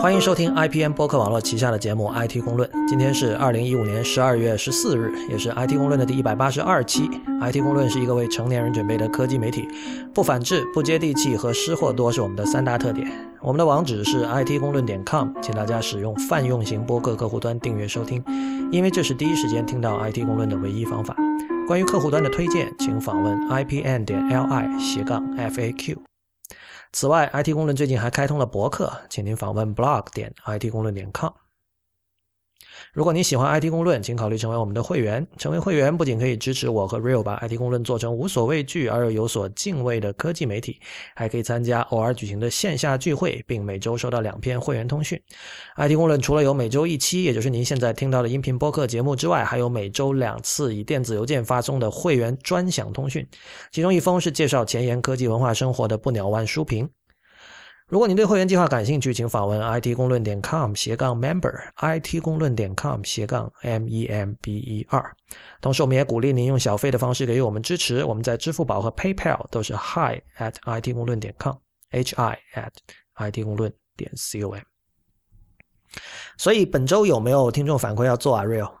欢迎收听 IPN 播客网络旗下的节目《IT 公论》。今天是二零一五年十二月十四日，也是 IT 公论的第一百八十二期。IT 公论是一个为成年人准备的科技媒体，不反制、不接地气和失货多是我们的三大特点。我们的网址是 IT 公论点 com，请大家使用泛用型播客客户端订阅收听，因为这是第一时间听到 IT 公论的唯一方法。关于客户端的推荐，请访问 IPN 点 LI 斜杠 FAQ。此外，IT 公论最近还开通了博客，请您访问 blog 点 IT 公论点 com。如果你喜欢 IT 公论，请考虑成为我们的会员。成为会员不仅可以支持我和 Real 把 IT 公论做成无所畏惧而又有所敬畏的科技媒体，还可以参加偶尔举行的线下聚会，并每周收到两篇会员通讯。IT 公论除了有每周一期，也就是您现在听到的音频播客节目之外，还有每周两次以电子邮件发送的会员专享通讯，其中一封是介绍前沿科技文化生活的不鸟万书评。如果您对会员计划感兴趣，请访问 it 公论点 com 斜杠 member，it 公论点 com 斜杠 m e m b e r。同时，我们也鼓励您用小费的方式给予我们支持。我们在支付宝和 PayPal 都是 hi at it 公论点 com，h i at it 公论点 c o m。所以本周有没有听众反馈要做啊，Real？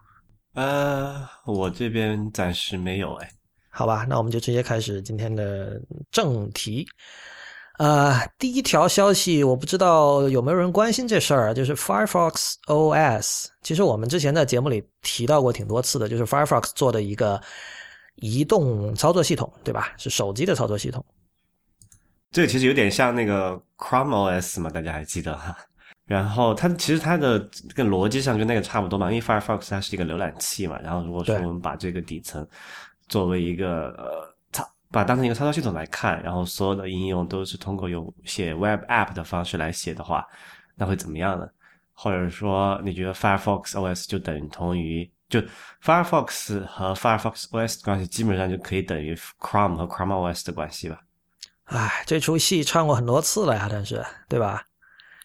呃，我这边暂时没有哎。好吧，那我们就直接开始今天的正题。呃，第一条消息，我不知道有没有人关心这事儿，就是 Firefox OS。其实我们之前在节目里提到过挺多次的，就是 Firefox 做的一个移动操作系统，对吧？是手机的操作系统。这个其实有点像那个 Chrome OS 嘛，大家还记得哈？然后它其实它的这个逻辑上跟那个差不多嘛，因为 Firefox 它是一个浏览器嘛。然后如果说我们把这个底层作为一个呃。把当成一个操作系统来看，然后所有的应用都是通过有写 Web App 的方式来写的话，那会怎么样呢？或者说，你觉得 Firefox OS 就等同于就 Firefox 和 Firefox OS 的关系，基本上就可以等于 Chrome 和 Chrome OS 的关系吧？哎，这出戏唱过很多次了呀，但是对吧？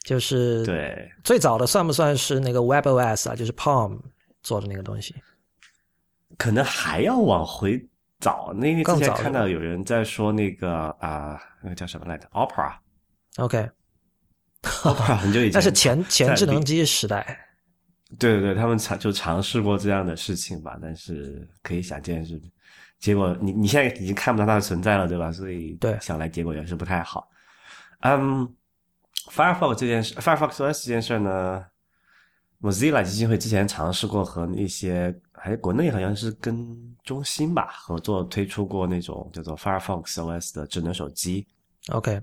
就是对最早的算不算是那个 Web OS 啊？就是 Palm 做的那个东西？可能还要往回。早，那为之前看到有人在说那个啊，那个叫什么来着？Opera，OK，Opera 很久以前，那是前前智能机时代。对对对，他们尝就尝试过这样的事情吧，但是可以想见是，结果你你现在已经看不到它的存在了，对吧？所以对，想来结果也是不太好。嗯，Firefox 这件事，Firefox OS 这件事呢，Mozilla 基金会之前尝试过和一些。还国内好像是跟中兴吧合作推出过那种叫做 Firefox OS 的智能手机。OK，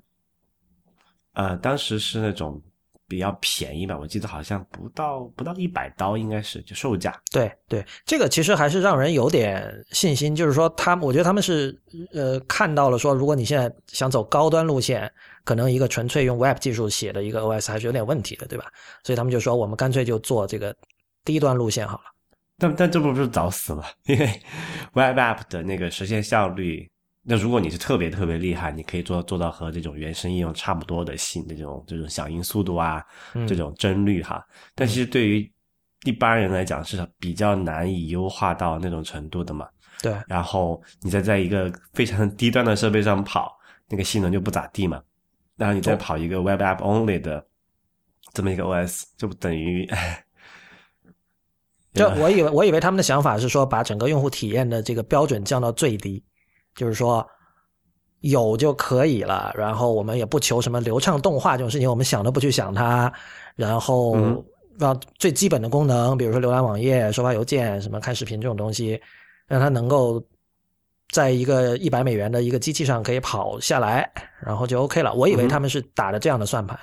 呃，当时是那种比较便宜吧，我记得好像不到不到一百刀，应该是就售价。对对，这个其实还是让人有点信心，就是说他们，我觉得他们是呃看到了说，如果你现在想走高端路线，可能一个纯粹用 Web 技术写的一个 OS 还是有点问题的，对吧？所以他们就说，我们干脆就做这个低端路线好了。但但这不是早死了？因为 Web App 的那个实现效率，那如果你是特别特别厉害，你可以做做到和这种原生应用差不多的性这种这种响应速度啊，这种帧率哈。但其实对于一般人来讲是比较难以优化到那种程度的嘛。对。然后你再在一个非常低端的设备上跑，那个性能就不咋地嘛。然后你再跑一个 Web App Only 的这么一个 OS，就等于。就我以为，我以为他们的想法是说，把整个用户体验的这个标准降到最低，就是说有就可以了。然后我们也不求什么流畅动画这种事情，我们想都不去想它。然后让最基本的功能，比如说浏览网页、收发邮件、什么看视频这种东西，让它能够在一个一百美元的一个机器上可以跑下来，然后就 OK 了。我以为他们是打的这样的算盘，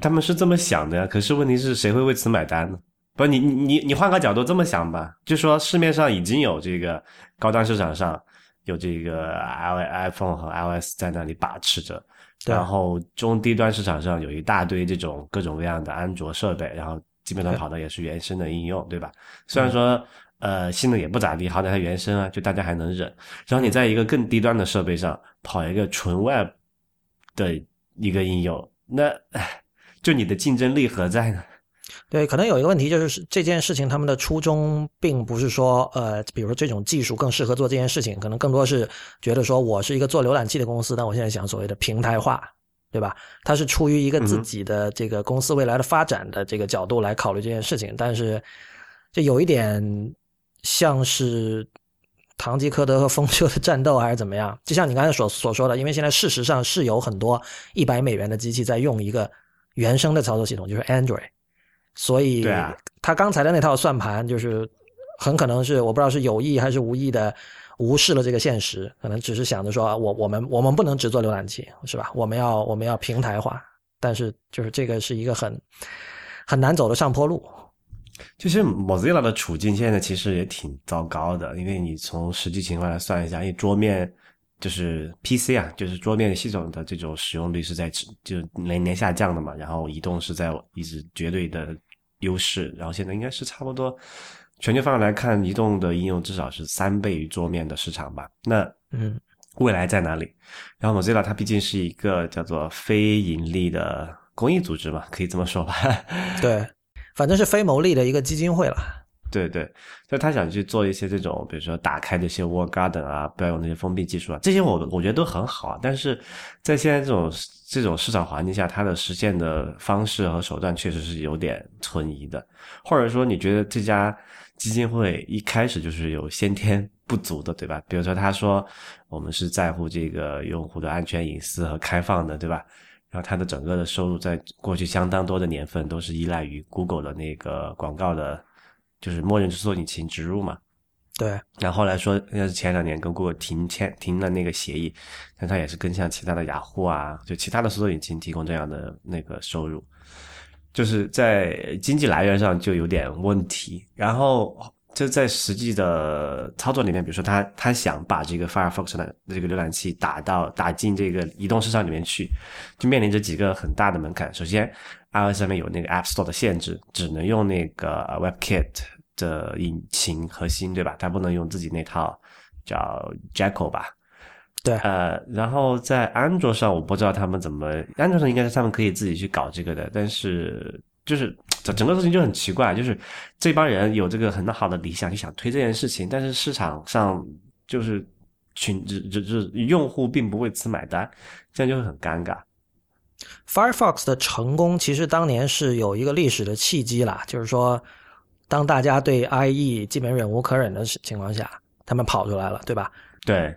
他们是这么想的呀。可是问题是谁会为此买单呢？不，你你你你换个角度这么想吧，就说市面上已经有这个高端市场上有这个 i iPhone 和 iOS 在那里把持着，然后中低端市场上有一大堆这种各种各样的安卓设备，然后基本上跑的也是原生的应用，对吧？虽然说呃性能也不咋地，好歹它原生啊，就大家还能忍。然后你在一个更低端的设备上跑一个纯 Web 的一个应用，那就你的竞争力何在呢？对，可能有一个问题就是这件事情，他们的初衷并不是说，呃，比如说这种技术更适合做这件事情，可能更多是觉得说我是一个做浏览器的公司，但我现在想所谓的平台化，对吧？它是出于一个自己的这个公司未来的发展的这个角度来考虑这件事情，但是这有一点像是堂吉诃德和风车的战斗还是怎么样？就像你刚才所所说的，因为现在事实上是有很多一百美元的机器在用一个原生的操作系统，就是 Android，所以他刚才的那套算盘就是很可能是我不知道是有意还是无意的。无视了这个现实，可能只是想着说，我我们我们不能只做浏览器，是吧？我们要我们要平台化，但是就是这个是一个很很难走的上坡路。就是 Mozilla 的处境现在其实也挺糟糕的，因为你从实际情况来算一下，因为桌面就是 PC 啊，就是桌面系统的这种使用率是在就年年下降的嘛，然后移动是在一直绝对的优势，然后现在应该是差不多。全球范围来看，移动的应用至少是三倍于桌面的市场吧？那嗯，未来在哪里？然后 Mozilla 它毕竟是一个叫做非盈利的公益组织嘛，可以这么说吧？对，反正是非牟利的一个基金会了。对对，所以他想去做一些这种，比如说打开这些 Wall Garden 啊，不要用那些封闭技术啊，这些我我觉得都很好。但是在现在这种这种市场环境下，它的实现的方式和手段确实是有点存疑的，或者说你觉得这家。基金会一开始就是有先天不足的，对吧？比如说，他说我们是在乎这个用户的安全隐私和开放的，对吧？然后他的整个的收入在过去相当多的年份都是依赖于 Google 的那个广告的，就是默认搜索引擎植入嘛。对。然后来说，应该是前两年跟 Google 停签停了那个协议，但他也是跟像其他的雅虎啊，就其他的搜索引擎提供这样的那个收入。就是在经济来源上就有点问题，然后就在实际的操作里面，比如说他他想把这个 Firefox 的这个浏览器打到打进这个移动市场里面去，就面临着几个很大的门槛。首先，iOS 上面有那个 App Store 的限制，只能用那个 WebKit 的引擎核心，对吧？它不能用自己那套叫 Jekyll 吧。对，呃，然后在安卓上，我不知道他们怎么，安卓上应该是他们可以自己去搞这个的，但是就是整整个事情就很奇怪，就是这帮人有这个很好的理想，就想推这件事情，但是市场上就是群，就就是用户并不为此买单，这样就会很尴尬。Firefox 的成功其实当年是有一个历史的契机啦，就是说，当大家对 IE 基本忍无可忍的情况下，他们跑出来了，对吧？对。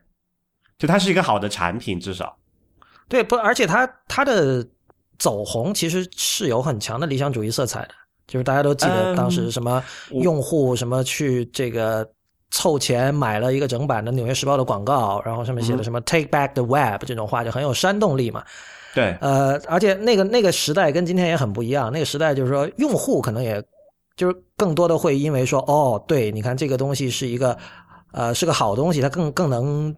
就它是一个好的产品，至少，对不？而且它它的走红其实是有很强的理想主义色彩的，就是大家都记得当时什么用户什么去这个凑钱买了一个整版的《纽约时报》的广告，然后上面写的什么 “Take Back the Web” 这种话就很有煽动力嘛。对，呃，而且那个那个时代跟今天也很不一样，那个时代就是说用户可能也就是更多的会因为说哦，对，你看这个东西是一个呃是个好东西，它更更能。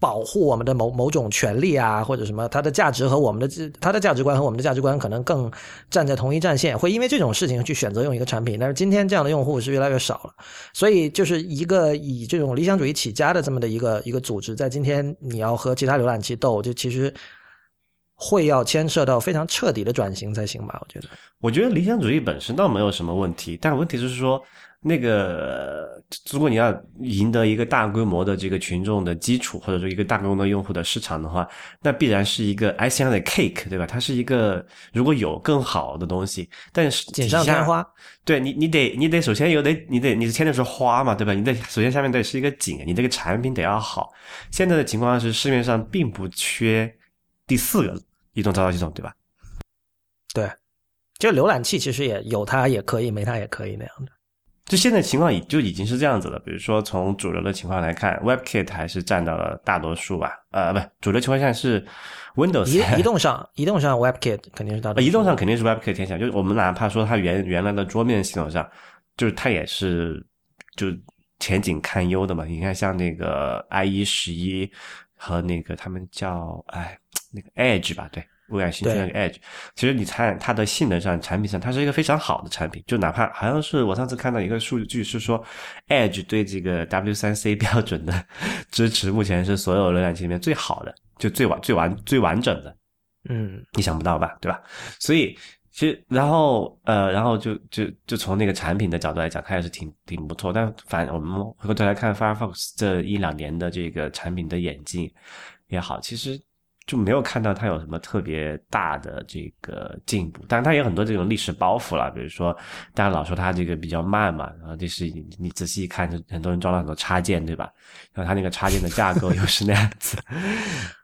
保护我们的某某种权利啊，或者什么，它的价值和我们的它的价值观和我们的价值观可能更站在同一战线，会因为这种事情去选择用一个产品。但是今天这样的用户是越来越少了，所以就是一个以这种理想主义起家的这么的一个一个组织，在今天你要和其他浏览器斗，就其实会要牵涉到非常彻底的转型才行吧？我觉得，我觉得理想主义本身倒没有什么问题，但问题就是说。那个，如果你要赢得一个大规模的这个群众的基础，或者说一个大规模的用户的市场的话，那必然是一个 icing 上的 cake，对吧？它是一个如果有更好的东西，但是锦上添花，对你，你得你得首先有得你得你是牵的是花嘛，对吧？你得首先下面得是一个景，你这个产品得要好。现在的情况是市面上并不缺第四个移动操作系统，对吧？对，就浏览器其实也有它也可以，没它也可以那样的。就现在情况已就已经是这样子了。比如说从主流的情况来看，WebKit 还是占到了大多数吧。呃，不，主流情况下是 Windows。移移动上，移动上 WebKit 肯定是大多数。移动上肯定是 WebKit 天下。就是我们哪怕说它原原来的桌面系统上，就是它也是就前景堪忧的嘛。你看像那个 IE 十一和那个他们叫哎那个 Edge 吧，对。微软新出那个 Edge，其实你看它的性能上、产品上，它是一个非常好的产品。就哪怕好像是我上次看到一个数据是说，Edge 对这个 W3C 标准的支持，目前是所有浏览器里面最好的，就最完、最完、最完整的。嗯，你想不到吧？对吧？所以其实，然后呃，然后就就就从那个产品的角度来讲，它也是挺挺不错。但反我们回过头来看 Firefox 这一两年的这个产品的演进也好，其实。就没有看到它有什么特别大的这个进步。但是它有很多这种历史包袱了，比如说大家老说它这个比较慢嘛，然后这是你仔细一看，就很多人装了很多插件，对吧？然后它那个插件的架构又是那样子。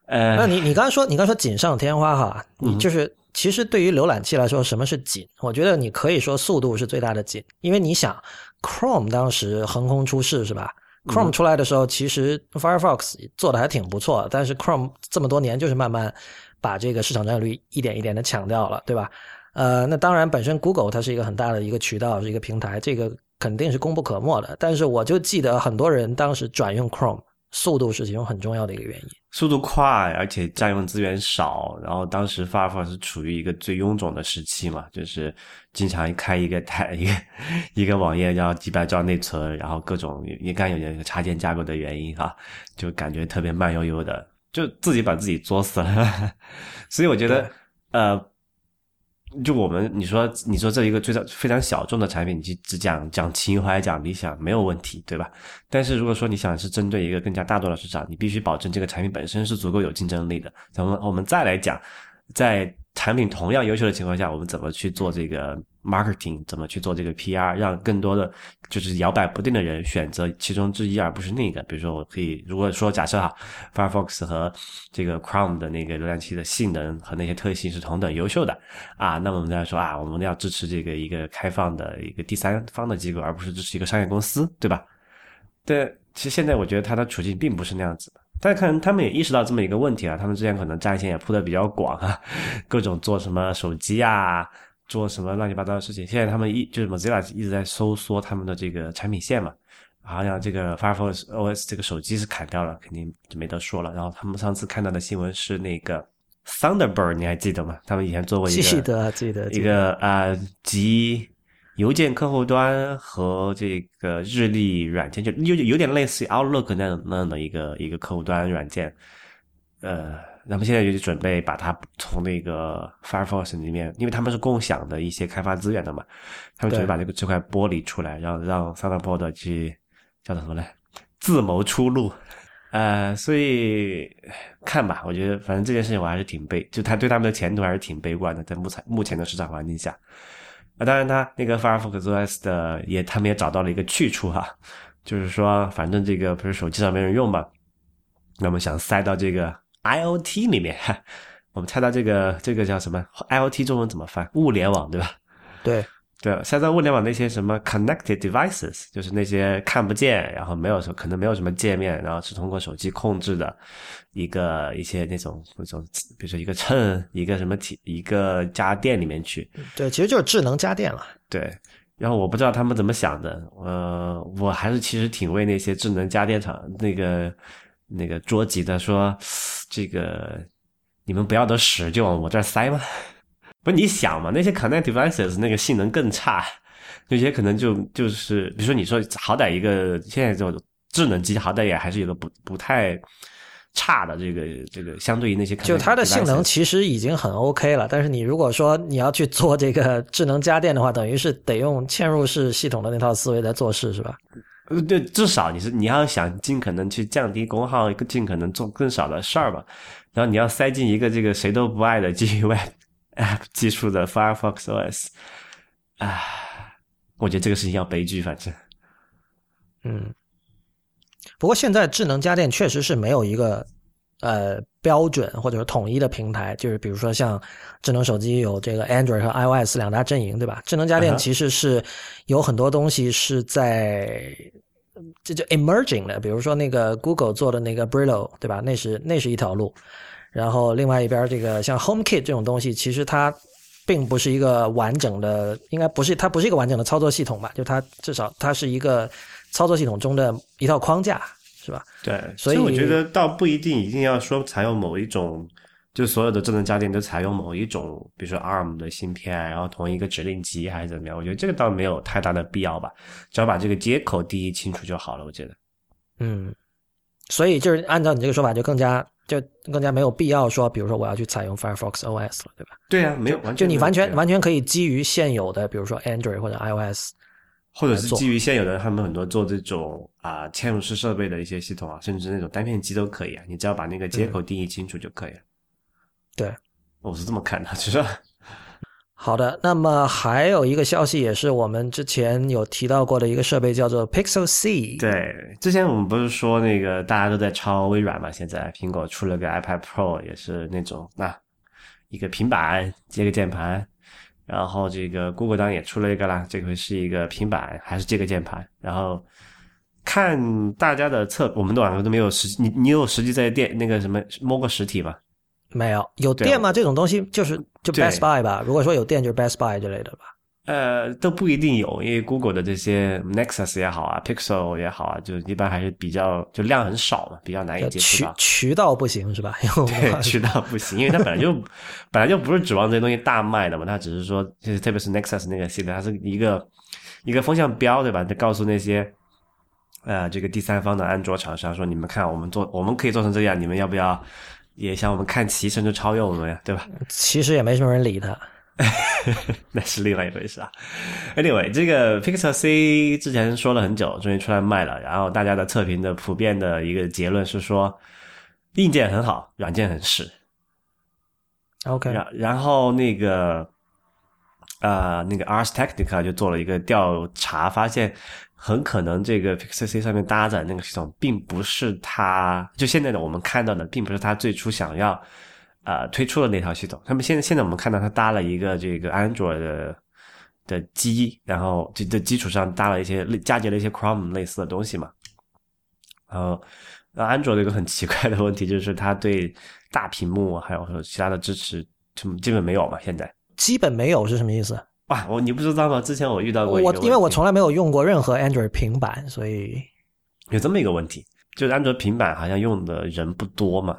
呃，那你你刚才说你刚才说锦上添花哈，你就是其实对于浏览器来说，什么是锦？我觉得你可以说速度是最大的锦，因为你想，Chrome 当时横空出世是吧？Chrome 出来的时候，其实 Firefox 做的还挺不错，但是 Chrome 这么多年就是慢慢把这个市场占有率一点一点的抢掉了，对吧？呃，那当然，本身 Google 它是一个很大的一个渠道，是一个平台，这个肯定是功不可没的。但是我就记得很多人当时转用 Chrome。速度是其中很重要的一个原因，速度快，而且占用资源少。然后当时 Firefox 是处于一个最臃肿的时期嘛，就是经常开一个台一个 一个网页要几百兆内存，然后各种应该有那个插件架构的原因哈，就感觉特别慢悠悠的，就自己把自己作死了。所以我觉得，呃。就我们，你说，你说这一个最非常小众的产品，你去只讲讲情怀、讲理想没有问题，对吧？但是如果说你想是针对一个更加大众的市场，你必须保证这个产品本身是足够有竞争力的。咱们我们再来讲，在。产品同样优秀的情况下，我们怎么去做这个 marketing？怎么去做这个 PR？让更多的就是摇摆不定的人选择其中之一，而不是另一个。比如说，我可以如果说假设哈，Firefox 和这个 Chrome 的那个浏览器的性能和那些特性是同等优秀的啊，那我们再说啊，我们要支持这个一个开放的一个第三方的机构，而不是支持一个商业公司，对吧？对，其实现在我觉得它的处境并不是那样子。但可能他们也意识到这么一个问题啊，他们之前可能战线也铺的比较广啊，各种做什么手机啊，做什么乱七八糟的事情。现在他们一就是 Mozilla 一直在收缩他们的这个产品线嘛，好像这个 Firefox OS 这个手机是砍掉了，肯定就没得说了。然后他们上次看到的新闻是那个 Thunderbird，你还记得吗？他们以前做过一个记得记得一个啊集。邮件客户端和这个日历软件就有有点类似于 Outlook 那样那样的一个一个客户端软件，呃，那么现在就准备把它从那个 Firefox 里面，因为他们是共享的一些开发资源的嘛，他们准备把这个这块剥离出来，让让 Thunderbird 去叫做什么呢？自谋出路，呃，所以看吧，我觉得反正这件事情我还是挺悲，就他对他们的前途还是挺悲观的，在目前目前的市场环境下。啊，当然，他那个 Firefox OS 的也，他们也找到了一个去处哈，就是说，反正这个不是手机上没人用嘛，那么想塞到这个 IOT 里面，我们猜到这个这个叫什么 IOT 中文怎么翻？物联网对吧？对。对，现在物联网那些什么 connected devices，就是那些看不见，然后没有什可能没有什么界面，然后是通过手机控制的一个一些那种那种，比如说一个秤，一个什么体，一个家电里面去。对，其实就是智能家电了。对，然后我不知道他们怎么想的，呃，我还是其实挺为那些智能家电厂那个那个捉急的，说这个你们不要的屎就往我这儿塞吗？不是，你想嘛，那些 connect devices 那个性能更差，那些可能就就是，比如说你说好歹一个现在这种智能机，好歹也还是有个不不太差的这个这个，相对于那些就它的性能其实已经很 OK 了。但是你如果说你要去做这个智能家电的话，等于是得用嵌入式系统的那套思维来做事，是吧？呃，对，至少你是你要想尽可能去降低功耗，尽可能做更少的事儿嘛。然后你要塞进一个这个谁都不爱的基于 Web。App 技术的 Firefox OS，啊，我觉得这个事情要悲剧，反正，嗯，不过现在智能家电确实是没有一个呃标准或者是统一的平台，就是比如说像智能手机有这个 Android 和 iOS 两大阵营，对吧？智能家电其实是有很多东西是在这就 emerging 的，比如说那个 Google 做的那个 Brillo，对吧？那是那是一条路。然后另外一边，这个像 HomeKit 这种东西，其实它并不是一个完整的，应该不是它不是一个完整的操作系统吧？就它至少它是一个操作系统中的一套框架，是吧？对，所以我觉得倒不一定一定要说采用某一种，就所有的智能家电都采用某一种，比如说 ARM 的芯片，然后同一个指令集还是怎么样？我觉得这个倒没有太大的必要吧，只要把这个接口定义清楚就好了。我觉得，嗯，所以就是按照你这个说法，就更加。就更加没有必要说，比如说我要去采用 Firefox OS 了，对吧？对啊，没有完全，就你完全完全可以基于现有的，比如说 Android 或者 iOS，或者是基于现有的，他们很多做这种啊嵌入式设备的一些系统啊，甚至那种单片机都可以啊，你只要把那个接口定义清楚就可以了。对，我是这么看的，其实。好的，那么还有一个消息，也是我们之前有提到过的一个设备，叫做 Pixel C。对，之前我们不是说那个大家都在抄微软嘛？现在苹果出了个 iPad Pro，也是那种那一个平板接个键盘，然后这个 Google 当然也出了一个啦，这回是一个平板还是这个键盘？然后看大家的测，我们两个都没有实，你你有实际在店那个什么摸过实体吗？没有有店吗？这种东西就是就 Best Buy 吧。如果说有店，就是 Best Buy 之类的吧。呃，都不一定有，因为 Google 的这些 Nexus 也好啊，Pixel 也好啊，就一般还是比较就量很少嘛，比较难以接触到。渠渠道不行是吧？对，渠道不行，因为它本来就 本来就不是指望这些东西大卖的嘛，它只是说，就是特别是 Nexus 那个系列，它是一个一个风向标，对吧？就告诉那些呃这个第三方的安卓厂商说，你们看我们做，我们可以做成这样，你们要不要？也向我们看齐，甚至超越我们呀，对吧？其实也没什么人理他，那是另外一回事啊。Anyway，这个 Pixel C 之前说了很久，终于出来卖了。然后大家的测评的普遍的一个结论是说，硬件很好，软件很屎。OK，然然后那个啊，那个 Ars Technica 就做了一个调查，发现。很可能这个 Pixel C 上面搭载那个系统，并不是它就现在的我们看到的，并不是它最初想要啊推出了那套系统。他们现在现在我们看到它搭了一个这个 Android 的的基，然后这的基础上搭了一些嫁接了一些 Chrome 类似的东西嘛。然后，那 Android 的一个很奇怪的问题就是它对大屏幕还有说其他的支持就基本没有嘛。现在基本没有是什么意思？哇，我你不知道吗？之前我遇到过我，因为我从来没有用过任何 Android 平板，所以有这么一个问题，就是安卓平板好像用的人不多嘛。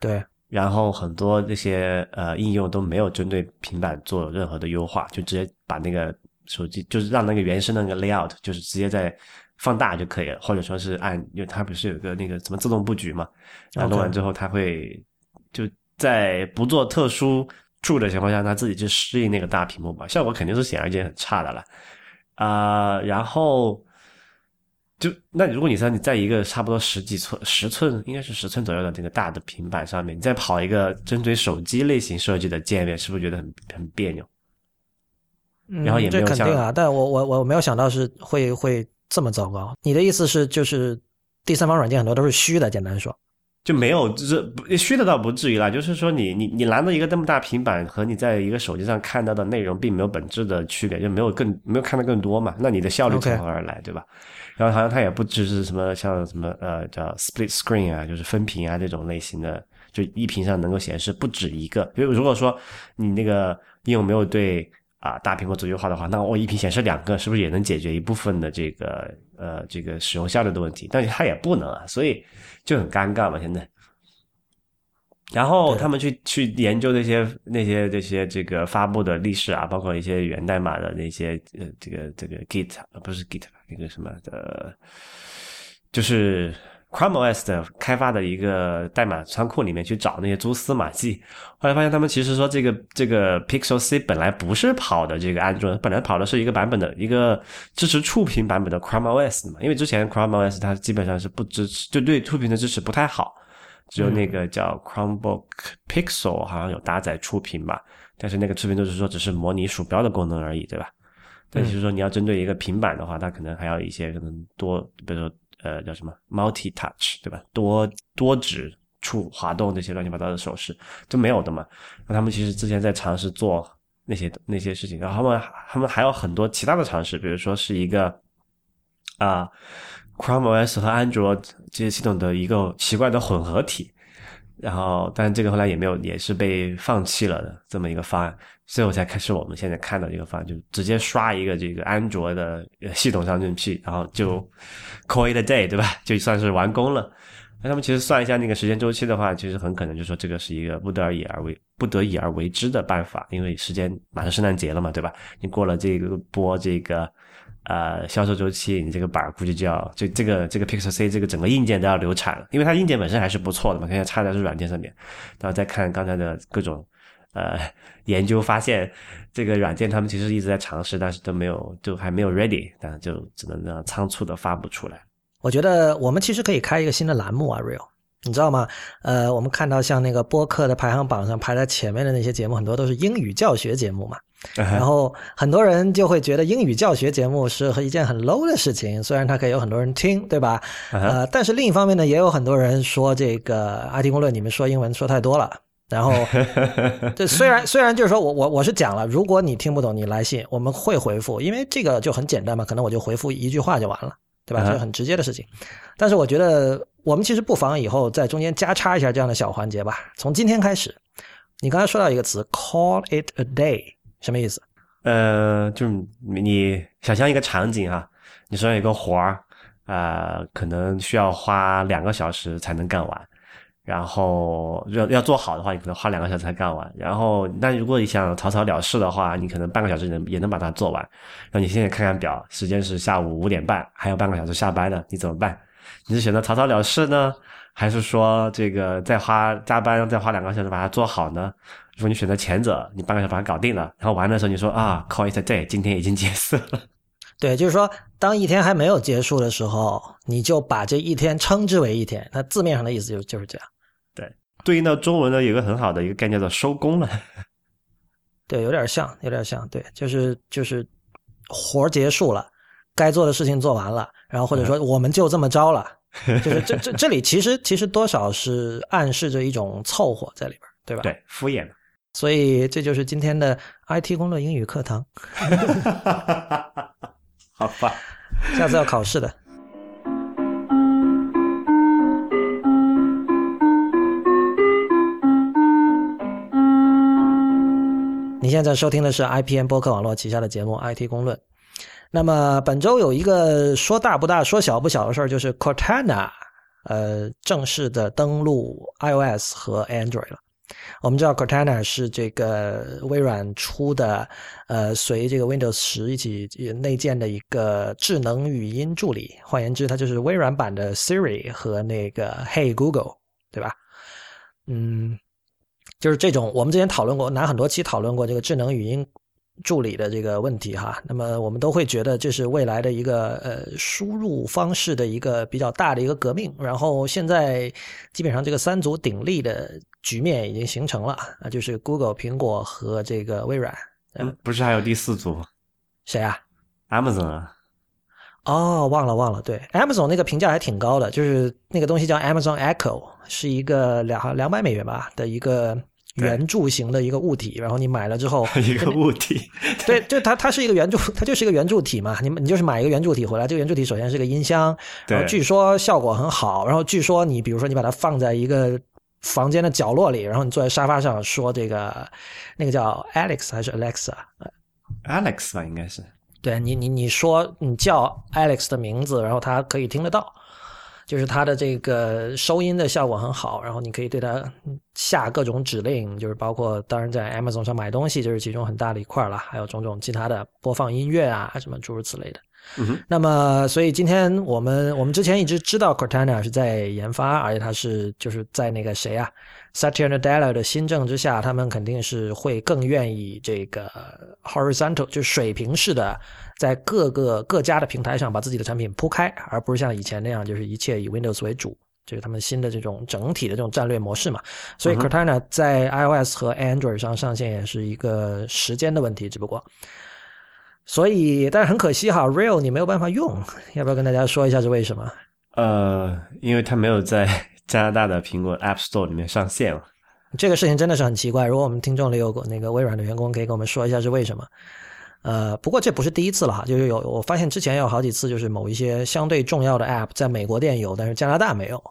对，然后很多这些呃应用都没有针对平板做任何的优化，就直接把那个手机就是让那个原生的那个 layout 就是直接在放大就可以了，或者说是按，因为它不是有个那个什么自动布局嘛，然后弄完之后它会就在不做特殊。处的情况下，它自己去适应那个大屏幕吧，效果肯定是显而易见很差的了，啊，然后就那如果你说你在一个差不多十几寸、十寸应该是十寸左右的这个大的平板上面，你再跑一个针对手机类型设计的界面，是不是觉得很很别扭？然后也没有这肯定啊，但我我我没有想到是会会这么糟糕。你的意思是就是第三方软件很多都是虚的，简单说。就没有，就是虚的倒不至于啦。就是说，你你你拿着一个这么大平板，和你在一个手机上看到的内容，并没有本质的区别，就没有更没有看到更多嘛？那你的效率从何而来，对吧？然后好像它也不支持什么像什么呃叫 split screen 啊，就是分屏啊这种类型的，就一屏上能够显示不止一个。因为如果说你那个应用没有对啊大屏幕做优化的话，那我一屏显示两个，是不是也能解决一部分的这个呃这个使用效率的问题？但是它也不能啊，所以。就很尴尬嘛，现在。然后他们去去研究那些那些这些这个发布的历史啊，包括一些源代码的那些呃这个这个 Git 不是 Git 那个什么的，就是。Chrome OS 的开发的一个代码仓库里面去找那些蛛丝马迹，后来发现他们其实说这个这个 Pixel C 本来不是跑的这个安卓，本来跑的是一个版本的一个支持触屏版本的 Chrome OS 嘛，因为之前 Chrome OS 它基本上是不支持，就对触屏的支持不太好，只有那个叫 Chromebook Pixel 好像有搭载触屏吧，但是那个触屏就是说只是模拟鼠标的功能而已，对吧？但其实说你要针对一个平板的话，它可能还要一些可能多，比如说。呃，叫什么 multi touch 对吧？多多指触滑动这些乱七八糟的手势都没有的嘛。那他们其实之前在尝试做那些那些事情，然后他们他们还有很多其他的尝试，比如说是一个啊 Chrome OS 和安卓这些系统的一个奇怪的混合体。然后，但这个后来也没有，也是被放弃了的这么一个方案。最后才开始我们现在看到一个方案，就直接刷一个这个安卓的系统上进去，然后就 call it a day，对吧？就算是完工了。那他们其实算一下那个时间周期的话，其实很可能就说这个是一个不得已而为不得已而为之的办法，因为时间马上圣诞节了嘛，对吧？你过了这个波这个呃销售周期，你这个板估计就要就这个这个 Pixel C 这个整个硬件都要流产了，因为它硬件本身还是不错的嘛，现在差在是软件上面。然后再看刚才的各种。呃，研究发现这个软件他们其实一直在尝试，但是都没有，就还没有 ready，但就只能这样仓促的发布出来。我觉得我们其实可以开一个新的栏目啊，Real，你知道吗？呃，我们看到像那个播客的排行榜上排在前面的那些节目，很多都是英语教学节目嘛。然后很多人就会觉得英语教学节目是一件很 low 的事情，虽然它可以有很多人听，对吧？呃，但是另一方面呢，也有很多人说这个 IT 公论，你们说英文说太多了。然后，这虽然虽然就是说我我我是讲了，如果你听不懂，你来信我们会回复，因为这个就很简单嘛，可能我就回复一句话就完了，对吧？这是很直接的事情。但是我觉得我们其实不妨以后在中间加插一下这样的小环节吧。从今天开始，你刚才说到一个词，call it a day，什么意思？呃，就是你想象一个场景啊，你手上有个活儿啊，可能需要花两个小时才能干完。然后要要做好的话，你可能花两个小时才干完。然后，那如果你想草草了事的话，你可能半个小时能也能把它做完。那你现在看看表，时间是下午五点半，还有半个小时下班呢，你怎么办？你是选择草草了事呢，还是说这个再花加班再花两个小时把它做好呢？如果你选择前者，你半个小时把它搞定了，然后完的时候你说啊，call it day，今天已经结束了。对，就是说，当一天还没有结束的时候，你就把这一天称之为一天。它字面上的意思就就是这样。对，对应到中文呢，有一个很好的一个概念叫做收工了。对，有点像，有点像。对，就是就是活结束了，该做的事情做完了，然后或者说我们就这么着了。就是这 这这里其实其实多少是暗示着一种凑合在里边，对吧？对，敷衍。所以这就是今天的 IT 公论英语课堂。好吧，下次要考试的。你现在收听的是 IPN 播客网络旗下的节目《IT 公论》。那么本周有一个说大不大、说小不小的事儿，就是 Cortana，呃，正式的登陆 iOS 和 Android 了。我们知道 Cortana 是这个微软出的，呃，随这个 Windows 十一起内建的一个智能语音助理。换言之，它就是微软版的 Siri 和那个 Hey Google，对吧？嗯，就是这种。我们之前讨论过，拿很多期讨论过这个智能语音。助理的这个问题哈，那么我们都会觉得这是未来的一个呃输入方式的一个比较大的一个革命。然后现在基本上这个三足鼎立的局面已经形成了啊，就是 Google、苹果和这个微软。嗯，不是还有第四组？谁啊？Amazon 啊？哦，忘了忘了。对，Amazon 那个评价还挺高的，就是那个东西叫 Amazon Echo，是一个两两百美元吧的一个。圆柱形的一个物体，然后你买了之后，一个物体，对，就它它是一个圆柱，它就是一个圆柱体嘛。你你就是买一个圆柱体回来，这个圆柱体首先是个音箱，然后据说效果很好，然后据说你比如说你把它放在一个房间的角落里，然后你坐在沙发上说这个那个叫 Alex 还是 Alexa？Alex 吧，应该是。对你你你说你叫 Alex 的名字，然后它可以听得到。就是它的这个收音的效果很好，然后你可以对它下各种指令，就是包括当然在 Amazon 上买东西，就是其中很大的一块了，还有种种其他的播放音乐啊什么诸如此类的。嗯那么，所以今天我们我们之前一直知道 Cortana 是在研发，而且它是就是在那个谁啊，Satya Nadella 的新政之下，他们肯定是会更愿意这个 horizontal 就水平式的，在各个各家的平台上把自己的产品铺开，而不是像以前那样就是一切以 Windows 为主，就是他们新的这种整体的这种战略模式嘛。所以 Cortana 在 iOS 和 Android 上上线也是一个时间的问题，只不过。所以，但是很可惜哈，Real 你没有办法用，要不要跟大家说一下是为什么？呃，因为它没有在 加拿大的苹果 App Store 里面上线了。这个事情真的是很奇怪。如果我们听众里有那个微软的员工，可以跟我们说一下是为什么？呃，不过这不是第一次了哈，就是有我发现之前有好几次，就是某一些相对重要的 App 在美国店有，但是加拿大没有。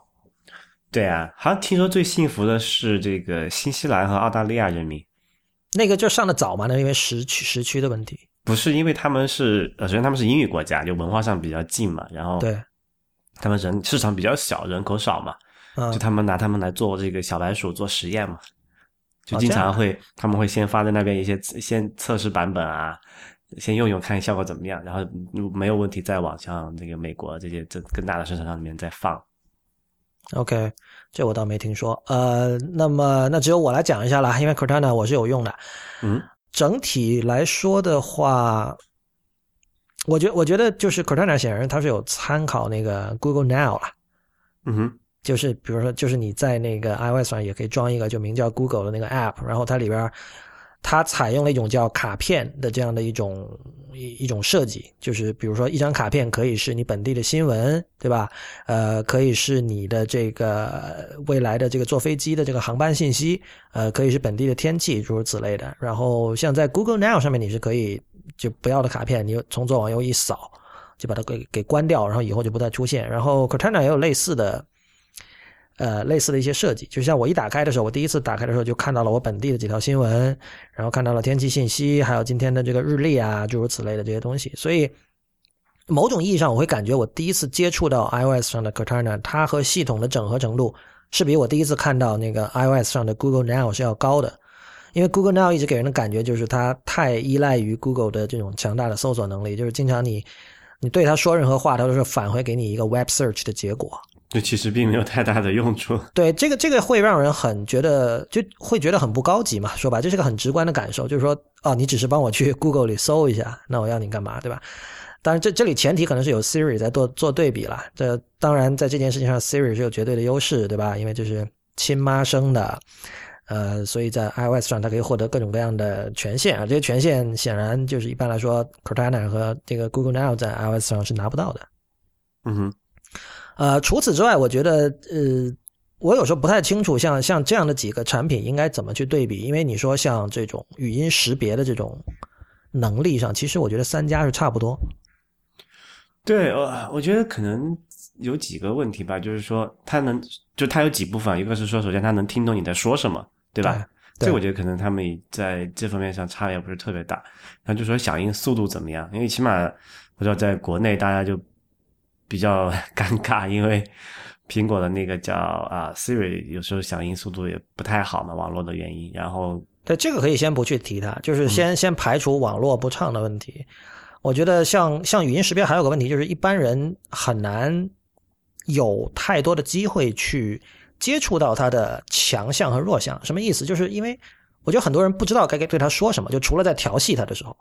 对啊，好像听说最幸福的是这个新西兰和澳大利亚人民。那个就上的早嘛，那因为时区时区的问题。不是因为他们是呃，首先他们是英语国家，就文化上比较近嘛，然后对，他们人市场比较小，人口少嘛，就他们拿他们来做这个小白鼠做实验嘛，就经常会他们会先发在那边一些先测试版本啊，先用用看效果怎么样，然后没有问题再往像这个美国这些这更大的市场上里面再放。OK，这我倒没听说。呃，那么那只有我来讲一下了，因为 Cortana 我是有用的，嗯。整体来说的话，我觉我觉得就是 Cortana 显然它是有参考那个 Google Now 了，嗯哼，就是比如说，就是你在那个 iOS 上也可以装一个就名叫 Google 的那个 App，然后它里边它采用了一种叫卡片的这样的一种一一种设计，就是比如说一张卡片可以是你本地的新闻，对吧？呃，可以是你的这个未来的这个坐飞机的这个航班信息，呃，可以是本地的天气，诸如此类的。然后像在 Google Now 上面，你是可以就不要的卡片，你从左往右一扫，就把它给给关掉，然后以后就不再出现。然后 Cortana 也有类似的。呃，类似的一些设计，就像我一打开的时候，我第一次打开的时候就看到了我本地的几条新闻，然后看到了天气信息，还有今天的这个日历啊，诸如此类的这些东西。所以，某种意义上，我会感觉我第一次接触到 iOS 上的 Cortana，它和系统的整合程度是比我第一次看到那个 iOS 上的 Google Now 是要高的。因为 Google Now 一直给人的感觉就是它太依赖于 Google 的这种强大的搜索能力，就是经常你你对它说任何话，它都是返回给你一个 Web Search 的结果。这其实并没有太大的用处。对，这个这个会让人很觉得，就会觉得很不高级嘛。说吧，这是个很直观的感受，就是说，哦，你只是帮我去 Google 里搜一下，那我要你干嘛，对吧？当然，这这里前提可能是有 Siri 在做做对比了。这当然，在这件事情上，Siri 是有绝对的优势，对吧？因为这是亲妈生的，呃，所以在 iOS 上它可以获得各种各样的权限啊。这些权限显然就是一般来说，Cortana 和这个 Google Now 在 iOS 上是拿不到的。嗯哼。呃，除此之外，我觉得，呃，我有时候不太清楚，像像这样的几个产品应该怎么去对比，因为你说像这种语音识别的这种能力上，其实我觉得三家是差不多。对，我我觉得可能有几个问题吧，就是说它能，就它有几部分，一个是说，首先它能听懂你在说什么，对吧？这我觉得可能他们在这方面上差别不是特别大。然后就说响应速度怎么样，因为起码我知道在国内大家就。比较尴尬，因为苹果的那个叫啊 Siri 有时候响应速度也不太好嘛，网络的原因。然后对这个可以先不去提它，就是先先排除网络不畅的问题。我觉得像像语音识别还有个问题，就是一般人很难有太多的机会去接触到它的强项和弱项。什么意思？就是因为我觉得很多人不知道该该对他说什么，就除了在调戏他的时候。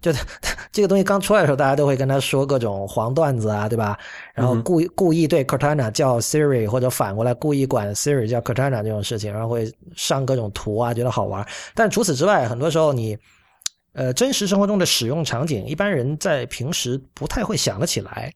就 这个东西刚出来的时候，大家都会跟他说各种黄段子啊，对吧？然后故意故意对 Cortana 叫 Siri，或者反过来故意管 Siri 叫 Cortana 这种事情，然后会上各种图啊，觉得好玩。但除此之外，很多时候你呃真实生活中的使用场景，一般人在平时不太会想得起来，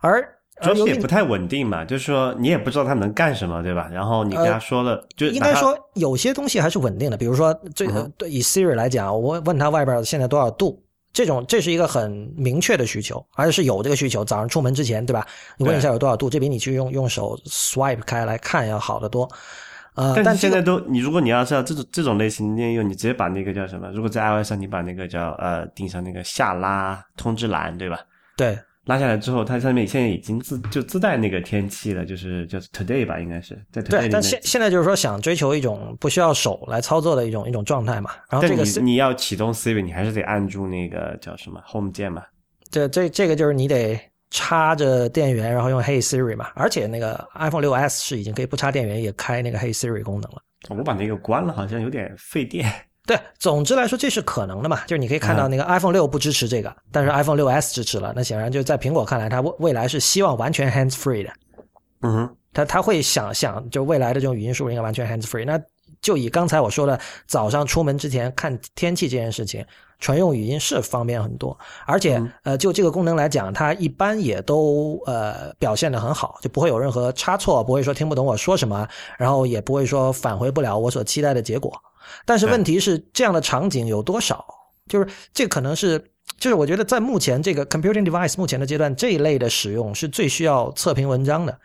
而主要也不太稳定嘛，就是说你也不知道它能干什么，对吧？然后你跟他说了，就应该说有些东西还是稳定的，比如说这个对以 Siri 来讲，我问他外边现在多少度。这种这是一个很明确的需求，而且是有这个需求。早上出门之前，对吧？你问一下有多少度，这比你去用用手 swipe 开来看要好得多。呃，但现在都你如果你要是要这种这种类型的应用，你直接把那个叫什么？如果在 iOS 上，你把那个叫呃定上那个下拉通知栏，对吧？对。拉下来之后，它上面现在已经自就自带那个天气了，就是叫 Today 吧，应该是在 Today 对，但现现在就是说想追求一种不需要手来操作的一种一种状态嘛。然后这个你你要启动 Siri，你还是得按住那个叫什么 Home 键嘛。这这这个就是你得插着电源，然后用 Hey Siri 嘛。而且那个 iPhone 6s 是已经可以不插电源也开那个 Hey Siri 功能了。我把那个关了，好像有点费电。对，总之来说这是可能的嘛，就是你可以看到那个 iPhone 六不支持这个，但是 iPhone 六 S 支持了，那显然就在苹果看来，它未未来是希望完全 hands free 的。嗯哼，他他会想想，就未来的这种语音输入应该完全 hands free。那就以刚才我说的早上出门之前看天气这件事情，纯用语音是方便很多，而且呃，就这个功能来讲，它一般也都呃表现的很好，就不会有任何差错，不会说听不懂我说什么，然后也不会说返回不了我所期待的结果。但是问题是，这样的场景有多少？就是这可能是，就是我觉得在目前这个 computing device 目前的阶段，这一类的使用是最需要测评文章的。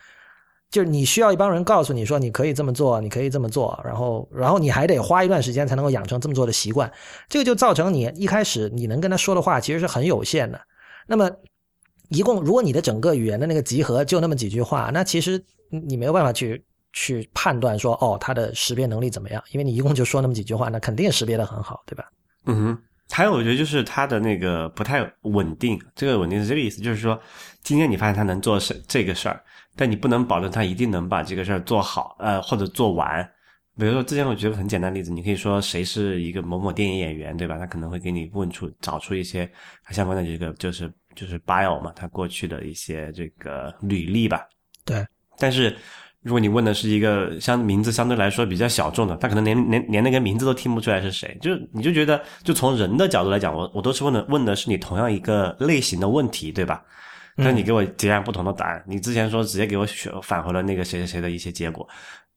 就是你需要一帮人告诉你说，你可以这么做，你可以这么做，然后，然后你还得花一段时间才能够养成这么做的习惯。这个就造成你一开始你能跟他说的话其实是很有限的。那么，一共如果你的整个语言的那个集合就那么几句话，那其实你没有办法去。去判断说哦，它的识别能力怎么样？因为你一共就说那么几句话，那肯定识别的很好，对吧？嗯哼。还有，我觉得就是它的那个不太稳定。这个稳定是这个意思，就是说，今天你发现它能做事这个事儿，但你不能保证它一定能把这个事儿做好，呃，或者做完。比如说，之前我觉得很简单的例子，你可以说谁是一个某某电影演员，对吧？他可能会给你问出找出一些他相关的这个就是就是 bio 嘛，他过去的一些这个履历吧。对，但是。如果你问的是一个相名字相对来说比较小众的，他可能连连连那个名字都听不出来是谁，就你就觉得，就从人的角度来讲，我我都是问的问的是你同样一个类型的问题，对吧？那你给我截然不同的答案，你之前说直接给我选返回了那个谁谁谁的一些结果，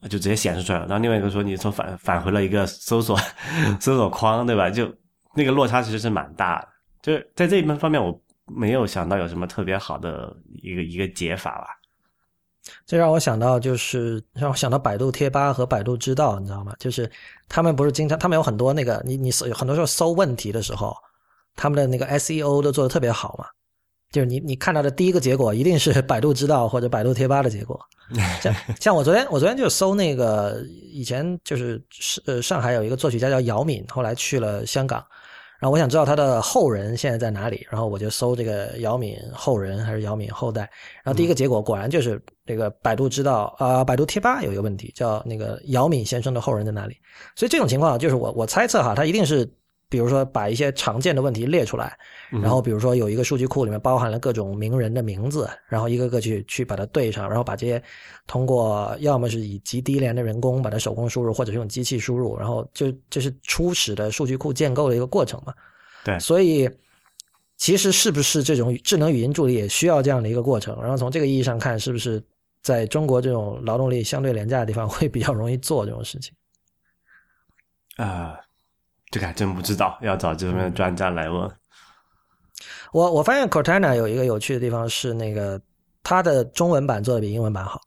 就直接显示出来了。然后另外一个说你从返返回了一个搜索 搜索框，对吧？就那个落差其实是蛮大的。就是在这一方面，我没有想到有什么特别好的一个一个解法吧。这让我想到，就是让我想到百度贴吧和百度知道，你知道吗？就是他们不是经常，他们有很多那个，你你搜很多时候搜问题的时候，他们的那个 SEO 都做的特别好嘛。就是你你看到的第一个结果一定是百度知道或者百度贴吧的结果。像像我昨天我昨天就搜那个以前就是呃上海有一个作曲家叫姚敏，后来去了香港。然后我想知道他的后人现在在哪里，然后我就搜这个姚敏后人还是姚敏后代，然后第一个结果果然就是这个百度知道啊，百度贴吧有一个问题，叫那个姚敏先生的后人在哪里？所以这种情况就是我我猜测哈，他一定是。比如说，把一些常见的问题列出来，然后比如说有一个数据库里面包含了各种名人的名字，然后一个个去去把它对上，然后把这些通过要么是以极低廉的人工把它手工输入，或者是用机器输入，然后就这是初始的数据库建构的一个过程嘛？对，所以其实是不是这种智能语音助理也需要这样的一个过程？然后从这个意义上看，是不是在中国这种劳动力相对廉价的地方会比较容易做这种事情？啊。这个还真不知道，要找这方面的专家来问。我我发现 Cortana 有一个有趣的地方是，那个它的中文版做的比英文版好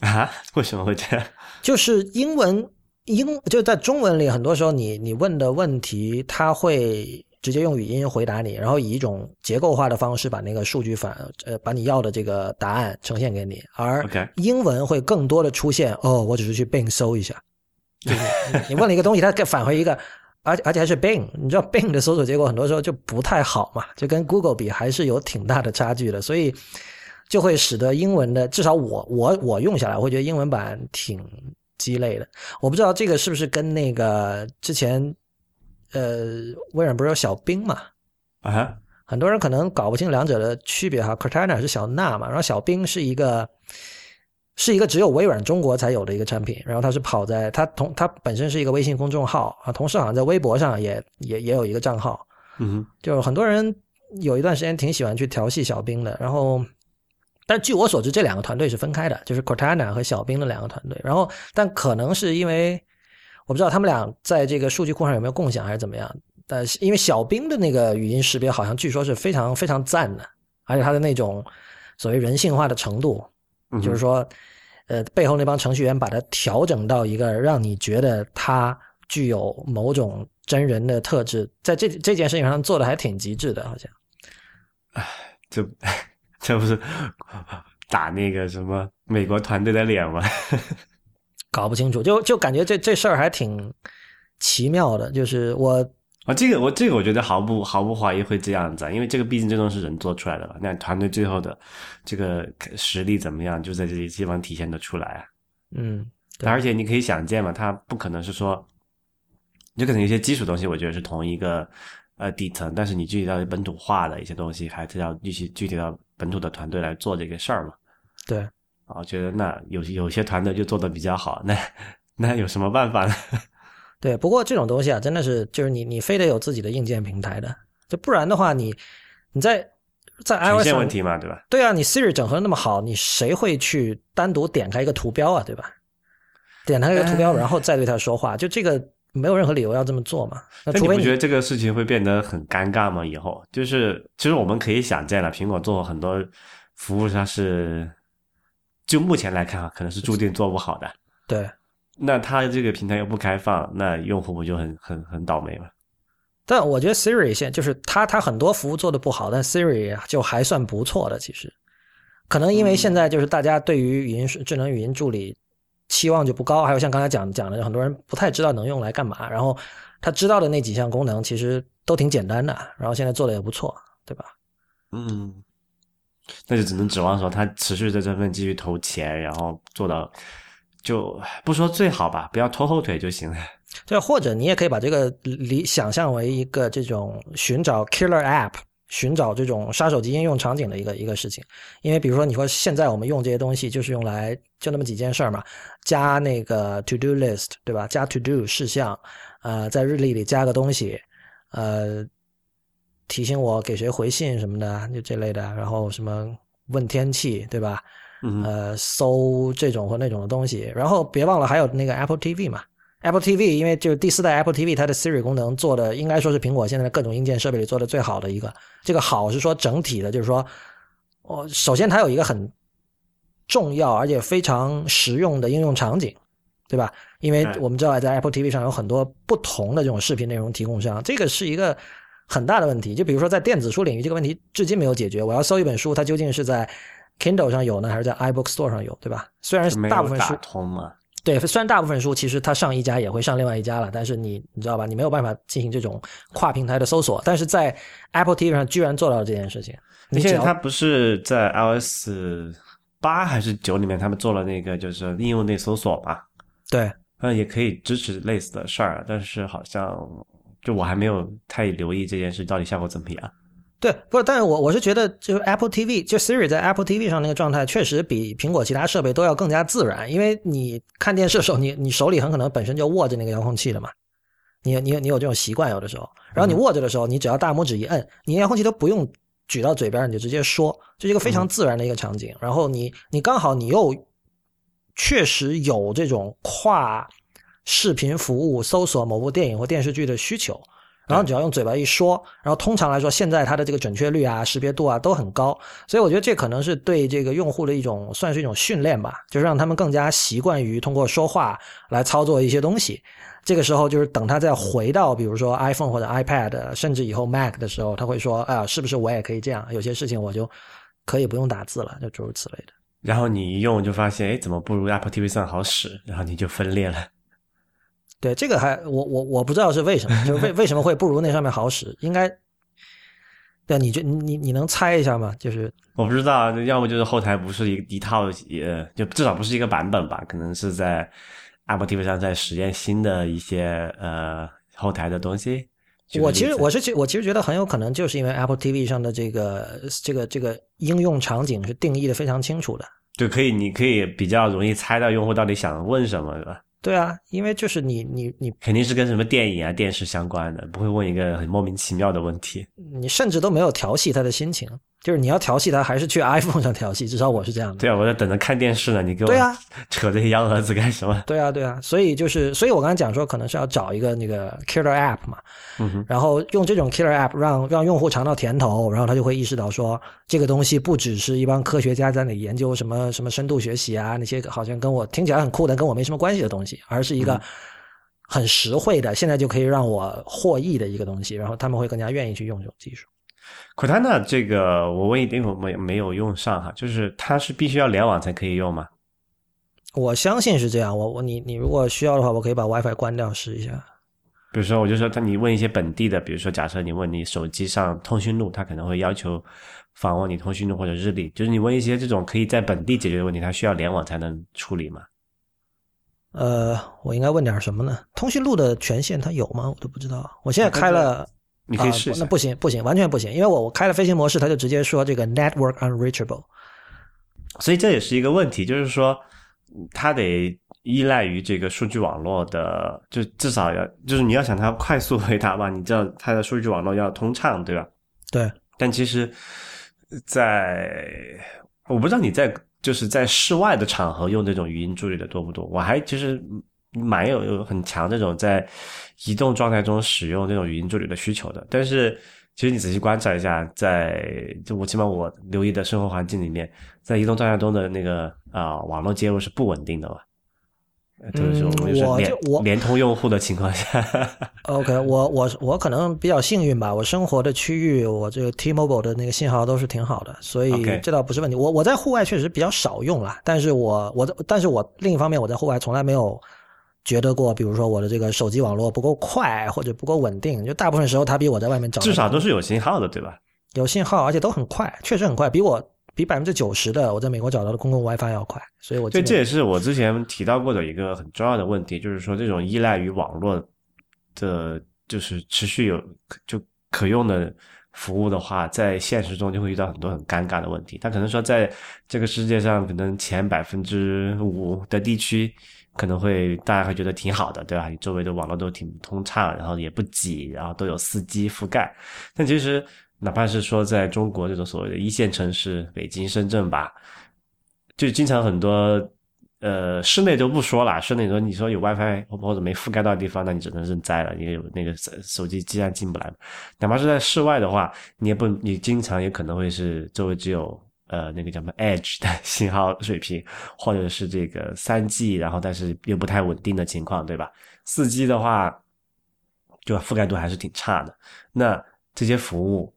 啊？为什么会这样？就是英文英就在中文里，很多时候你你问的问题，它会直接用语音回答你，然后以一种结构化的方式把那个数据反呃把你要的这个答案呈现给你，而英文会更多的出现哦，我只是去 Bing 搜一下，就是你问了一个东西，它给返回一个。而且而且还是 Bing，你知道 Bing 的搜索结果很多时候就不太好嘛，就跟 Google 比还是有挺大的差距的，所以就会使得英文的至少我我我用下来，我会觉得英文版挺鸡肋的。我不知道这个是不是跟那个之前呃微软不是有小冰嘛？啊，很多人可能搞不清两者的区别哈。Cortana 是小娜嘛，然后小冰是一个。是一个只有微软中国才有的一个产品，然后它是跑在它同它本身是一个微信公众号啊，同时好像在微博上也也也有一个账号，嗯，就很多人有一段时间挺喜欢去调戏小兵的，然后，但据我所知，这两个团队是分开的，就是 Cortana 和小兵的两个团队，然后但可能是因为我不知道他们俩在这个数据库上有没有共享还是怎么样，但是因为小兵的那个语音识别好像据说是非常非常赞的，而且它的那种所谓人性化的程度，就是说。呃，背后那帮程序员把它调整到一个让你觉得它具有某种真人的特质，在这这件事情上做的还挺极致的，好像。哎，这 这不是打那个什么美国团队的脸吗？搞不清楚，就就感觉这这事儿还挺奇妙的，就是我。啊，这个我这个我觉得毫不毫不怀疑会这样子，啊因为这个毕竟这种是人做出来的嘛，那团队最后的这个实力怎么样，就在这些地方体现的出来啊。嗯，而且你可以想见嘛，他不可能是说，就可能有些基础东西，我觉得是同一个呃底层，但是你具体到本土化的一些东西，还是要具体具体到本土的团队来做这个事儿嘛。对，啊，我觉得那有有些团队就做的比较好，那那有什么办法呢？对，不过这种东西啊，真的是就是你你非得有自己的硬件平台的，就不然的话，你你在在 iOS 上问题嘛，对吧？对啊，你 Siri 整合那么好，你谁会去单独点开一个图标啊，对吧？点开一个图标，然后再对它说话，就这个没有任何理由要这么做嘛。那你不觉得这个事情会变得很尴尬吗？以后就是其实我们可以想见了，苹果做很多服务，它是就目前来看啊，可能是注定做不好的。对。那它这个平台又不开放，那用户不就很很很倒霉吗？但我觉得 Siri 现就是它它很多服务做的不好，但 Siri 就还算不错的。其实，可能因为现在就是大家对于语音智能语音助理期望就不高，还有像刚才讲讲的，很多人不太知道能用来干嘛。然后他知道的那几项功能其实都挺简单的，然后现在做的也不错，对吧？嗯，那就只能指望说他持续在这份继续投钱，然后做到。就不说最好吧，不要拖后腿就行了。对，或者你也可以把这个理想象为一个这种寻找 killer app，寻找这种杀手级应用场景的一个一个事情。因为比如说你说现在我们用这些东西就是用来就那么几件事儿嘛，加那个 to do list 对吧？加 to do 事项，呃，在日历里加个东西，呃，提醒我给谁回信什么的，就这类的。然后什么问天气对吧？呃，搜这种或那种的东西。然后别忘了还有那个 Apple TV 嘛。Apple TV，因为就是第四代 Apple TV，它的 Siri 功能做的应该说是苹果现在的各种硬件设备里做的最好的一个。这个好是说整体的，就是说，哦，首先它有一个很重要而且非常实用的应用场景，对吧？因为我们知道在 Apple TV 上有很多不同的这种视频内容提供商，这个是一个很大的问题。就比如说在电子书领域，这个问题至今没有解决。我要搜一本书，它究竟是在 Kindle 上有呢，还是在 iBook Store 上有，对吧？虽然大部分书通嘛。对，虽然大部分书其实它上一家也会上另外一家了，但是你你知道吧？你没有办法进行这种跨平台的搜索，但是在 Apple TV 上居然做到了这件事情。你现在它不是在 iOS 八还是九里面，他们做了那个就是应用内搜索嘛？对，嗯，也可以支持类似的事儿，但是好像就我还没有太留意这件事到底效果怎么样。对，不是，但是我我是觉得，就是 Apple TV，就 Siri 在 Apple TV 上那个状态，确实比苹果其他设备都要更加自然。因为你看电视的时候，你你手里很可能本身就握着那个遥控器的嘛，你你你有这种习惯有的时候，然后你握着的时候，你只要大拇指一摁，你遥控器都不用举到嘴边，你就直接说，这是一个非常自然的一个场景。然后你你刚好你又确实有这种跨视频服务搜索某部电影或电视剧的需求。然后只要用嘴巴一说，然后通常来说，现在它的这个准确率啊、识别度啊都很高，所以我觉得这可能是对这个用户的一种算是一种训练吧，就是让他们更加习惯于通过说话来操作一些东西。这个时候就是等他再回到比如说 iPhone 或者 iPad，甚至以后 Mac 的时候，他会说：“啊，是不是我也可以这样？有些事情我就可以不用打字了，就诸如此类的。”然后你一用就发现，哎，怎么不如 Apple TV 上好使？然后你就分裂了。对这个还我我我不知道是为什么，就是为为什么会不如那上面好使？应该对，你就你你能猜一下吗？就是我不知道，要么就是后台不是一一套，呃，就至少不是一个版本吧？可能是在 Apple TV 上在实验新的一些呃后台的东西。我其实我是我其实觉得很有可能就是因为 Apple TV 上的这个这个这个应用场景是定义的非常清楚的，就可以你可以比较容易猜到用户到底想问什么，是吧？对啊，因为就是你你你肯定是跟什么电影啊、电视相关的，不会问一个很莫名其妙的问题。你甚至都没有调戏他的心情。就是你要调戏他，还是去 iPhone 上调戏？至少我是这样的。对啊，我在等着看电视呢。你给我对啊，扯这些幺蛾子干什么？对啊，对啊。所以就是，所以我刚才讲说，可能是要找一个那个 killer app 嘛，嗯然后用这种 killer app 让让用户尝到甜头，然后他就会意识到说，这个东西不只是一帮科学家在那里研究什么什么深度学习啊，那些好像跟我听起来很酷的跟我没什么关系的东西，而是一个很实惠的，现在就可以让我获益的一个东西，然后他们会更加愿意去用这种技术。Cortana 这个我问一点，我没没有用上哈，就是它是必须要联网才可以用吗？我相信是这样。我我你你如果需要的话，我可以把 WiFi 关掉试一下。比如说，我就说他，你问一些本地的，比如说，假设你问你手机上通讯录，他可能会要求访问你通讯录或者日历，就是你问一些这种可以在本地解决的问题，它需要联网才能处理吗？呃，我应该问点什么呢？通讯录的权限它有吗？我都不知道。我现在开了。你可以试试，那不行不行，完全不行，因为我我开了飞行模式，它就直接说这个 network unreachable，所以这也是一个问题，就是说它得依赖于这个数据网络的，就至少要就是你要想它快速回答吧，你知道它的数据网络要通畅，对吧？对。但其实，在我不知道你在就是在室外的场合用这种语音助理的多不多，我还其实。蛮有有很强这种在移动状态中使用这种语音助理的需求的，但是其实你仔细观察一下，在就我起码我留意的生活环境里面，在移动状态中的那个啊网络接入是不稳定的嘛？就是我就我联通用户的情况下，OK，我我我可能比较幸运吧，我生活的区域我这个 T-Mobile 的那个信号都是挺好的，所以这倒不是问题。我我在户外确实比较少用了，但是我我但是我另一方面我在户外从来没有。觉得过，比如说我的这个手机网络不够快或者不够稳定，就大部分时候它比我在外面找至少都是有信号的，对吧？有信号，而且都很快，确实很快，比我比百分之九十的我在美国找到的公共 WiFi 要快。所以，我对这也是我之前提到过的一个很重要的问题，就是说这种依赖于网络的，就是持续有就可用的服务的话，在现实中就会遇到很多很尴尬的问题。他可能说，在这个世界上，可能前百分之五的地区，可能会大家会觉得挺好的，对吧？你周围的网络都挺通畅，然后也不挤，然后都有四 G 覆盖。但其实，哪怕是说在中国这种所谓的一线城市，北京、深圳吧，就经常很多。呃，室内都不说了，室内说你说有 WiFi 或者没覆盖到的地方，那你只能认栽了。你有那个手手机既然进不来，哪怕是在室外的话，你也不，你经常也可能会是周围只有呃那个叫什么 Edge 的 信号水平，或者是这个三 G，然后但是又不太稳定的情况，对吧？四 G 的话，就覆盖度还是挺差的。那这些服务，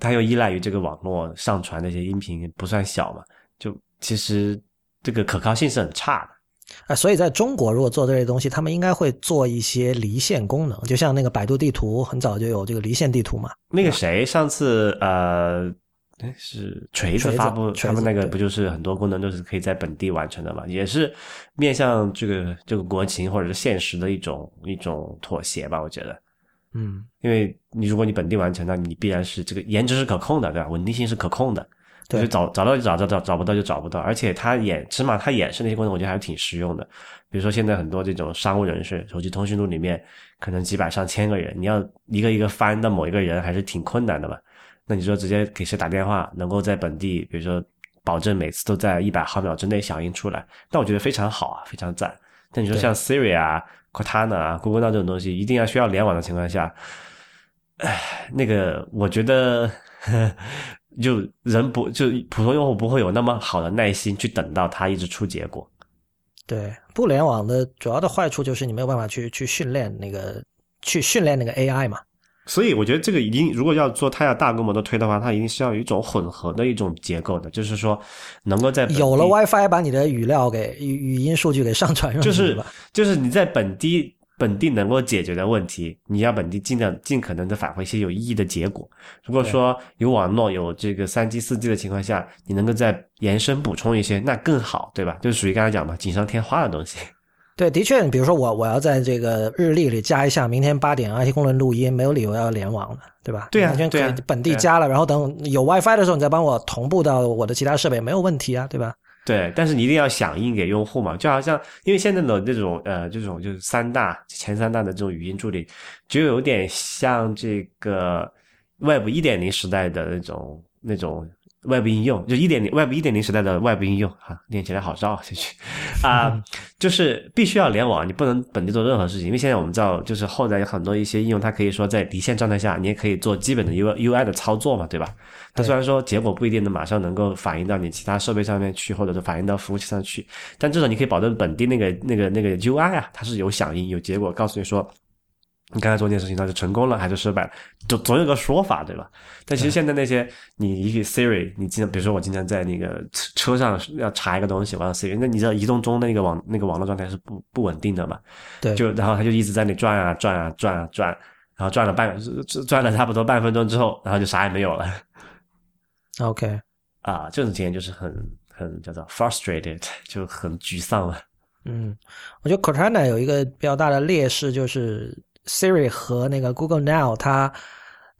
它又依赖于这个网络上传那些音频，不算小嘛？就其实。这个可靠性是很差的，啊，所以在中国如果做这些东西，他们应该会做一些离线功能，就像那个百度地图很早就有这个离线地图嘛。那个谁上次呃，是锤子发布他们那个不就是很多功能都是可以在本地完成的嘛？也是面向这个这个国情或者是现实的一种一种妥协吧？我觉得，嗯，因为你如果你本地完成，那你必然是这个颜值是可控的，对吧？稳定性是可控的。对就找找到就找到找找不到就找不到，而且它演起码它演示那些功能，我觉得还是挺实用的。比如说现在很多这种商务人士，手机通讯录里面可能几百上千个人，你要一个一个翻到某一个人，还是挺困难的嘛。那你说直接给谁打电话，能够在本地，比如说保证每次都在一百毫秒之内响应出来，那我觉得非常好啊，非常赞。但你说像 Siri 啊、Cortana 啊、Google Now 这种东西，一定要需要联网的情况下，唉，那个我觉得。就人不就普通用户不会有那么好的耐心去等到它一直出结果。对，不联网的主要的坏处就是你没有办法去去训练那个去训练那个 AI 嘛。所以我觉得这个一定，如果要做它要大规模的推的话，它一定是要有一种混合的一种结构的，就是说能够在有了 WiFi 把你的语料给语语音数据给上传上去，就是就是你在本地。本地能够解决的问题，你要本地尽量尽可能的返回一些有意义的结果。如果说有网络有这个三 G 四 G 的情况下，你能够再延伸补充一些，那更好，对吧？就属于刚才讲嘛，锦上添花的东西。对，的确，比如说我我要在这个日历里加一下明天八点 IT 公论录音，没有理由要联网的，对吧？对啊，对啊，本地加了，然后等有 WiFi 的时候，你再帮我同步到我的其他设备，没有问题啊，对吧？对，但是你一定要响应给用户嘛，就好像因为现在的这种呃，这种就是三大前三大的这种语音助理，就有点像这个 Web 一点零时代的那种那种。外部应用就一点零，外部一点零时代的外部应用哈，念起来好绕下去啊，就是必须要联网，你不能本地做任何事情，因为现在我们知道，就是后来有很多一些应用，它可以说在离线状态下，你也可以做基本的 U U I 的操作嘛，对吧？它虽然说结果不一定能马上能够反映到你其他设备上面去，或者是反映到服务器上去，但至少你可以保证本地那个那个那个 U I 啊，它是有响应、有结果，告诉你说。你刚才做这件事情，它是成功了还是失败了？总总有个说法，对吧？但其实现在那些，你一个 Siri，你经常，比如说我经常在那个车上要查一个东西，我要 Siri，那你知道移动中那个网那个网络状态是不不稳定的嘛？对。就然后它就一直在那转啊转啊转啊转，然后转了半转了差不多半分钟之后，然后就啥也没有了。OK。啊，这种体验就是很很叫做 frustrated，就很沮丧了。嗯，我觉得 Cortana 有一个比较大的劣势就是。Siri 和那个 Google Now，它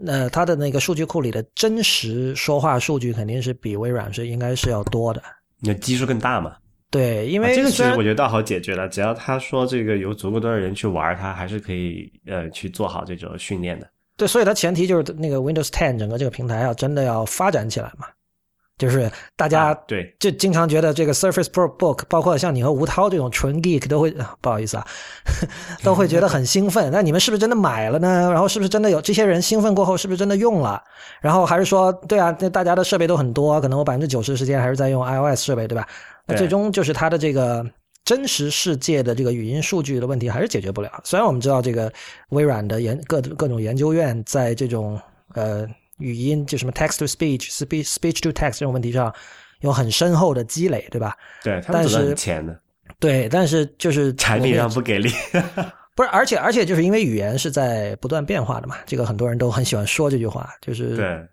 呃它的那个数据库里的真实说话数据肯定是比微软是应该是要多的。那基数更大嘛？对，因为这个其实我觉得倒好解决了，只要他说这个有足够多的人去玩，它还是可以呃去做好这种训练的。对，所以它前提就是那个 Windows 10整个这个平台要真的要发展起来嘛。就是大家对，就经常觉得这个 Surface Pro Book，包括像你和吴涛这种纯 geek 都会不好意思啊，都会觉得很兴奋。那你们是不是真的买了呢？然后是不是真的有这些人兴奋过后，是不是真的用了？然后还是说，对啊，那大家的设备都很多，可能我百分之九十时间还是在用 iOS 设备，对吧？那最终就是它的这个真实世界的这个语音数据的问题还是解决不了。虽然我们知道这个微软的研各各种研究院在这种呃。语音就什么 text to speech、speech speech to text 这种问题上有很深厚的积累，对吧？对，但是很浅的。对，但是就是 产品上不给力。不是，而且而且就是因为语言是在不断变化的嘛，这个很多人都很喜欢说这句话，就是对。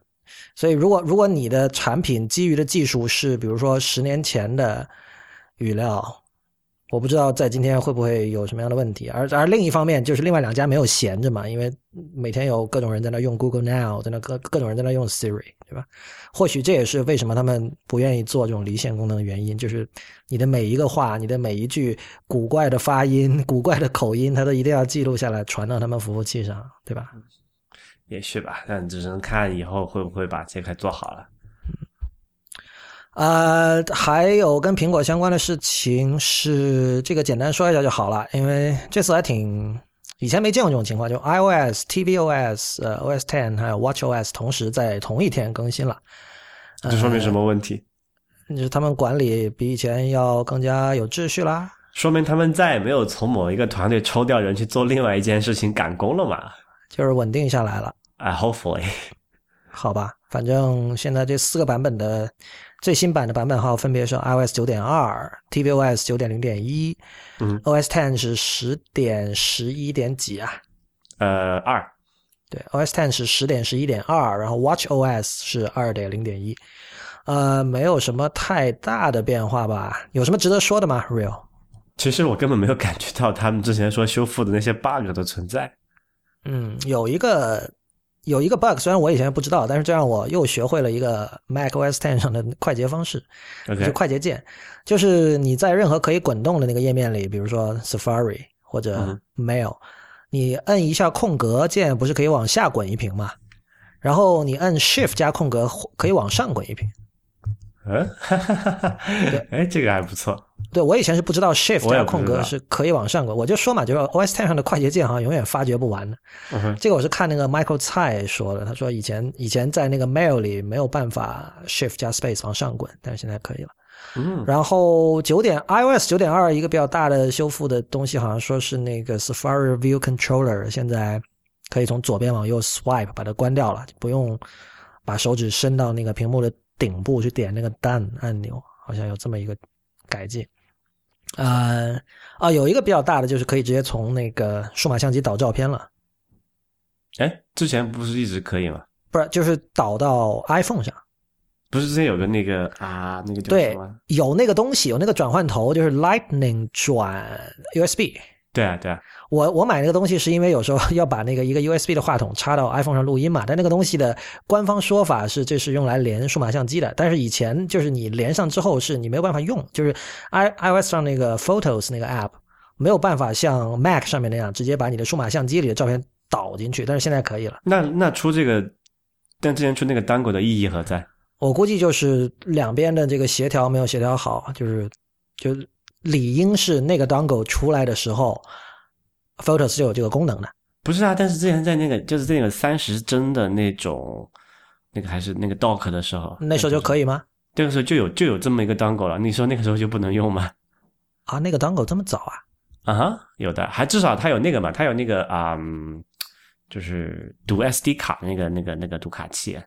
所以如果如果你的产品基于的技术是比如说十年前的语料，我不知道在今天会不会有什么样的问题。而而另一方面，就是另外两家没有闲着嘛，因为每天有各种人在那用 Google Now，在那各各种人在那用 Siri，对吧？或许这也是为什么他们不愿意做这种离线功能的原因，就是你的每一个话，你的每一句古怪的发音、古怪的口音，它都一定要记录下来，传到他们服务器上，对吧？也许吧，但只能看以后会不会把这块做好了。呃，还有跟苹果相关的事情是这个，简单说一下就好了，因为这次还挺以前没见过这种情况，就 iOS、tvOS、呃 OS Ten 还有 watchOS 同时在同一天更新了。这说明什么问题？就是他们管理比以前要更加有秩序啦。说明他们再也没有从某一个团队抽调人去做另外一件事情赶工了嘛？就是稳定下来了。啊，hopefully，好吧，反正现在这四个版本的。最新版的版本号分别是 iOS 九点二、tvOS 九点零点一、嗯，OS Ten 是十点十一点几啊？呃，二。对，OS Ten 是十点十一点二，然后 watchOS 是二点零点一，呃，没有什么太大的变化吧？有什么值得说的吗？Real？其实我根本没有感觉到他们之前说修复的那些 bug 的存在。嗯，有一个。有一个 bug，虽然我以前不知道，但是这让我又学会了一个 Mac OS Ten 上的快捷方式，就快捷键，就是你在任何可以滚动的那个页面里，比如说 Safari 或者 Mail，你摁一下空格键，不是可以往下滚一屏吗？然后你摁 Shift 加空格，可以往上滚一屏。嗯，哎，这个还不错。对我以前是不知道 Shift 加空格是可以往上滚，我就说嘛，就是 OS Ten 上的快捷键好像永远发掘不完的。这个我是看那个 Michael 蔡说的，他说以前以前在那个 Mail 里没有办法 Shift 加 Space 往上滚，但是现在可以了。嗯，然后九点 iOS 九点二一个比较大的修复的东西，好像说是那个 Safari View Controller 现在可以从左边往右 Swipe 把它关掉了，不用把手指伸到那个屏幕的。顶部去点那个 Done 按钮，好像有这么一个改进。呃，啊，有一个比较大的就是可以直接从那个数码相机导照片了。哎，之前不是一直可以吗？不是，就是导到 iPhone 上。不是之前有个那个啊，那个叫什么？有那个东西，有那个转换头，就是 Lightning 转 USB。对啊，对啊。我我买那个东西是因为有时候要把那个一个 USB 的话筒插到 iPhone 上录音嘛，但那个东西的官方说法是这是用来连数码相机的，但是以前就是你连上之后是你没有办法用，就是 i iOS 上那个 Photos 那个 app 没有办法像 Mac 上面那样直接把你的数码相机里的照片导进去，但是现在可以了。那那出这个，但之前出那个 Dangle 的意义何在？我估计就是两边的这个协调没有协调好，就是就理应是那个 Dangle 出来的时候。Photos 就有这个功能的，不是啊？但是之前在那个就是那个三十帧的那种，那个还是那个 Dock 的时候，那时候就可以吗？那个时候就有就有这么一个 Dongle 了。你说那个时候就不能用吗？啊，那个 Dongle 这么早啊？啊哈，有的，还至少它有那个嘛，它有那个啊，就是读 SD 卡那个那个那个读卡器。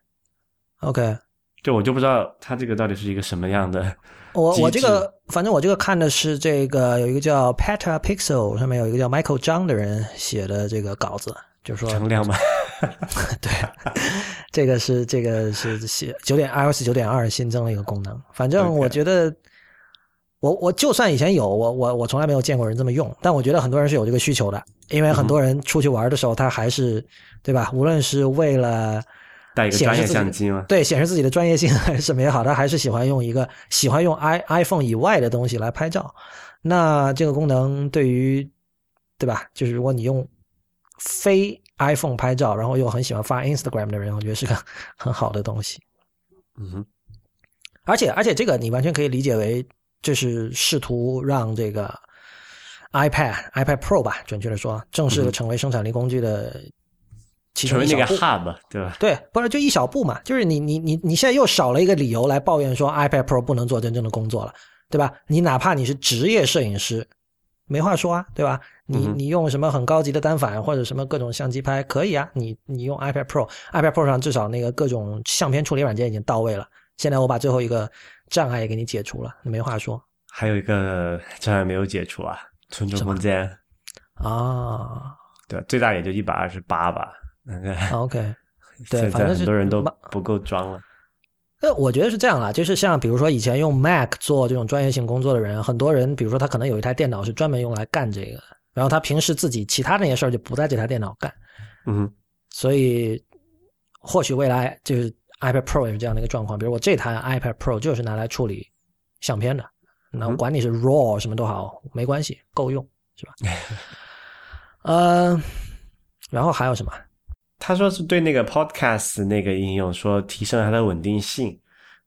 OK，就我就不知道它这个到底是一个什么样的。我我这个反正我这个看的是这个有一个叫 Peta Pixel 上面有一个叫 Michael 张的人写的这个稿子，就是说成亮吗？对，这个是这个是写九点 iOS 九点二新增了一个功能。反正我觉得，我我就算以前有，我我我从来没有见过人这么用，但我觉得很多人是有这个需求的，因为很多人出去玩的时候，他还是对吧？无论是为了。带一个专业相机吗？对，显示自己的专业性 还是什么也好，他还是喜欢用一个喜欢用 i iPhone 以外的东西来拍照。那这个功能对于对吧？就是如果你用非 iPhone 拍照，然后又很喜欢发 Instagram 的人，我觉得是个 很好的东西。嗯哼，而且而且这个你完全可以理解为，就是试图让这个 iPad iPad Pro 吧，准确的说，正式的成为生产力工具的。成为那个 hub 对吧？对，不是就一小步嘛？就是你你你你现在又少了一个理由来抱怨说 iPad Pro 不能做真正的工作了，对吧？你哪怕你是职业摄影师，没话说啊，对吧？你你用什么很高级的单反或者什么各种相机拍可以啊？你你用 iPad Pro，iPad Pro 上至少那个各种相片处理软件已经到位了。现在我把最后一个障碍也给你解除了，没话说。还有一个障碍没有解除啊，存储空间啊，对，最大也就一百二十八吧。OK，对，反正很多人都不够装了。呃，我觉得是这样啦，就是像比如说以前用 Mac 做这种专业性工作的人，很多人，比如说他可能有一台电脑是专门用来干这个，然后他平时自己其他那些事儿就不在这台电脑干，嗯所以或许未来就是 iPad Pro 也是这样的一个状况。比如我这台 iPad Pro 就是拿来处理相片的，那管你是 RAW 什么都好，没关系，够用，是吧？呃，然后还有什么？他说是对那个 Podcast 那个应用说提升了它的稳定性，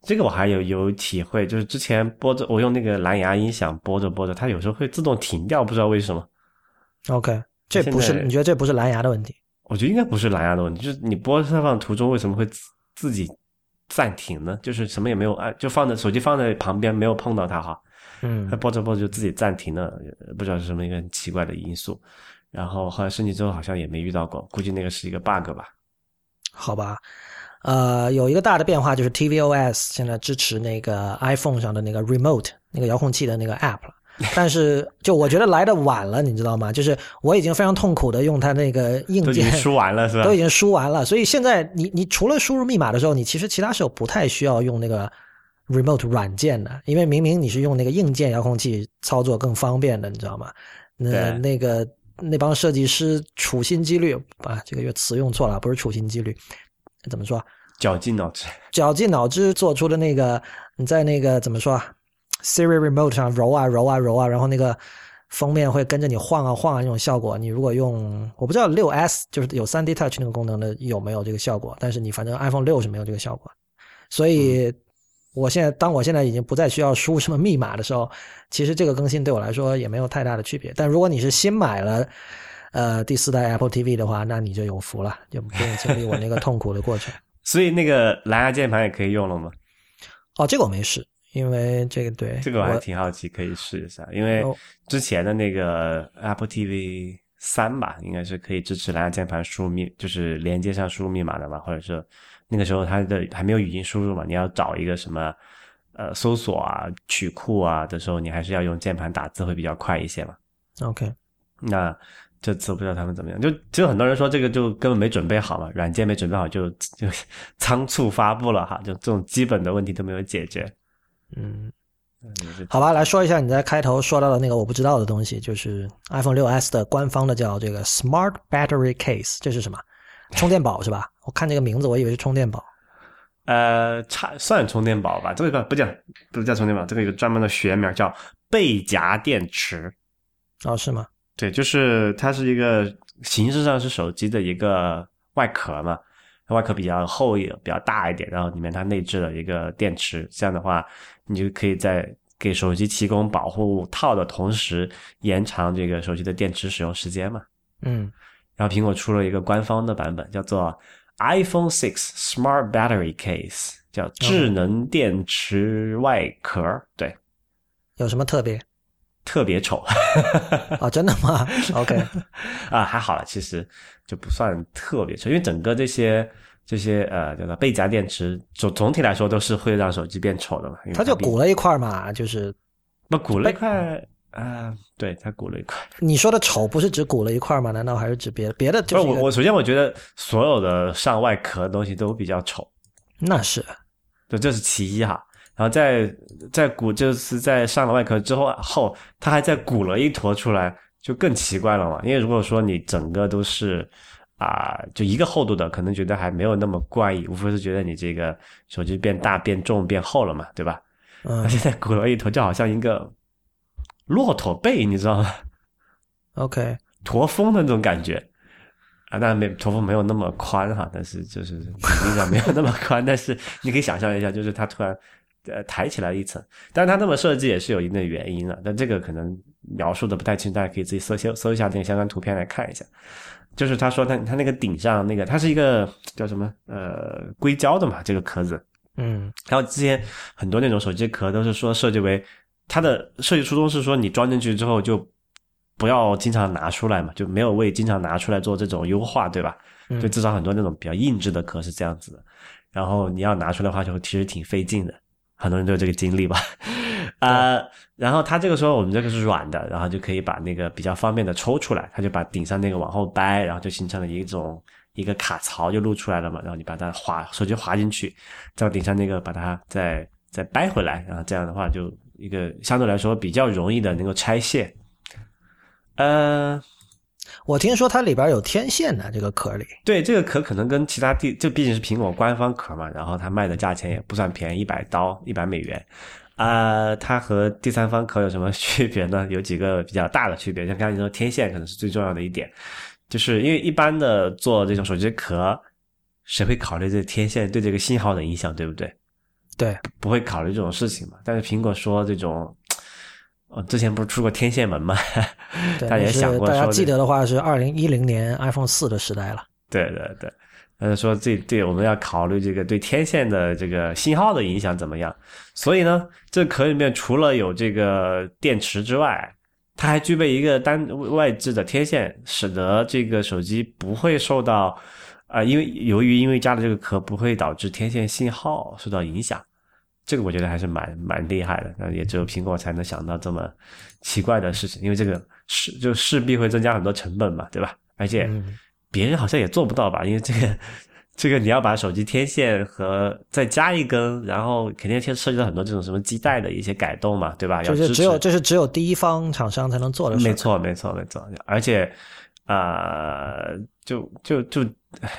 这个我还有有体会，就是之前播着我用那个蓝牙音响播着播着，它有时候会自动停掉，不知道为什么。OK，这不是你觉得这不是蓝牙的问题？我觉得应该不是蓝牙的问题，就是你播放放途中为什么会自自己暂停呢？就是什么也没有按，就放在手机放在旁边没有碰到它哈，嗯它播着播着就自己暂停了，呃不知道是什么一个很奇怪的因素。然后后来升级之后好像也没遇到过，估计那个是一个 bug 吧。好吧，呃，有一个大的变化就是 tvOS 现在支持那个 iPhone 上的那个 Remote 那个遥控器的那个 App 了。但是，就我觉得来的晚了，你知道吗？就是我已经非常痛苦的用它那个硬件都已经输完了是吧？都已经输完了，所以现在你你除了输入密码的时候，你其实其他时候不太需要用那个 remote 软件的，因为明明你是用那个硬件遥控器操作更方便的，你知道吗？那那个那帮设计师处心积虑啊，这个月词用错了，不是处心积虑，怎么说？绞尽脑汁。绞尽脑汁做出的那个，你在那个怎么说啊？Siri Remote 上揉啊揉啊揉啊，然后那个封面会跟着你晃啊晃啊那种效果。你如果用我不知道六 S 就是有 3D Touch 那个功能的有没有这个效果，但是你反正 iPhone 六是没有这个效果。所以，我现在当我现在已经不再需要输什么密码的时候，其实这个更新对我来说也没有太大的区别。但如果你是新买了。呃，第四代 Apple TV 的话，那你就有福了，就不用经历我那个痛苦的过程。所以那个蓝牙键盘也可以用了吗？哦，这个我没试，因为这个对这个我还挺好奇，可以试一下。因为哦之前的那个 Apple TV 三吧，应该是可以支持蓝牙键盘输入密，就是连接上输入密码的嘛，或者是那个时候它的还没有语音输入嘛，你要找一个什么呃搜索啊、曲库啊的时候，你还是要用键盘打字会比较快一些嘛。OK，那这次我不知道他们怎么样，就就很多人说这个就根本没准备好嘛，软件没准备好就就 仓促发布了哈，就这种基本的问题都没有解决。嗯，好吧，来说一下你在开头说到的那个我不知道的东西，就是 iPhone 6s 的官方的叫这个 Smart Battery Case，这是什么？充电宝是吧？我看这个名字，我以为是充电宝。呃，差算充电宝吧，这个不不叫不是叫充电宝，这个有个专门的学名叫背夹电池。哦，是吗？对，就是它是一个形式上是手机的一个外壳嘛，外壳比较厚一比较大一点，然后里面它内置了一个电池，这样的话，你就可以在给手机提供保护套的同时，延长这个手机的电池使用时间嘛。嗯然后苹果出了一个官方的版本，叫做 iPhone Six Smart Battery Case，叫智能电池外壳，对，有什么特别？特别丑。哦，真的吗？OK，啊，还好了，其实就不算特别丑，因为整个这些这些呃叫做背夹电池，总总体来说都是会让手机变丑的嘛。它就鼓了一块嘛，就是不鼓了一块啊、对，它鼓了一块。你说的丑不是指鼓了一块吗？难道还是指别的？别的不就是是我我首先我觉得所有的上外壳的东西都比较丑，那是对，这是其一哈。然后在在鼓就是在上了外壳之后后，它还在鼓了一坨出来，就更奇怪了嘛。因为如果说你整个都是啊、就一个厚度的，可能觉得还没有那么怪异，无非是觉得你这个手机变大、变重、变厚了嘛，对吧？嗯它现在鼓了一坨，就好像一个骆驼背，你知道吗？OK，驼峰的那种感觉。啊，当然没驼峰没有那么宽哈，但是就是比例上没有那么宽，但是你可以想象一下，就是它突然呃抬起来一层，但是它那么设计也是有一定的原因的，但这个可能描述的不太清楚，大家可以自己搜搜搜一下那个相关图片来看一下。就是他说他他那个顶上那个，它是一个叫什么？呃硅胶的嘛，这个壳子，嗯。还有之前很多那种手机壳都是说设计为它的设计初衷是说你装进去之后就不要经常拿出来嘛，就没有为经常拿出来做这种优化，对吧？嗯就至少很多那种比较硬质的壳是这样子的，然后你要拿出来的话，就其实挺费劲的，很多人都有这个经历吧。呃，然后它这个时候我们这个是软的，然后就可以把那个比较方便的抽出来，它就把顶上那个往后掰，然后就形成了一种一个卡槽就露出来了嘛，然后你把它滑手机滑进去，再顶上那个把它再再掰回来，然后这样的话就一个相对来说比较容易的能够拆卸。呃，我听说它里边有天线的，这个壳里。对，这个壳可能跟其他地，这毕竟是苹果官方壳嘛，然后它卖的价钱也不算便宜，一百刀，一百美元。啊，它和第三方壳有什么 区别呢？有几个比较大的区别，像刚才你说天线可能是最重要的一点，就是因为一般的做这种手机壳，谁会考虑这天线对这个信号的影响，对不对？对，不会考虑这种事情嘛。但是苹果说这种，呃，之前不是出过天线门嘛？大家也想过，大家记得的话是二零一零年 iPhone 四的时代了。对对对。呃，说这对我们要考虑这个对天线的这个信号的影响怎么样？所以呢，这壳里面除了有这个电池之外，它还具备一个单外置的天线，使得这个手机不会受到啊，因为由于因为加了这个壳，不会导致天线信号受到影响。这个我觉得还是蛮蛮厉害的，那也只有苹果才能想到这么奇怪的事情，因为这个势就势必会增加很多成本嘛，对吧？而且。别人好像也做不到吧？因为这个，这个你要把手机天线和再加一根，然后肯定牵涉及到很多这种什么基带的一些改动嘛，对吧？就是只有这是只有第一方厂商才能做的。没错，没错，没错。而且，啊，就就就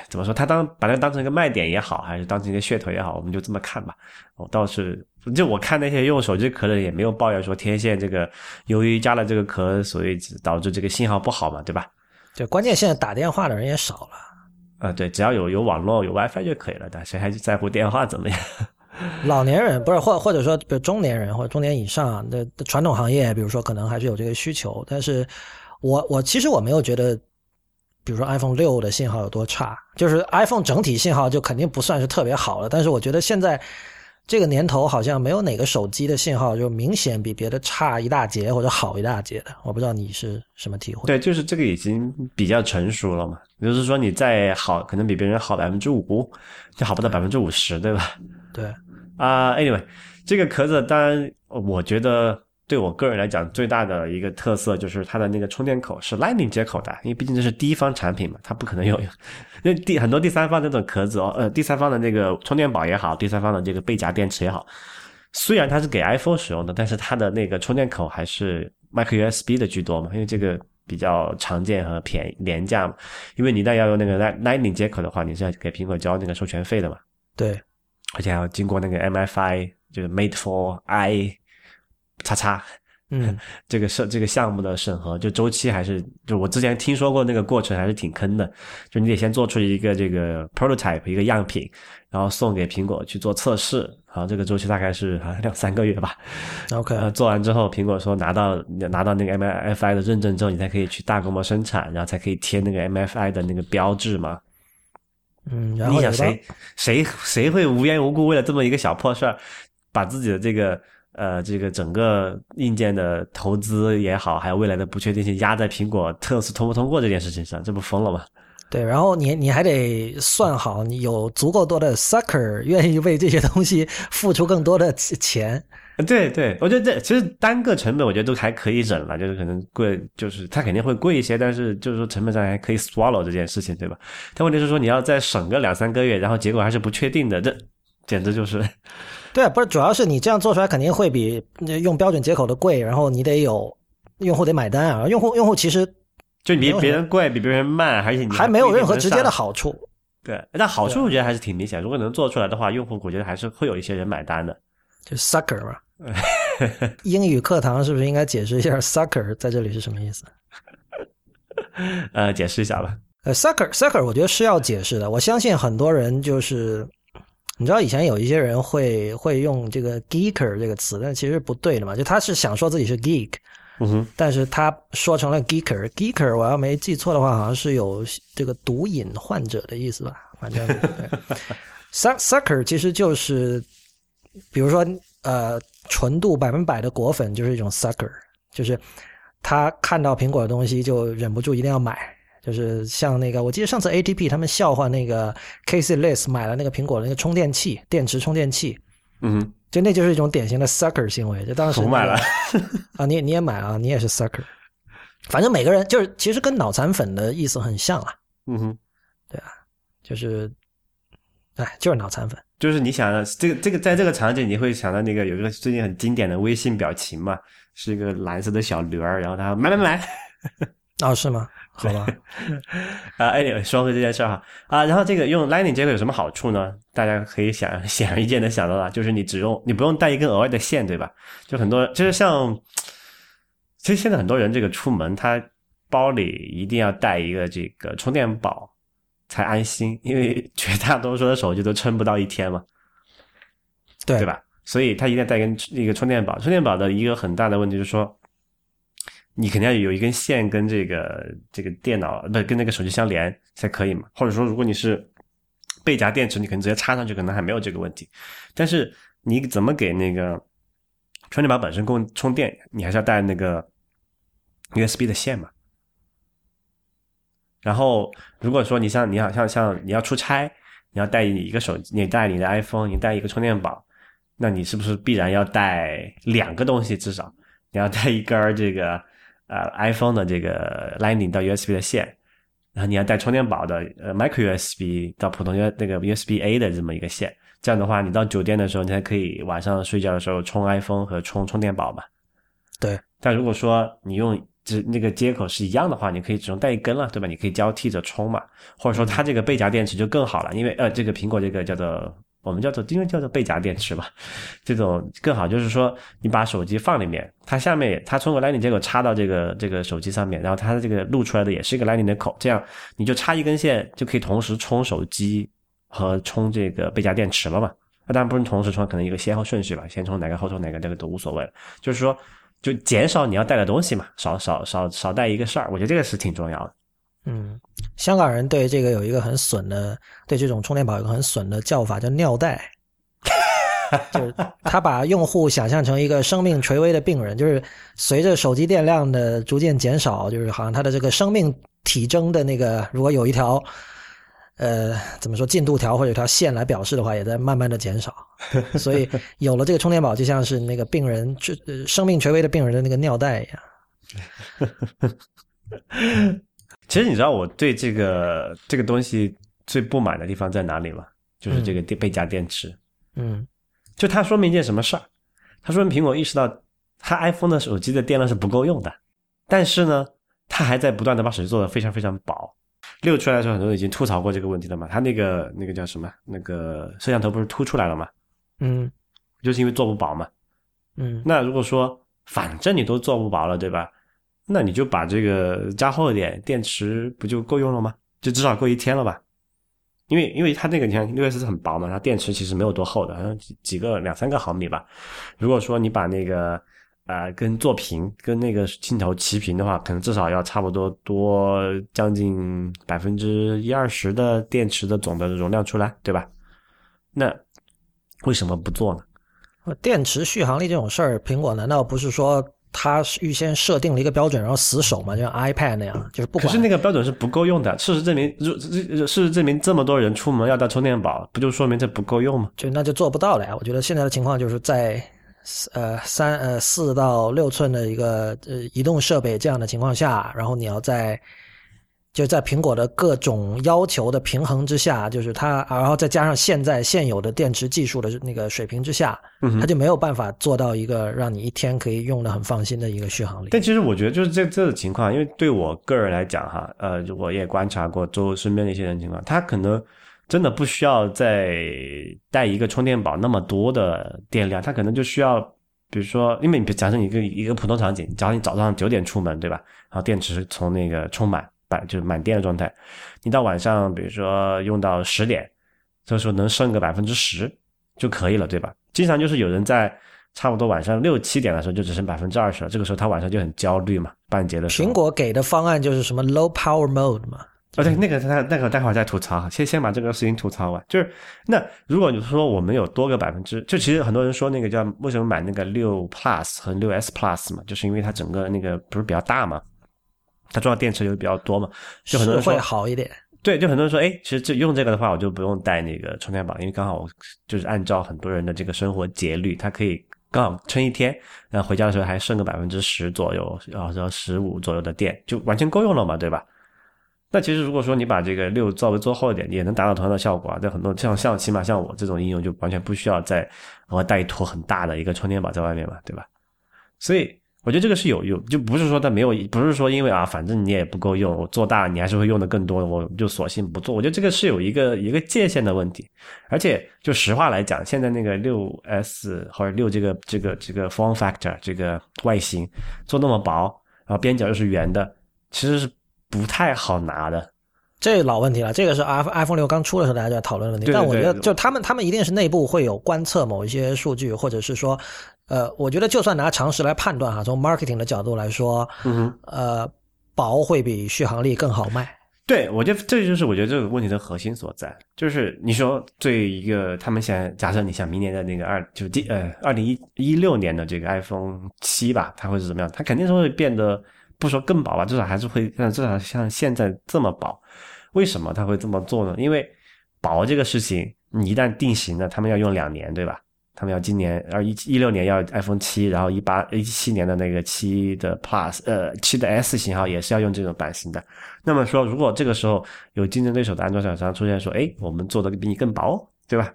怎么说？他当把它当成一个卖点也好，还是当成一个噱头也好，我们就这么看吧。我倒是就我看那些用手机壳的也没有抱怨说天线这个由于加了这个壳，所以导致这个信号不好嘛，对吧？就关键现在打电话的人也少了，啊，对，只要有有网络有 WiFi 就可以了，但谁还在乎电话怎么样？老年人不是或或者说比如中年人或者中年以上的传统行业，比如说可能还是有这个需求，但是我我其实我没有觉得，比如说 iPhone 六的信号有多差，就是 iPhone 整体信号就肯定不算是特别好了，但是我觉得现在。这个年头好像没有哪个手机的信号就明显比别的差一大截或者好一大截的，我不知道你是什么体会？对，就是这个已经比较成熟了嘛。就是说你再好，可能比别人好百分之五，就好不到百分之五十，对吧？对。啊，Anyway，这个壳子当然，我觉得。对我个人来讲，最大的一个特色就是它的那个充电口是 Lightning 接口的，因为毕竟这是第一方产品嘛，它不可能有，那第很多第三方那种壳子哦，呃，第三方的那个充电宝也好，第三方的这个背夹电池也好，虽然它是给 iPhone 使用的，但是它的那个充电口还是 Micro USB 的居多嘛，因为这个比较常见和便宜廉价嘛，因为你一旦要用那个 Lightning 接口的话，你是要给苹果交那个授权费的嘛，对，而且还要经过那个 MFI，就是 Made for I。叉叉，嗯，这个设这个项目的审核就周期还是就我之前听说过那个过程还是挺坑的，就你得先做出一个这个 prototype 一个样品，然后送给苹果去做测试，然后这个周期大概是好像两三个月吧。OK，做完之后，苹果说拿到拿到那个 MFI 的认证之后，你才可以去大规模生产，然后才可以贴那个 MFI 的那个标志嘛。嗯，然后你想谁谁谁会无缘无故为了这么一个小破事儿，把自己的这个。呃，这个整个硬件的投资也好，还有未来的不确定性压在苹果特斯通不通过这件事情上，这不疯了吗？对，然后你你还得算好，你有足够多的 sucker 愿意为这些东西付出更多的钱。对对，我觉得这其实单个成本我觉得都还可以忍了，就是可能贵，就是它肯定会贵一些，但是就是说成本上还可以 swallow 这件事情，对吧？但问题是说你要再省个两三个月，然后结果还是不确定的，这简直就是。对，不是，主要是你这样做出来肯定会比用标准接口的贵，然后你得有用户得买单啊。用户用户其实就比别人贵，比别人慢，而且你还没有任何直接的好处。对，但好处我觉得还是挺明显。如果能做出来的话，用户我觉得还是会有一些人买单的。就 sucker 嘛，英语课堂是不是应该解释一下 sucker 在这里是什么意思？呃，解释一下吧。呃，sucker sucker，我觉得是要解释的。我相信很多人就是。你知道以前有一些人会会用这个 geeker 这个词，但其实不对的嘛。就他是想说自己是 geek，嗯哼，但是他说成了 geeker。geeker 我要没记错的话，好像是有这个毒瘾患者的意思吧？反正 sucker 其实就是，比如说呃，纯度百分百的果粉就是一种 sucker，就是他看到苹果的东西就忍不住一定要买。就是像那个，我记得上次 ATP 他们笑话那个 Casey List 买了那个苹果的那个充电器，电池充电器，嗯，就那就是一种典型的 sucker 行为。就当时我买了 啊，你你也买啊，你也是 sucker。反正每个人就是其实跟脑残粉的意思很像啊，嗯哼，对啊。就是，哎，就是脑残粉。就是你想的这个这个在这个场景，你会想到那个有一个最近很经典的微信表情嘛，是一个蓝色的小驴儿，然后他买买买哦，是吗？好吧，啊，哎，说回这件事儿哈啊，然后这个用 Lightning 接口有什么好处呢？大家可以想显而易见的想到了，就是你只用你不用带一根额外的线，对吧？就很多就是像，其实现在很多人这个出门他包里一定要带一个这个充电宝才安心，因为 绝大多数的手机都撑不到一天嘛。对对？吧？所以他一定要带一根一个充电宝。充电宝的一个很大的问题就是说，你肯定要有一根线跟这个这个电脑不跟那个手机相连才可以嘛。或者说，如果你是背夹电池，你可能直接插上去，可能还没有这个问题。但是你怎么给那个充电宝本身供充电，你还是要带那个 USB 的线嘛。然后，如果说你像你好像像你要出差，你要带一个手机，你带你的 iPhone，你带一个充电宝，那你是不是必然要带两个东西？至少你要带一根儿这个呃 iPhone 的这个 Lightning 到 USB 的线，然后你要带充电宝的呃 Micro USB 到普通 U 那个 USB A 的这么一个线。这样的话，你到酒店的时候，你才可以晚上睡觉的时候充 iPhone 和充充电宝嘛。对，但如果说你用这那个接口是一样的话，你可以只用带一根了，对吧？你可以交替着充嘛，或者说它这个背夹电池就更好了，因为呃，这个苹果这个叫做我们叫做因为叫做背夹电池吧，这种更好，就是说你把手机放里面，它下面它通过 Lightning 接口插到这个这个手机上面，然后它的这个露出来的也是一个 Lightning 的口，这样你就插一根线就可以同时充手机和充这个背夹电池了嘛。那当然不是同时充，可能一个先后顺序吧，先充哪个后充哪个，这个都无所谓。就是说，就减少你要带的东西嘛，少少少少带一个事儿，我觉得这个是挺重要的。嗯，香港人对这个有一个很损的，对这种充电宝有个很损的叫法，叫尿袋。就是他把用户想象成一个生命垂危的病人，就是随着手机电量的逐渐减少，就是好像他的这个生命体征的那个，如果有一条呃怎么说进度条或者有条线来表示的话，也在慢慢的减少。所以有了这个充电宝，就像是那个病人这、呃、生命垂危的病人的那个尿袋一样。其实你知道我对这个这个东西最不满的地方在哪里吗？就是这个电背夹电池。嗯就它说明一件什么事儿？它说明苹果意识到它 iPhone 的手机的电量是不够用的，但是呢，它还在不断的把手机做的非常非常薄。六出来的时候，很多人已经吐槽过这个问题了嘛。它那个那个叫什么？那个摄像头不是凸出来了吗？嗯就是因为做不薄嘛。嗯那如果说反正你都做不薄了，对吧？那你就把这个加厚一点，电池不就够用了吗？就至少够一天了吧？因为因为它那个你看六 S 是很薄嘛，它电池其实没有多厚的，好像几几个两三个毫米吧。如果说你把那个呃跟做屏跟那个镜头齐平的话，可能至少要差不多多将近百分之一二十的电池的总的容量出来，对吧？那为什么不做呢？电池续航力这种事儿，苹果难道不是说它预先设定了一个标准，然后死守嘛？就像 iPad 那样，就是不管。可是那个标准是不够用的。事实证明，如事实证明，这么多人出门要带充电宝，不就说明这不够用吗？就那就做不到了呀。我觉得现在的情况就是在呃三呃四到六寸的一个呃移动设备这样的情况下，然后你要在就在苹果的各种要求的平衡之下，就是它，然后再加上现在现有的电池技术的那个水平之下，嗯它就没有办法做到一个让你一天可以用的很放心的一个续航力。但其实我觉得就是这这种情况，因为对我个人来讲哈，呃，我也观察过周身边的一些人情况，他可能真的不需要再带一个充电宝那么多的电量，他可能就需要，比如说，因为你假设你一个一个普通场景，假如你早上九点出门，对吧？然后电池从那个充满。满就是满电的状态，你到晚上比如说用到十点，这时候能剩个百分之十就可以了，对吧？经常就是有人在差不多晚上六七点的时候就只剩百分之二十了，这个时候他晚上就很焦虑嘛，半截的时候。苹果给的方案就是什么 low power mode 嘛？哦，对，那个他那个待会儿再吐槽，先先把这个事情吐槽完。就是那如果你说我们有多个百分之，就其实很多人说那个叫为什么买那个六 Plus 和六 S Plus 嘛，就是因为它整个那个不是比较大嘛。它装的电池就比较多嘛，就很多人说会好一点。对，就很多人说，哎，其实这用这个的话，我就不用带那个充电宝，因为刚好我就是按照很多人的这个生活节律，它可以刚好撑一天，然后回家的时候还剩个百分之十左右，然后十五左右的电，就完全够用了嘛，对吧？那其实如果说你把这个六稍微做厚一点，也能达到同样的效果啊。在很多像像起码像我这种应用，就完全不需要再额外带一坨很大的一个充电宝在外面嘛，对吧？所以我觉得这个是有有，就不是说它没有，不是说因为啊，反正你也不够用，我做大你还是会用的更多，我就索性不做。我觉得这个是有一个一个界限的问题。而且就实话来讲，现在那个六 S 或者六这个这个这个 form factor 这个外形做那么薄，然后边角又是圆的，其实是。不太好拿的，这老问题了。这个是 iPhone iPhone 六刚出的时候大家就在讨论的问题。但我觉得，就他们他们一定是内部会有观测某一些数据，或者是说，呃，我觉得就算拿常识来判断哈，从 marketing 的角度来说，嗯，呃，薄会比续航力更好卖。对，我觉得这就是我觉得这个问题的核心所在。就是你说对一个他们现在假设你想明年的那个二就第呃二零一一六年的这个 iPhone 七吧，它会是怎么样？它肯定是会变得。不说更薄吧，至少还是会像至少像现在这么薄。为什么他会这么做呢？因为薄这个事情，你一旦定型了，他们要用两年，对吧？他们要今年二一一六年要 iPhone 七，然后一八一七年的那个七的 Plus，呃，七的 S 型号也是要用这种版型的。那么说，如果这个时候有竞争对手的安卓厂商出现说，哎，我们做的比你更薄，对吧？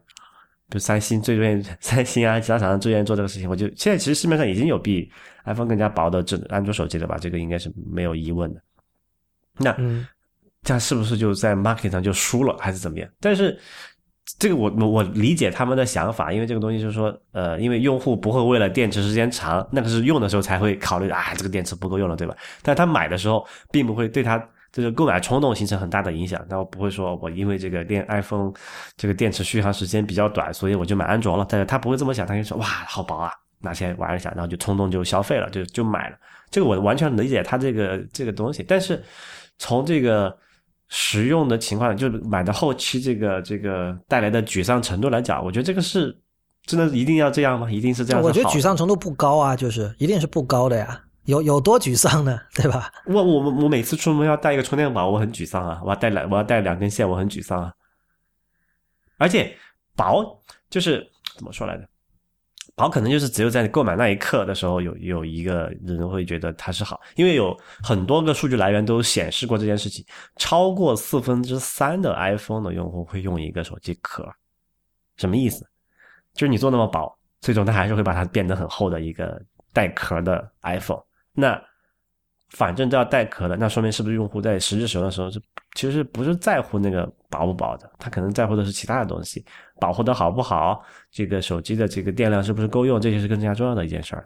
比如三星最愿意，三星啊，其他厂商最愿意做这个事情。我就现在其实市面上已经有比 iPhone 更加薄的这安卓手机了吧？这个应该是没有疑问的。那这样是不是就在 market 上就输了，还是怎么样？但是这个我我我理解他们的想法，因为这个东西就是说，呃，因为用户不会为了电池时间长，那个是用的时候才会考虑啊，这个电池不够用了，对吧？但他买的时候并不会对他。这个购买冲动形成很大的影响，但我不会说我因为这个电 iPhone 这个电池续航时间比较短，所以我就买安卓了。但是他不会这么想，他就说哇好薄啊，拿起来玩一下，然后就冲动就消费了，就就买了。这个我完全理解他这个这个东西，但是从这个实用的情况，就是买的后期这个这个带来的沮丧程度来讲，我觉得这个是真的一定要这样吗？一定是这样？我觉得沮丧程度不高啊，就是一定是不高的呀。有有多沮丧呢？对吧？我我我每次出门要带一个充电宝，我很沮丧啊！我要带两我要带两根线，我很沮丧啊！而且薄就是怎么说来着？好可能就是只有在购买那一刻的时候，有有一个人会觉得它是好，因为有很多个数据来源都显示过这件事情，超过四分之三的 iPhone 的用户会用一个手机壳，什么意思？就是你做那么薄，最终它还是会把它变得很厚的一个带壳的 iPhone。那反正都要带壳的，那说明是不是用户在实际使用的时候是其实不是在乎那个薄不薄的，他可能在乎的是其他的东西，保护的好不好，这个手机的这个电量是不是够用，这些是更加重要的一件事儿。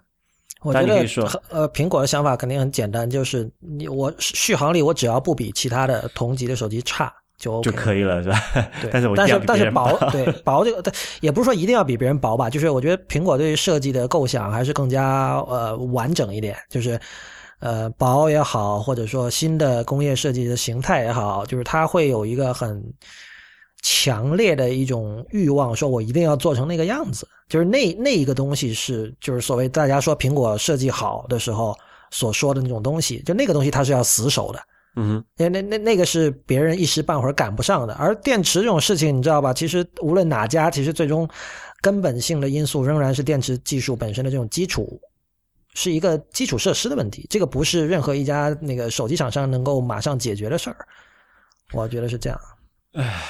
我觉得呃，苹果的想法肯定很简单，就是你我续航力我只要不比其他的同级的手机差就就可以了，是吧？对，但是但是但是薄对 薄这个，但也不是说一定要比别人薄吧，就是我觉得苹果对于设计的构想还是更加呃完整一点，就是。呃，薄也好，或者说新的工业设计的形态也好，就是它会有一个很强烈的一种欲望，说我一定要做成那个样子。就是那那一个东西是，就是所谓大家说苹果设计好的时候所说的那种东西，就那个东西它是要死守的。嗯，因为那那那个是别人一时半会儿赶不上的。而电池这种事情，你知道吧？其实无论哪家，其实最终根本性的因素仍然是电池技术本身的这种基础。是一个基础设施的问题，这个不是任何一家那个手机厂商能够马上解决的事儿，我觉得是这样。唉，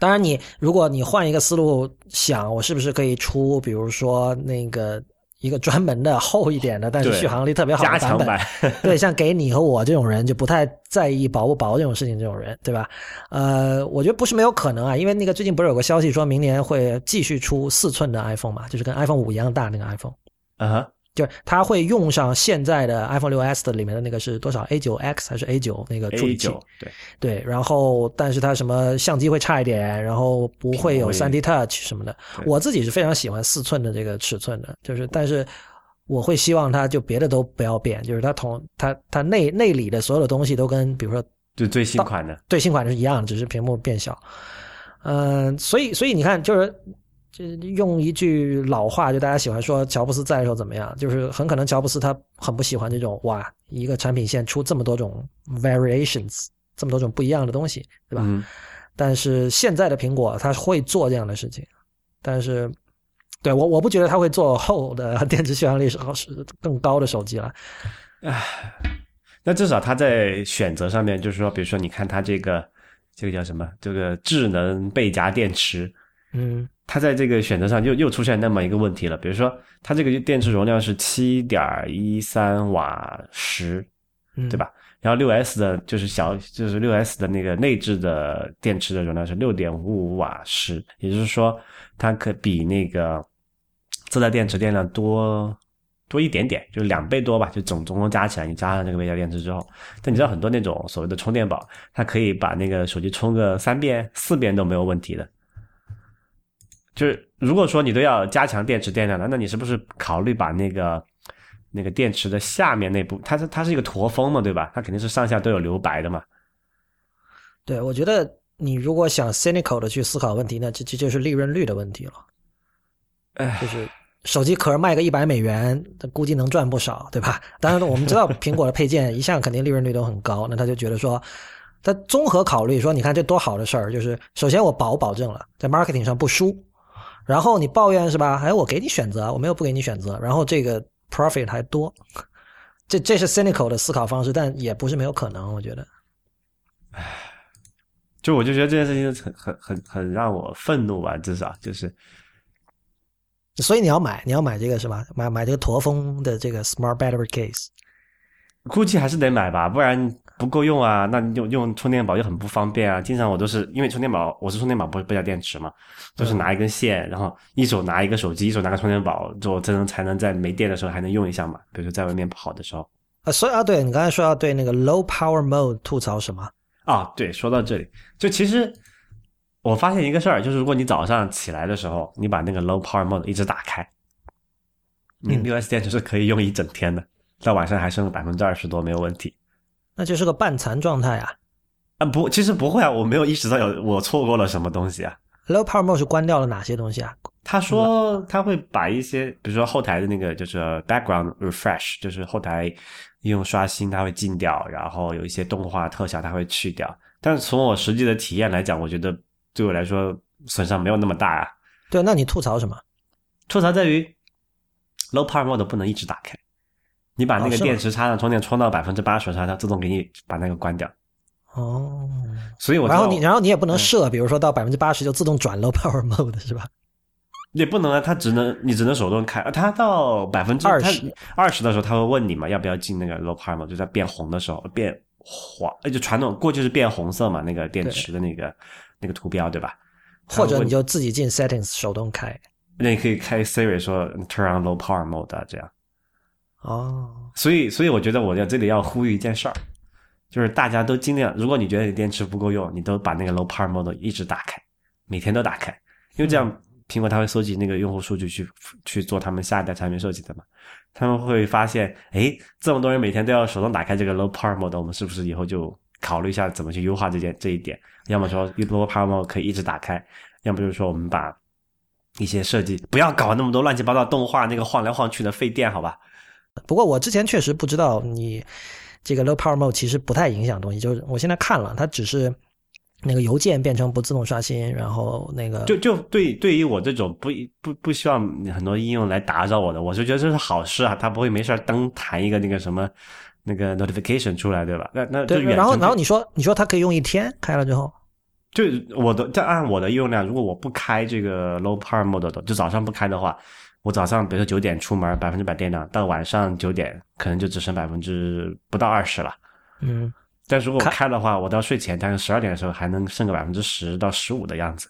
当然，你如果你换一个思路想，我是不是可以出，比如说那个一个专门的厚一点的，但是续航力特别好的版本？对，像给你和我这种人就不太在意薄不薄这种事情，这种人，对吧？呃，我觉得不是没有可能啊，因为那个最近不是有个消息说明年会继续出四寸的 iPhone 嘛，就是跟 iPhone 五一样大那个 iPhone。啊。就是它会用上现在的 iPhone 六 S 的里面的那个是多少 A 九 X 还是 A 九那个处理器？对对，然后但是它什么相机会差一点，然后不会有 3D Touch 什么的。我自己是非常喜欢四寸的这个尺寸的，就是但是我会希望它就别的都不要变，就是它同它它内内里的所有的东西都跟比如说就最新款的最新款的是一样，只是屏幕变小。嗯，所以所以你看就是。就用一句老话，就大家喜欢说乔布斯在的时候怎么样？就是很可能乔布斯他很不喜欢这种哇，一个产品线出这么多种 variations，这么多种不一样的东西，对吧？但是现在的苹果他会做这样的事情，但是对我我不觉得他会做厚的电池续航力是是更高的手机了。唉，那至少它在选择上面，就是说，比如说，你看它这个这个叫什么？这个智能背夹电池，嗯它在这个选择上又又出现那么一个问题了。比如说，它这个电池容量是七点一三瓦时，嗯，对？吧？然后六 S 的就是小，就是六 S 的那个内置的电池的容量是六点五五瓦时，也就是说，它可比那个自带电池电量多多一点点，就两倍多吧，就总总共加起来，你加上这个微加电池之后，但你知道很多那种所谓的充电宝，它可以把那个手机充个三遍、四遍都没有问题的。就是如果说你都要加强电池电量了，那你是不是考虑把那个那个电池的下面那部，它是它是一个驼峰嘛，对吧？它肯定是上下都有留白的嘛。对，我觉得你如果想 cynical 的去思考问题，那这这就是利润率的问题了。哎就是手机壳卖个一百美元，它估计能赚不少，对吧？当然，我们知道苹果的配件一向肯定利润率都很高，那他就觉得说，他综合考虑说，你看这多好的事儿，就是首先我保保证了在 marketing 上不输，然后你抱怨是吧？哎，我给你选择，我没有不给你选择，然后这个 profit 还多，这这是 cynical 的思考方式，但也不是没有可能，我觉得。就我就觉得这件事情很很很很让我愤怒吧，至少就是所以你要买，你要买这个是吧？买买这个驼峰的这个 smart battery case。估计还是得买吧，不然不够用啊。那你用用充电宝又很不方便啊。经常我都是因为充电宝，我是充电宝不是不加电池嘛，就是拿一根线，然后一手拿一个手机，一手拿个充电宝，就才能才能在没电的时候还能用一下嘛。比如说在外面跑的时候。啊，所以啊，对你刚才说要对那个 low power mode 吐槽什么？啊，对，说到这里，就其实我发现一个事儿，就是如果你早上起来的时候，你把那个 low power mode 一直打开，你嗯六 S 电池是可以用一整天的，到晚上还剩百分之二十多没有问题。那就是个半残状态啊。啊，不，其实不会啊，我没有意识到有我错过了什么东西啊。low power mode 是关掉了哪些东西啊？他说他会把一些，比如说后台的那个就是 background refresh，就是后台应用刷新它会禁掉，然后有一些动画特效它会去掉。但是从我实际的体验来讲，我觉得对我来说损伤没有那么大啊。对，那你吐槽什么？吐槽在于 low power mode 不能一直打开，你把那个电池插上充电充到百分之八十，它它自动给你把那个关掉。哦，所以我然后你然后你也不能嗯设，比如说到百分之八十就自动转 low power mode 是吧？也不能啊，它只能你只能手动开，呃它到百分之二十二十的时候，它会问你嘛，要不要进那个 low power mode，就在变红的时候变黄，呃就传统过去是变红色嘛，那个电池的那个那个图标对吧？或者你就自己进 settings 手动开。那你可以开 Siri 说 turn on low power mode 啊这样。哦，所以，所以我觉得我在这里要呼吁一件事儿，就是大家都尽量，如果你觉得你电池不够用，你都把那个 low power mode 一直打开，每天都打开，因为这样苹果它会搜集那个用户数据去去做他们下一代产品设计的嘛。他们会发现，哎，这么多人每天都要手动打开这个 low power mode，我们是不是以后就考虑一下怎么去优化这件这一点？要么说 low power mode 可以一直打开，要么就是说我们把一些设计不要搞那么多乱七八糟动画，那个晃来晃去的费电，好吧？不过我之前确实不知道你这个 low power mode 其实不太影响东西，就是我现在看了，它只是那个邮件变成不自动刷新，然后那个就就对对于我这种不不不希望很多应用来打扰我的，我就觉得这是好事啊，他不会没事儿登弹一个那个什么那个 notification 出来，对吧？那那就对，远程然后然后你说你说它可以用一天开了之后，就我的这按我的用量，如果我不开这个 low power mode 的，就早上不开的话，我早上比如说九点出门，百分之百电量，到晚上九点可能就只剩百分之不到二十了。嗯，但如果我开开的话，我到睡前大概十二点的时候还能剩个百分之十到十五的样子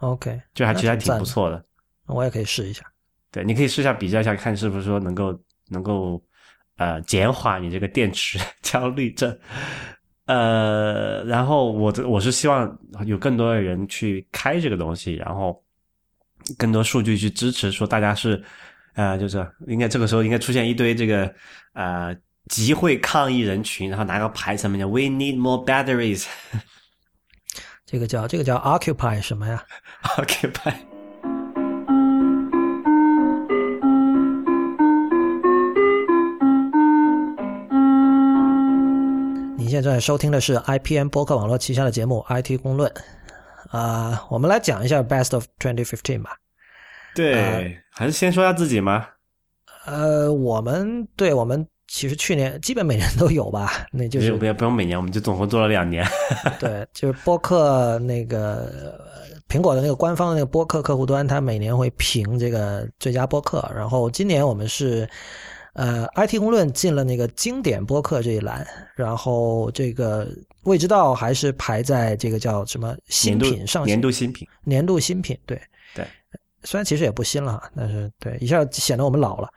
，OK，就还其实还挺不错的。我也可以试一下。对，你可以试一下比较一下，看是不是说能够能够呃减缓你这个电池 焦虑症。呃，然后我这我是希望有更多的人去开这个东西，然后更多数据去支持，说大家是呃，就是应该这个时候应该出现一堆这个呃集会抗议人群，然后拿个牌上面叫 “We need more batteries”，这个叫这个叫 occupy 什么呀？occupy。你现在收听的是 IPM 播客网络旗下的节目《IT 公论》啊、我们来讲一下 Best of 2015吧。对，还是先说一下自己吗？呃，我们对我们其实去年基本每年都有吧，那就是用不用不用每年，我们就总共做了两年。对，就是播客那个呃苹果的那个官方的那个播客客户端，它每年会评这个最佳播客。然后今年我们是呃 IT 公论进了那个经典播客这一栏，然后这个未知道还是排在这个叫什么新品上年度新品，年度新品，对。对，虽然其实也不新了，但是对一下显得我们老了。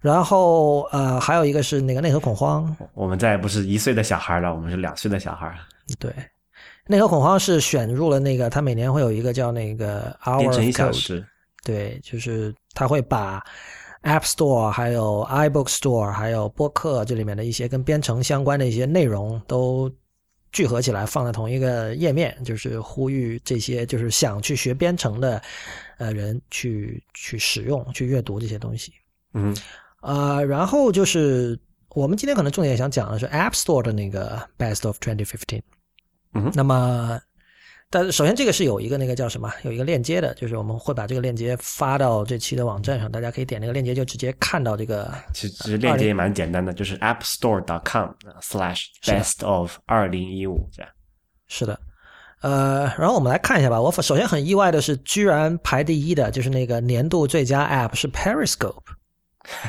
然后呃还有一个是那个内核恐慌，我们再也不是一岁的小孩了，我们是两岁的小孩了。对，内核恐慌是选入了那个，他每年会有一个叫那个 Hour 变成一小时，对，就是他会把 App Store、还有 iBook Store、还有播客这里面的一些跟编程相关的一些内容都聚合起来，放在同一个页面，就是呼吁这些就是想去学编程的呃人去去使用、去阅读这些东西。嗯，呃，然后就是我们今天可能重点想讲的是 App Store 的那个 Best of 2015。嗯哼那么，但是首先这个是有一个那个叫什么，有一个链接的，就是我们会把这个链接发到这期的网站上，大家可以点那个链接就直接看到这个。其实其实链接也蛮简单的，就是 appstore.com/slash/best of 二零一五这样。是的，呃，然后我们来看一下吧。我首先很意外的是，居然排第一的就是那个年度最佳 App 是 Periscope。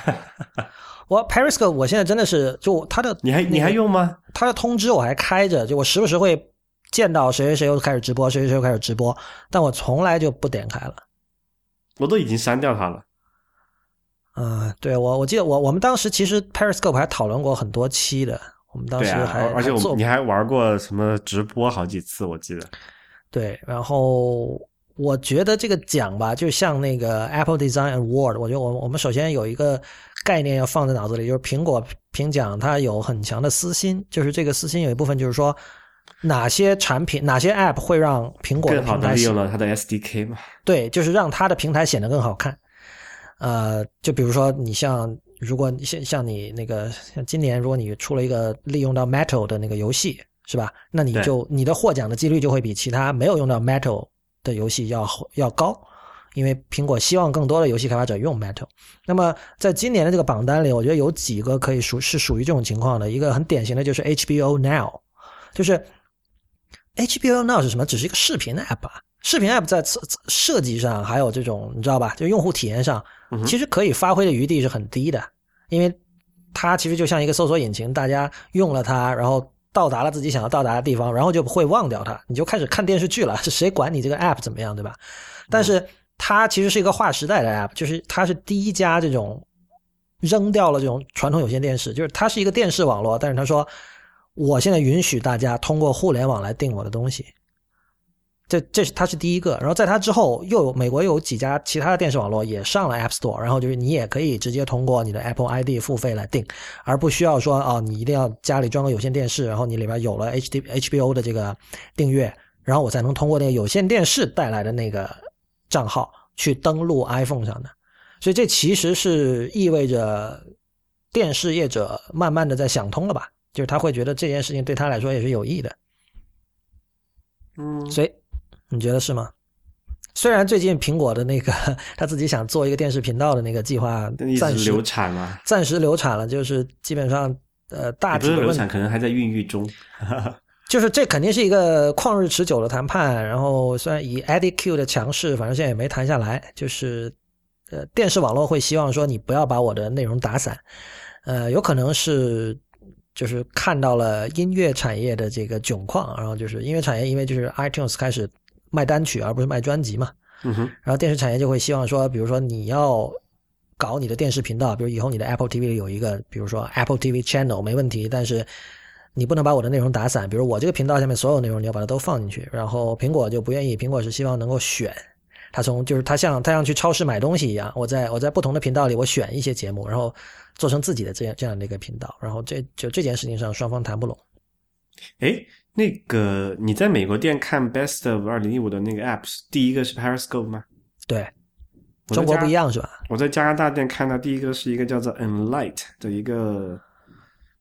我 Periscope 我现在真的是就它的你还你还用吗？它的通知我还开着，就我时不时会见到谁谁谁又开始直播，谁谁谁又开始直播，但我从来就不点开了。我都已经删掉他了。嗯，对我我记得我我们当时其实 Periscope 还讨论过很多期的，我们当时还、而而且我你还玩过什么直播好几次，我记得。对，然后我觉得这个奖吧，就像那个 Apple Design Award，我觉得我我们首先有一个概念要放在脑子里，就是苹果评奖它有很强的私心，就是这个私心有一部分就是说哪些产品、哪些 App 会让苹果的更好的利用了它的 SDK 嘛。对，就是让它的平台显得更好看。呃，就比如说你像，如果你像像你那个像今年，如果你出了一个利用到 Metal 的那个游戏，是吧？那你就你的获奖的几率就会比其他没有用到 Metal 的游戏要要高，因为苹果希望更多的游戏开发者用 Metal。那么在今年的这个榜单里，我觉得有几个可以属是属于这种情况的，一个很典型的就是 HBO Now，就是 HBO Now 是什么？只是一个视频的 app 啊。视频 app 在设设计上还有这种你知道吧？就用户体验上，其实可以发挥的余地是很低的，因为它其实就像一个搜索引擎，大家用了它，然后到达了自己想要到达的地方，然后就会忘掉它，你就开始看电视剧了。是 谁管你这个 app 怎么样，对吧？但是它其实是一个划时代的 app，就是它是第一家这种扔掉了这种传统有线电视，就是它是一个电视网络，但是他说我现在允许大家通过互联网来订我的东西。这这是它是第一个，然后在它之后又有美国有几家其他的电视网络也上了 App Store，然后就是你也可以直接通过你的 Apple ID 付费来订，而不需要说哦你一定要家里装个有线电视，然后你里边有了 HD HBO 的这个订阅，然后我才能通过那个有线电视带来的那个账号去登录 iPhone 上的，所以这其实是意味着电视业者慢慢的在想通了吧，就是他会觉得这件事情对他来说也是有益的。嗯，所以你觉得是吗？虽然最近苹果的那个他自己想做一个电视频道的那个计划暂时流产了，暂时流产了，就是基本上呃大体的流产，可能还在孕育中。就是这肯定是一个旷日持久的谈判。然后虽然以 Eddie Q 的强势，反正现在也没谈下来。就是呃电视网络会希望说你不要把我的内容打散，呃有可能是。就是看到了音乐产业的这个窘况，然后就是音乐产业，因为就是 iTunes 开始卖单曲而不是卖专辑嘛，嗯哼，然后电视产业就会希望说，比如说你要搞你的电视频道，比如以后你的 Apple TV 里有一个，比如说 Apple TV Channel 没问题，但是你不能把我的内容打散，比如我这个频道下面所有内容你要把它都放进去，然后苹果就不愿意，苹果是希望能够选。他从就是他像他像去超市买东西一样，我在我在不同的频道里我选一些节目，然后做成自己的这样这样的一个频道，然后这就这件事情上双方谈不拢。哎，那个你在美国店看 Best of 二零一五的那个 apps，第一个是 Periscope 吗？对，中国不一样是吧？我在加拿大店看到第一个是一个叫做 Enlight 的一个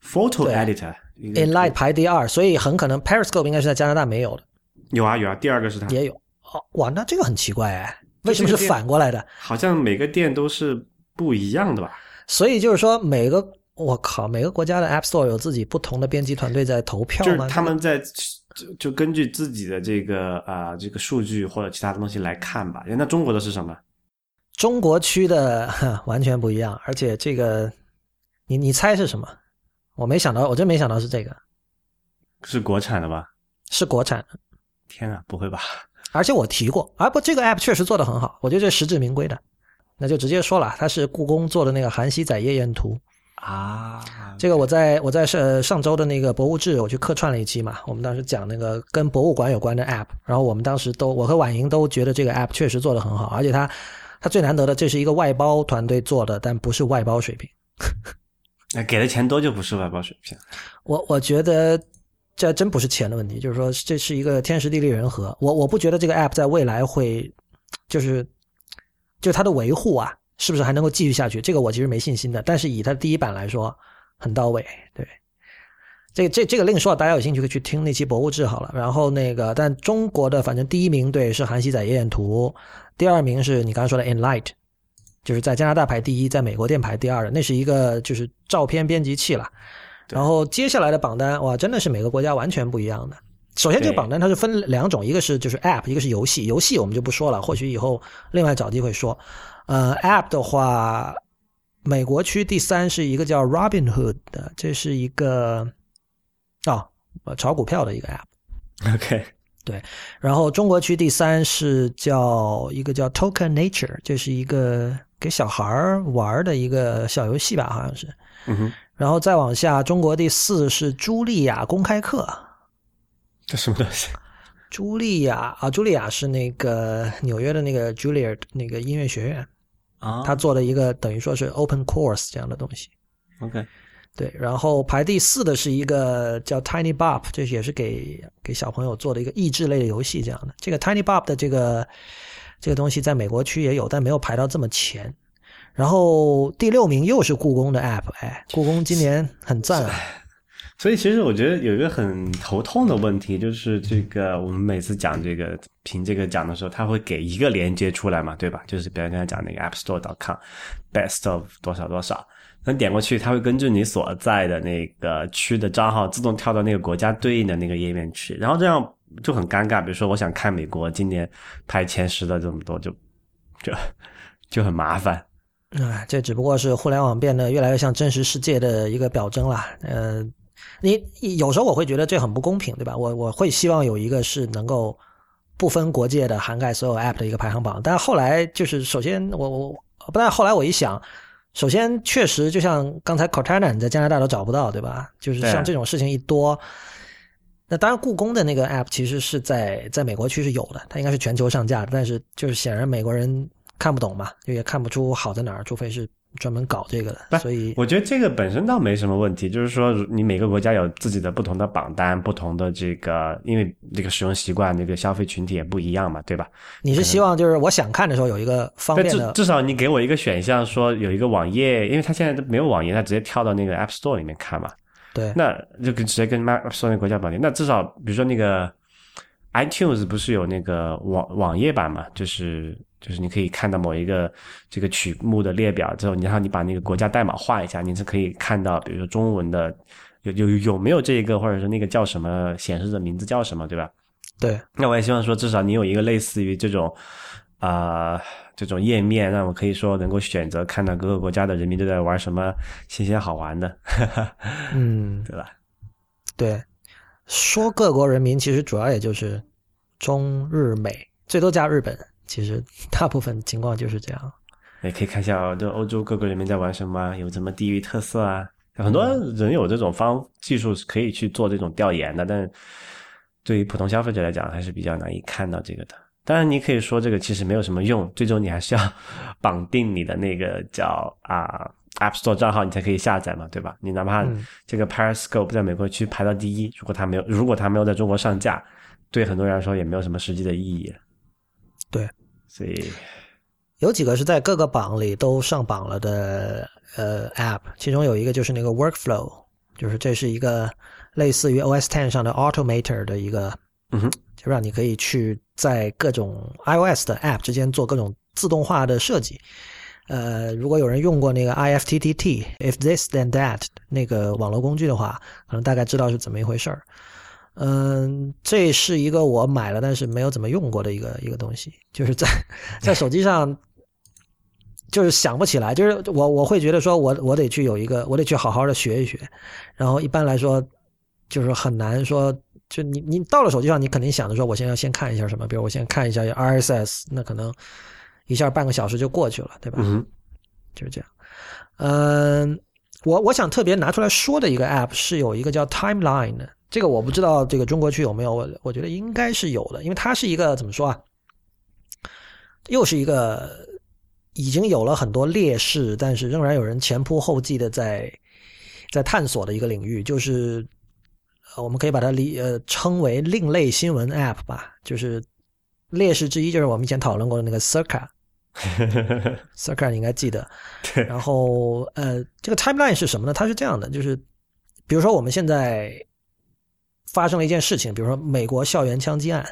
photo Editor。Enlight 排第二，所以很可能 Periscope 应该是在加拿大没有的，有啊有啊，第二个是它，也有。哦，哇，那这个很奇怪哎，为什么是反过来的？好像每个店都是不一样的吧？所以就是说，每个我靠，每个国家的 App Store 有自己不同的编辑团队在投票就是吗？他们在就就根据自己的这个啊、这个数据或者其他的东西来看吧。那中国的是什么？中国区的呵 完全不一样，而且这个，你你猜是什么？我没想到，我真没想到是这个，是国产的吧？是国产的。天啊，不会吧？而且我提过，啊不，这个 app 确实做的很好，我觉得这实至名归的。那就直接说了，它是故宫做的那个韩熙载夜宴图。啊，这个我在我在上上周的那个博物志，我去客串了一期嘛，我们当时讲那个跟博物馆有关的 app，然后我们当时都我和婉莹都觉得这个 app 确实做得很好，而且它它最难得的，这是一个外包团队做的，但不是外包水平。那给的钱多就不是外包水平。我我觉得这真不是钱的问题，就是说这是一个天时地利人和。我我不觉得这个 app 在未来会，就是就它的维护啊，是不是还能够继续下去？这个我其实没信心的。但是以它的第一版来说，很到位。对，这这这个另说，大家有兴趣可以去听那期博物志好了。然后那个，但中国的反正第一名对是韩熙载夜宴图，第二名是你刚刚说的 Enlight。就是在加拿大排第一，在美国店排第二的，那是一个就是照片编辑器了。然后接下来的榜单，哇，真的是每个国家完全不一样的。首先，这个榜单它是分两种，一个是就是 App，一个是游戏。游戏我们就不说了，或许以后另外找机会说。呃，App 的话，美国区第三是一个叫 Robinhood 的，这是一个哦，呃炒股票的一个 App。OK，对然后中国区第三是叫一个叫 Token Nature，这是一个给小孩玩的一个小游戏吧，好像是。嗯哼，然后再往下，中国第四是茱莉亚公开课。这什么东西？茱莉亚啊，茱莉亚是那个纽约的那个 Juilliard 那个音乐学院，啊他做了一个等于说是 open course 这样的东西。OK，对，然后排第四的是一个叫 Tiny Bob，这也是给给小朋友做的一个益智类的游戏这样的。这个 Tiny Bob 的这个这个东西在美国区也有，但没有排到这么前。然后第六名又是故宫的 app，哎，故宫今年很赞啊。所以其实我觉得有一个很头痛的问题，就是这个我们每次讲这个评这个奖的时候，他会给一个连接出来嘛，对吧？就是比如刚才讲那个 App Store.com best of 多少多少，那点过去，它会根据你所在的那个区的账号自动跳到那个国家对应的那个页面去，然后这样就很尴尬。比如说，我想看美国今年排前十的这么多，就就 就很麻烦。哎，这只不过是互联网变得越来越像真实世界的一个表征啦。呃，你有时候我会觉得这很不公平，对吧？我我会希望有一个是能够不分国界的涵盖所有 App 的一个排行榜。但后来就是，首先我我不但后来我一想，首先确实就像刚才 Cortana 你在加拿大都找不到，对吧？就是像这种事情一多。那当然，故宫的那个 app 其实是在在美国区是有的，它应该是全球上架的，但是就是显然美国人看不懂嘛，就也看不出好在哪儿，除非是专门搞这个的，所以我觉得这个本身倒没什么问题，就是说你每个国家有自己的不同的榜单，不同的这个，因为这个使用习惯、这个消费群体也不一样嘛，对吧？你是希望就是我想看的时候有一个方便的，至少你给我一个选项，说有一个网页，因为它现在都没有网页，它直接跳到那个 App Store 里面看嘛，对那就跟直接跟 App Store 那个国家绑定。那至少比如说那个 iTunes 不是有那个网网页版嘛，就是就是你可以看到某一个这个曲目的列表之后，然后你把那个国家代码画一下，你是可以看到，比如说中文的有有有没有这一个，或者是那个叫什么显示的名字叫什么，对吧？对那我也希望说，至少你有一个类似于这种，啊、这种页面，让我可以说能够选择看到各个国家的人民都在玩什么新鲜好玩的，嗯 对吧？对，说各国人民其实主要也就是中日美，最多加日本，其实 大部分情况就是这样。也可以看一下这欧洲各个人民在玩什么，有什么地域特色啊。很多人有这种方技术是可以去做这种调研的，但对于普通消费者来讲，还是比较难以看到这个的。当然，你可以说这个其实没有什么用，最终你还是要绑定你的那个叫啊 App Store 账号，你才可以下载嘛，对吧？你哪怕嗯这个 Periscope 在美国区排到第一，如果它没有，如果它没有在中国上架，对很多人来说也没有什么实际的意义。对，所以有几个是在各个榜里都上榜了的呃 App，其中有一个就是那个 Workflow，就是这是一个类似于 OS Ten 上的 Automator 的一个，嗯哼，就让你可以去在各种 iOS 的 App 之间做各种自动化的设计。呃，如果有人用过那个 IFTTT if this then that 那个网络工具的话，可能大概知道是怎么一回事儿。嗯，这是一个我买了但是没有怎么用过的一个一个东西，就是在在手机上，就是想不起来，就是我我会觉得说我我得去有一个，我得去好好的学一学，然后一般来说就是很难说，就你你到了手机上，你肯定想着说我先要先看一下什么，比如我先看一下 RSS，那可能一下半个小时就过去了，对吧？嗯就是这样。嗯，我我想特别拿出来说的一个 app 是有一个叫 Timeline 的，这个我不知道这个中国区有没有，我我觉得应该是有的，因为它是一个怎么说啊，又是一个已经有了很多劣势，但是仍然有人前仆后继的在在探索的一个领域，就是呃我们可以把它理呃称为另类新闻 app 吧，就是劣势之一就是我们以前讨论过的那个 Circa。Circa 你应该记得，对然后呃，这个 timeline 是什么呢？它是这样的，就是比如说我们现在发生了一件事情，比如说美国校园枪击案，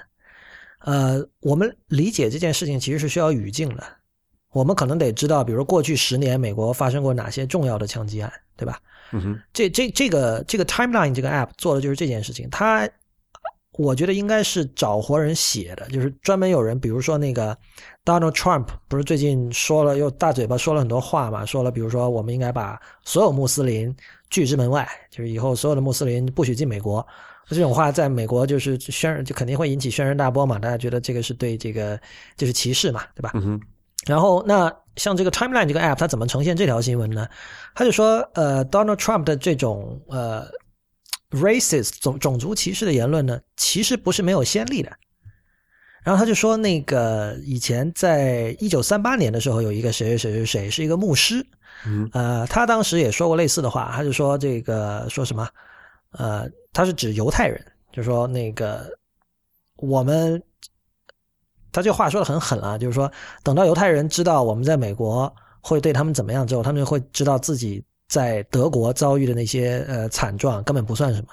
呃，我们理解这件事情其实是需要语境的，我们可能得知道，比如说过去十年美国发生过哪些重要的枪击案，对吧？嗯哼，这这这个这个 timeline 这个 app 做的就是这件事情，它我觉得应该是找活人写的，就是专门有人，比如说那个 Donald Trump 不是最近说了又大嘴巴说了很多话嘛，说了比如说我们应该把所有穆斯林拒之门外，就是以后所有的穆斯林不许进美国。这种话在美国就是轩就肯定会引起轩然大波嘛，大家觉得这个是对这个就是歧视嘛，对吧？然后那像这个 Timeline 这个 app，它怎么呈现这条新闻呢？他就说，呃，Donald Trump 的这种呃 racist 种种族歧视的言论呢，其实不是没有先例的。然后他就说，那个以前在一九三八年的时候，有一个谁谁谁谁谁是一个牧师，嗯呃，他当时也说过类似的话，他就说这个说什么，呃，他是指犹太人，就说那个我们，他这话说的很狠啊，就是说等到犹太人知道我们在美国会对他们怎么样之后，他们就会知道自己在德国遭遇的那些呃惨状根本不算什么。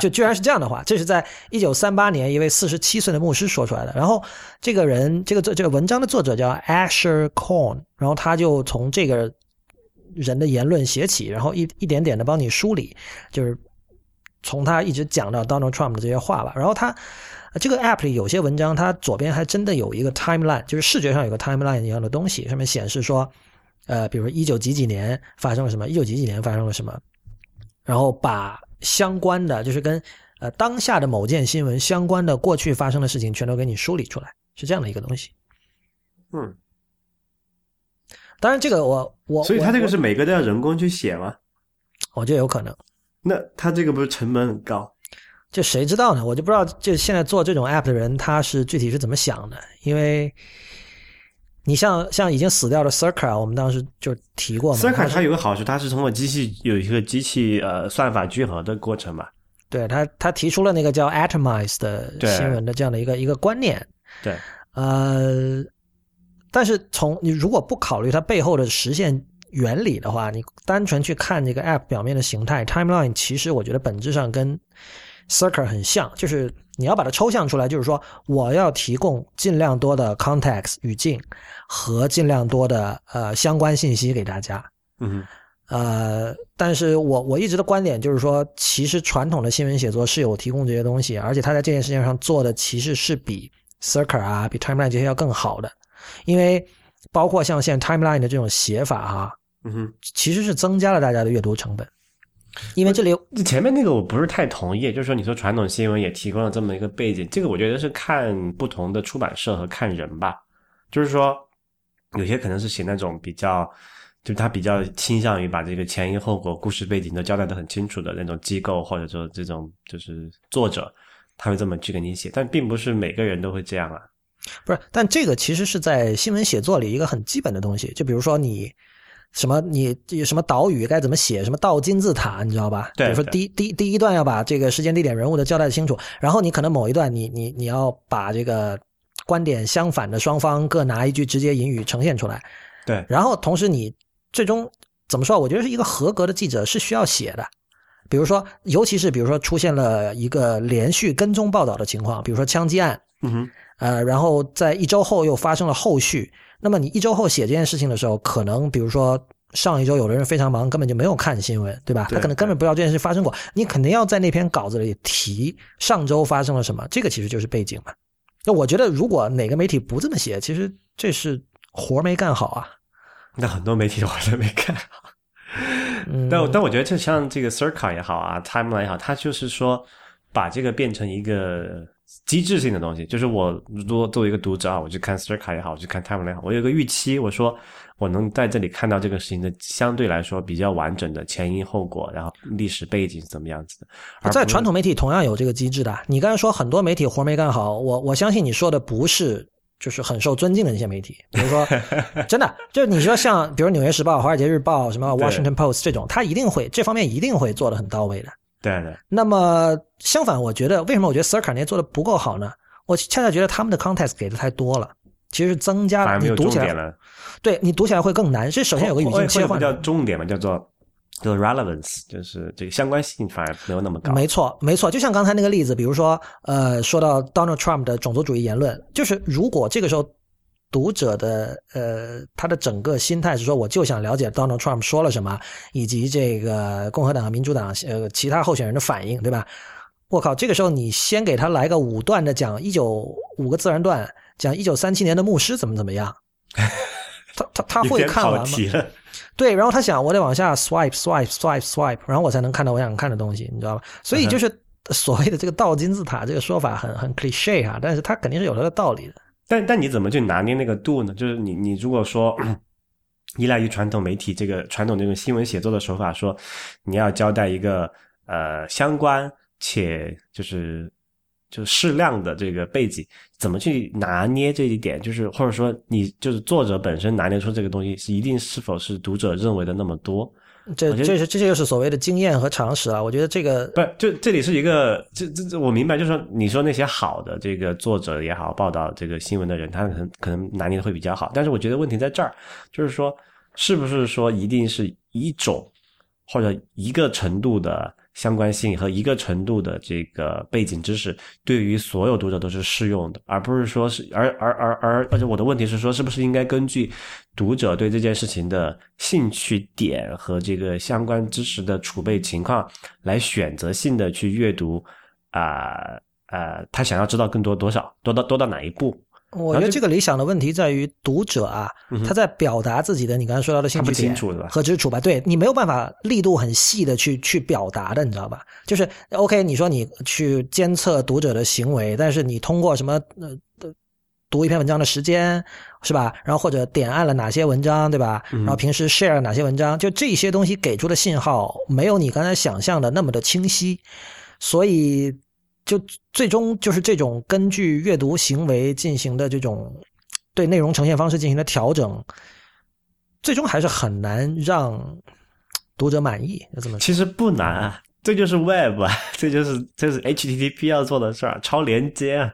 就居然是这样的话，这是在一九三八年一位四十七岁的牧师说出来的。然后这个人，这个作这个文章的作者叫 Asher Corn，然后他就从这个人的言论写起，然后一一点点的帮你梳理，就是从他一直讲到 Donald Trump 的这些话吧。然后他这个 app 里有些文章，它左边还真的有一个 timeline，就是视觉上有个 timeline 一样的东西，上面显示说，呃，比如一九几几年发生了什么，一九几几年发生了什么，然后把相关的，就是跟呃当下的某件新闻相关的过去发生的事情，全都给你梳理出来，是这样的一个东西。嗯，当然，这个我我所以他这个是每个都要人工去写吗？我觉得有可能，那他这个不是成本很高？就谁知道呢？我就不知道，就现在做这种 app 的人，他是具体是怎么想的？因为你像像已经死掉的 circle，我们当时就提过嘛 circle，它有个好处，它是通过机器有一个机器呃算法聚合的过程嘛。对他他提出了那个叫 atomize 的对新闻的这样的一个一个观念，对，呃，但是从你如果不考虑它背后的实现原理的话，你单纯去看这个 app 表面的形态，timeline 其实我觉得本质上跟 Circle 很像，就是你要把它抽象出来，就是说我要提供尽量多的 context 语境和尽量多的呃相关信息给大家。嗯呃，但是我我一直的观点就是说，其实传统的新闻写作是有提供这些东西，而且他在这件事情上做的其实是比 Circle 啊、比 Timeline 这些要更好的，因为包括像现在 Timeline 的这种写法哈、嗯哼，其实是增加了大家的阅读成本，因为这里前面那个我不是太同意，就是说你说传统新闻也提供了这么一个背景，这个我觉得是看不同的出版社和看人吧，就是说有些可能是写那种比较。就他比较倾向于把这个前因后果、故事背景都交代的很清楚的那种机构，或者说这种就是作者，他会这么去给你写，但并不是每个人都会这样啊。不是，但这个其实是在新闻写作里一个很基本的东西，就比如说你什么你什么岛屿该怎么写，什么倒金字塔，你知道吧？对比如说第第第一段要把这个时间、地点、人物的交代清楚，然后你可能某一段你你你要把这个观点相反的双方各拿一句直接引语呈现出来，对，然后同时你最终怎么说？我觉得是一个合格的记者是需要写的。比如说，尤其是比如说出现了一个连续跟踪报道的情况，比如说枪击案，嗯哼，呃，然后在一周后又发生了后续，那么你一周后写这件事情的时候，可能比如说上一周有的人非常忙，根本就没有看新闻，对吧？他可能根本不知道这件事发生过。你肯定要在那篇稿子里提上周发生了什么，这个其实就是背景嘛。那我觉得，如果哪个媒体不这么写，其实这是活儿没干好啊。那很多媒体活都没干好。嗯，但但我觉得，就像这个 Circa 也好啊，Timeline 也好，它就是说把这个变成一个机制性的东西。就是我如果作为一个读者啊，我去看 s t r k a 也好，我去看 Timeline 也好，我有一个预期，我说我能在这里看到这个事情的相对来说比较完整的前因后果，然后历史背景是怎么样子的。而在传统媒体同样有这个机制的。你刚才说很多媒体活没干好，我我相信你说的不是就是很受尊敬的那些媒体，比如说真的就是你说像比如《纽约时报》《华尔街日报》什么《Washington Post》这种，他一定会这方面一定会做的很到位的。对对，那么相反，我觉得为什么我觉得 Circa 那些做的不够好呢？我恰恰觉得他们的 context 给的太多了，其实增加你读起来。对你读起来会更难。这首先有个语境切换叫重点嘛，叫做叫做 relevance，就是这个相关性反而没有那么高。没错，没错，就像刚才那个例子，比如说，呃，说到 Donald Trump 的种族主义言论，就是如果这个时候读者的呃他的整个心态是说，我就想了解 Donald Trump 说了什么，以及这个共和党和民主党呃其他候选人的反应，对吧？我靠，这个时候你先给他来个五段的讲一九五个自然段，讲一九三七年的牧师怎么怎么样，他他他会看完吗？对，然后他想，我得往下 swipe swipe swipe swipe，然后我才能看到我想看的东西，你知道吧？所以就是所谓的这个倒金字塔这个说法很很 cliche 啊，但是他肯定是有他的道理的。但但你怎么去拿捏那个度呢？就是你你如果说 依赖于传统媒体这个传统这种新闻写作的手法，说你要交代一个呃相关且就是就适量的这个背景，怎么去拿捏这一点？就是或者说你就是作者本身拿捏出这个东西是一定是否是读者认为的那么多？这这是这就是所谓的经验和常识啊。我觉得这个不，就这里是一个，这这这，我明白，就是说，你说那些好的这个作者也好，报道这个新闻的人，他可能可能拿捏的会比较好，但是我觉得问题在这儿，就是说，是不是说一定是一种或者一个程度的相关性和一个程度的这个背景知识，对于所有读者都是适用的，而不是说是，而而而而，而且我的问题是说，是不是应该根据读者对这件事情的兴趣点和这个相关知识的储备情况，来选择性的去阅读啊呃他想要知道更多多少，多到多到哪一步？我觉得这个理想的问题在于读者啊，他在表达自己的你刚才说到的兴趣点和知识储备，对你没有办法力度很细的去去表达的，你知道吧？就是 OK，你说你去监测读者的行为，但是你通过什么呃呃读一篇文章的时间是吧？然后或者点按了哪些文章对吧？然后平时 share 了哪些文章，就这些东西给出的信号没有你刚才想象的那么的清晰，所以就最终就是这种根据阅读行为进行的这种对内容呈现方式进行的调整，最终还是很难让读者满意。要这么，其实不难啊，这就是 Web，啊，这就是这是 HTTP 要做的事儿，超连接啊，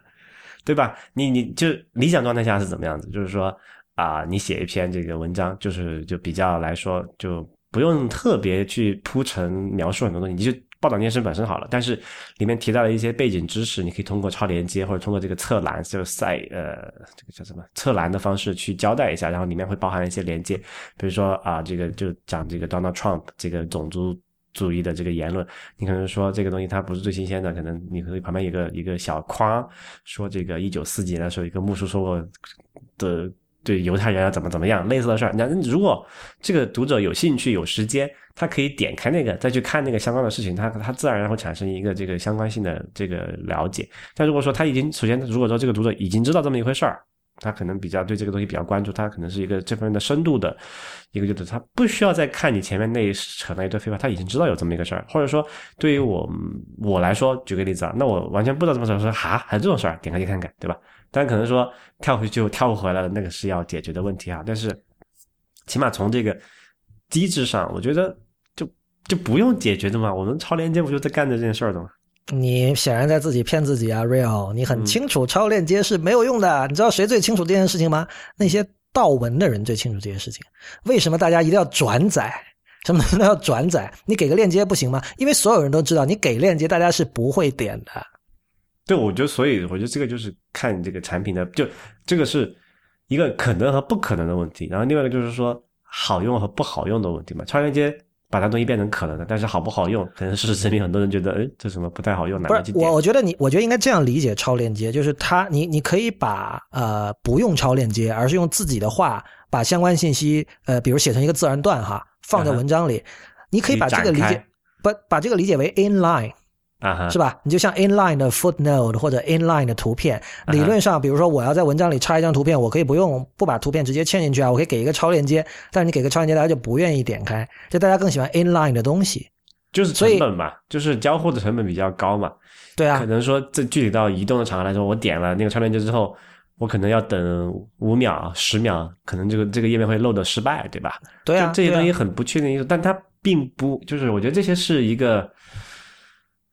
对吧？你你就理想状态下是怎么样子？就是说啊、你写一篇这个文章，就是就比较来说，就不用特别去铺陈描述很多东西，你就报道那件事本身好了。但是里面提到了一些背景知识，你可以通过超连接或者通过这个侧栏，就是赛呃这个叫什么侧栏的方式去交代一下，然后里面会包含一些连接，比如说啊、这个就讲这个 Donald Trump 这个种族。主义的这个言论，你可能说这个东西它不是最新鲜的，可能你可以旁边有一个一个小框，说这个一九四几年的时候，一个牧师说过的对犹太人要怎么怎么样类似的事儿。那如果这个读者有兴趣有时间，他可以点开那个再去看那个相关的事情，他他自然而然会产生一个这个相关性的这个了解。但如果说他已经首先如果说这个读者已经知道这么一回事儿，他可能比较对这个东西比较关注，他可能是一个这方面的深度的一个，就是他不需要再看你前面那扯那一堆废话，他已经知道有这么一个事儿，或者说对于我我来说，举个例子啊，那我完全不知道这么事，说哈还有这种事儿，点开去看看，对吧？但可能说跳回去就跳不回来了，那个是要解决的问题啊。但是起码从这个机制上，我觉得就就不用解决的嘛。我们超连接不就在干这件事儿的吗？你显然在自己骗自己啊，Real！你很清楚超链接是没有用的。你知道谁最清楚这件事情吗？那些盗文的人最清楚这件事情。为什么大家一定要转载？什么都要转载？你给个链接不行吗？因为所有人都知道，你给链接大家是不会点的。对，我觉得，所以我觉得这个就是看这个产品的，就这个是一个可能和不可能的问题，然后另外一个就是说好用和不好用的问题嘛。超链接把它东西变成可能的，但是好不好用，可能事实证明很多人觉得，哎，这什么不太好用，难不是我，我觉得你，我觉得应该这样理解超链接，就是它，你你可以把呃不用超链接，而是用自己的话把相关信息呃，比如写成一个自然段哈，放在文章里，你可以把这个理解，把把这个理解为 inline。啊，是吧？你就像 inline 的 footnote 或者 inline 的图片，理论上，比如说我要在文章里插一张图片，我可以不用不把图片直接嵌进去啊，我可以给一个超链接。但是你给个超链接，大家就不愿意点开，就大家更喜欢 inline 的东西，就是成本嘛，就是交互的成本比较高嘛。对啊，可能说这具体到移动的场合来说，我点了那个超链接之后，我可能要等五秒、十秒，可能这个这个页面会漏的失败，对吧？对啊，这些东西很不确定因素，但它并不就是我觉得这些是一个。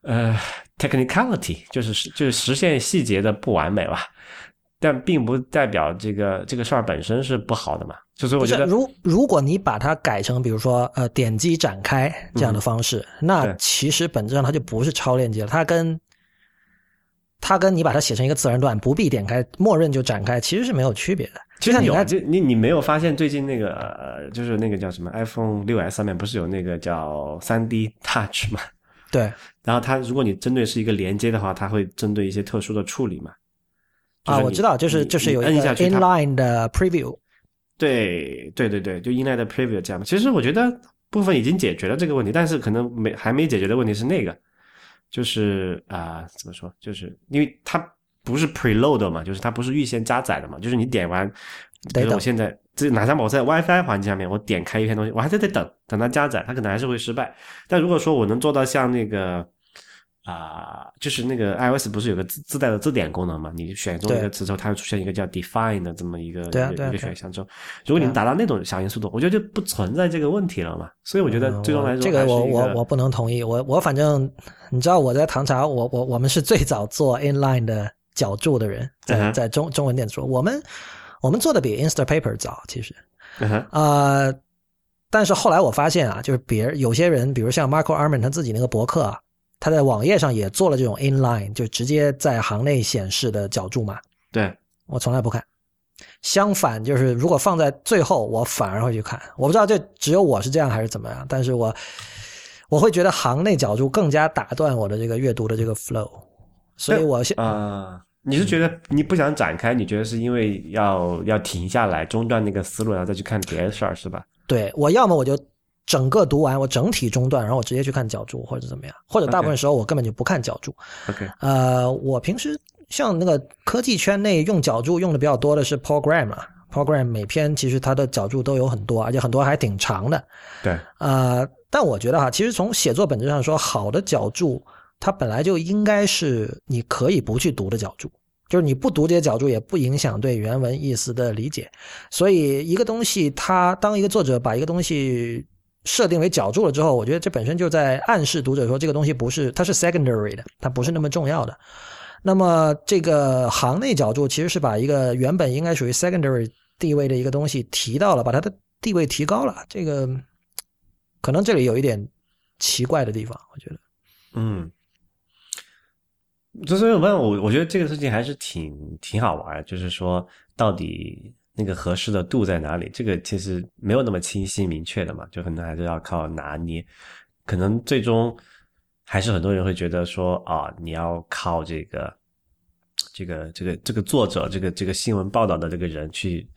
呃，technicality 就是就是实现细节的不完美吧，但并不代表这个这个事儿本身是不好的嘛。就是我觉得，如如果你把它改成比如说呃点击展开这样的方式，那其实本质上它就不是超链接了，它跟它跟你把它写成一个自然段，不必点开，默认就展开，其实是没有区别的。其实你看，这你你没有发现最近那个呃，就是那个叫什么 iPhone 六 S 上面不是有那个叫三 D Touch 吗？对，然后它如果你针对是一个连接的话，它会针对一些特殊的处理嘛？啊，我知道，就是就是有一个 inline 的 preview。对对对对，就 inline 的 preview 这样其实我觉得部分已经解决了这个问题，但是可能没还没解决的问题是那个，就是啊，怎么说？就是因为它不是 preload 嘛，就是它不是预先加载的嘛，就是你点完，比如我现在。这哪像我在 WiFi 环境下面，我点开一篇东西，我还是得等等它加载，它可能还是会失败。但如果说我能做到像那个啊，就是那个 iOS 不是有个自自带的字典功能嘛？你选中一个词之后，它会出现一个叫 define 的这么一个一个选项之后，如果你能达到那种响应速度，我觉得就不存在这个问题了嘛。所以我觉得最终来说，这个我我我不能同意。我我反正你知道我在唐朝，我我我们是最早做 inline 的脚注的人，在在中中文电子书，我们。我们做的比 Instapaper 早，其实，呃，但是后来我发现啊，就是别人有些人，比如像 Marco Arman 他自己那个博客啊，他在网页上也做了这种 inline，就直接在行内显示的脚注嘛。对我从来不看，相反，就是如果放在最后，我反而会去看。我不知道这只有我是这样还是怎么样，但是我我会觉得行内角注更加打断我的这个阅读的这个 flow，所以我现啊。你是觉得你不想展开？你觉得是因为要要停下来中断那个思路，然后再去看别的事儿，是吧？对我要么我就整个读完，我整体中断，然后我直接去看脚注或者怎么样，或者大部分时候我根本就不看脚注。OK，呃，我平时像那个科技圈内用脚注用的比较多的是 Program 啊，Program 每篇其实它的脚注都有很多，而且很多还挺长的。对，呃，但我觉得哈，其实从写作本质上说，好的脚注。它本来就应该是你可以不去读的脚注，就是你不读这些脚注也不影响对原文意思的理解。所以一个东西，它当一个作者把一个东西设定为脚注了之后，我觉得这本身就在暗示读者说这个东西不是它是 secondary 的，它不是那么重要的。那么这个行内脚注其实是把一个原本应该属于 secondary 地位的一个东西提到了，把它的地位提高了。这个可能这里有一点奇怪的地方，我觉得，嗯。就所以问我，我觉得这个事情还是挺挺好玩就是说到底那个合适的度在哪里？这个其实没有那么清晰明确的嘛，就可能还是要靠拿捏。可能最终还是很多人会觉得说啊，你要靠这个这个这个这个作者，这个这个新闻报道的这个人去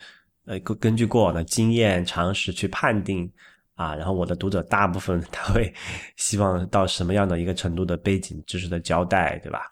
呃根根据过往的经验常识去判定啊，然后我的读者大部分 他会希望到什么样的一个程度的背景知识的交代，对吧？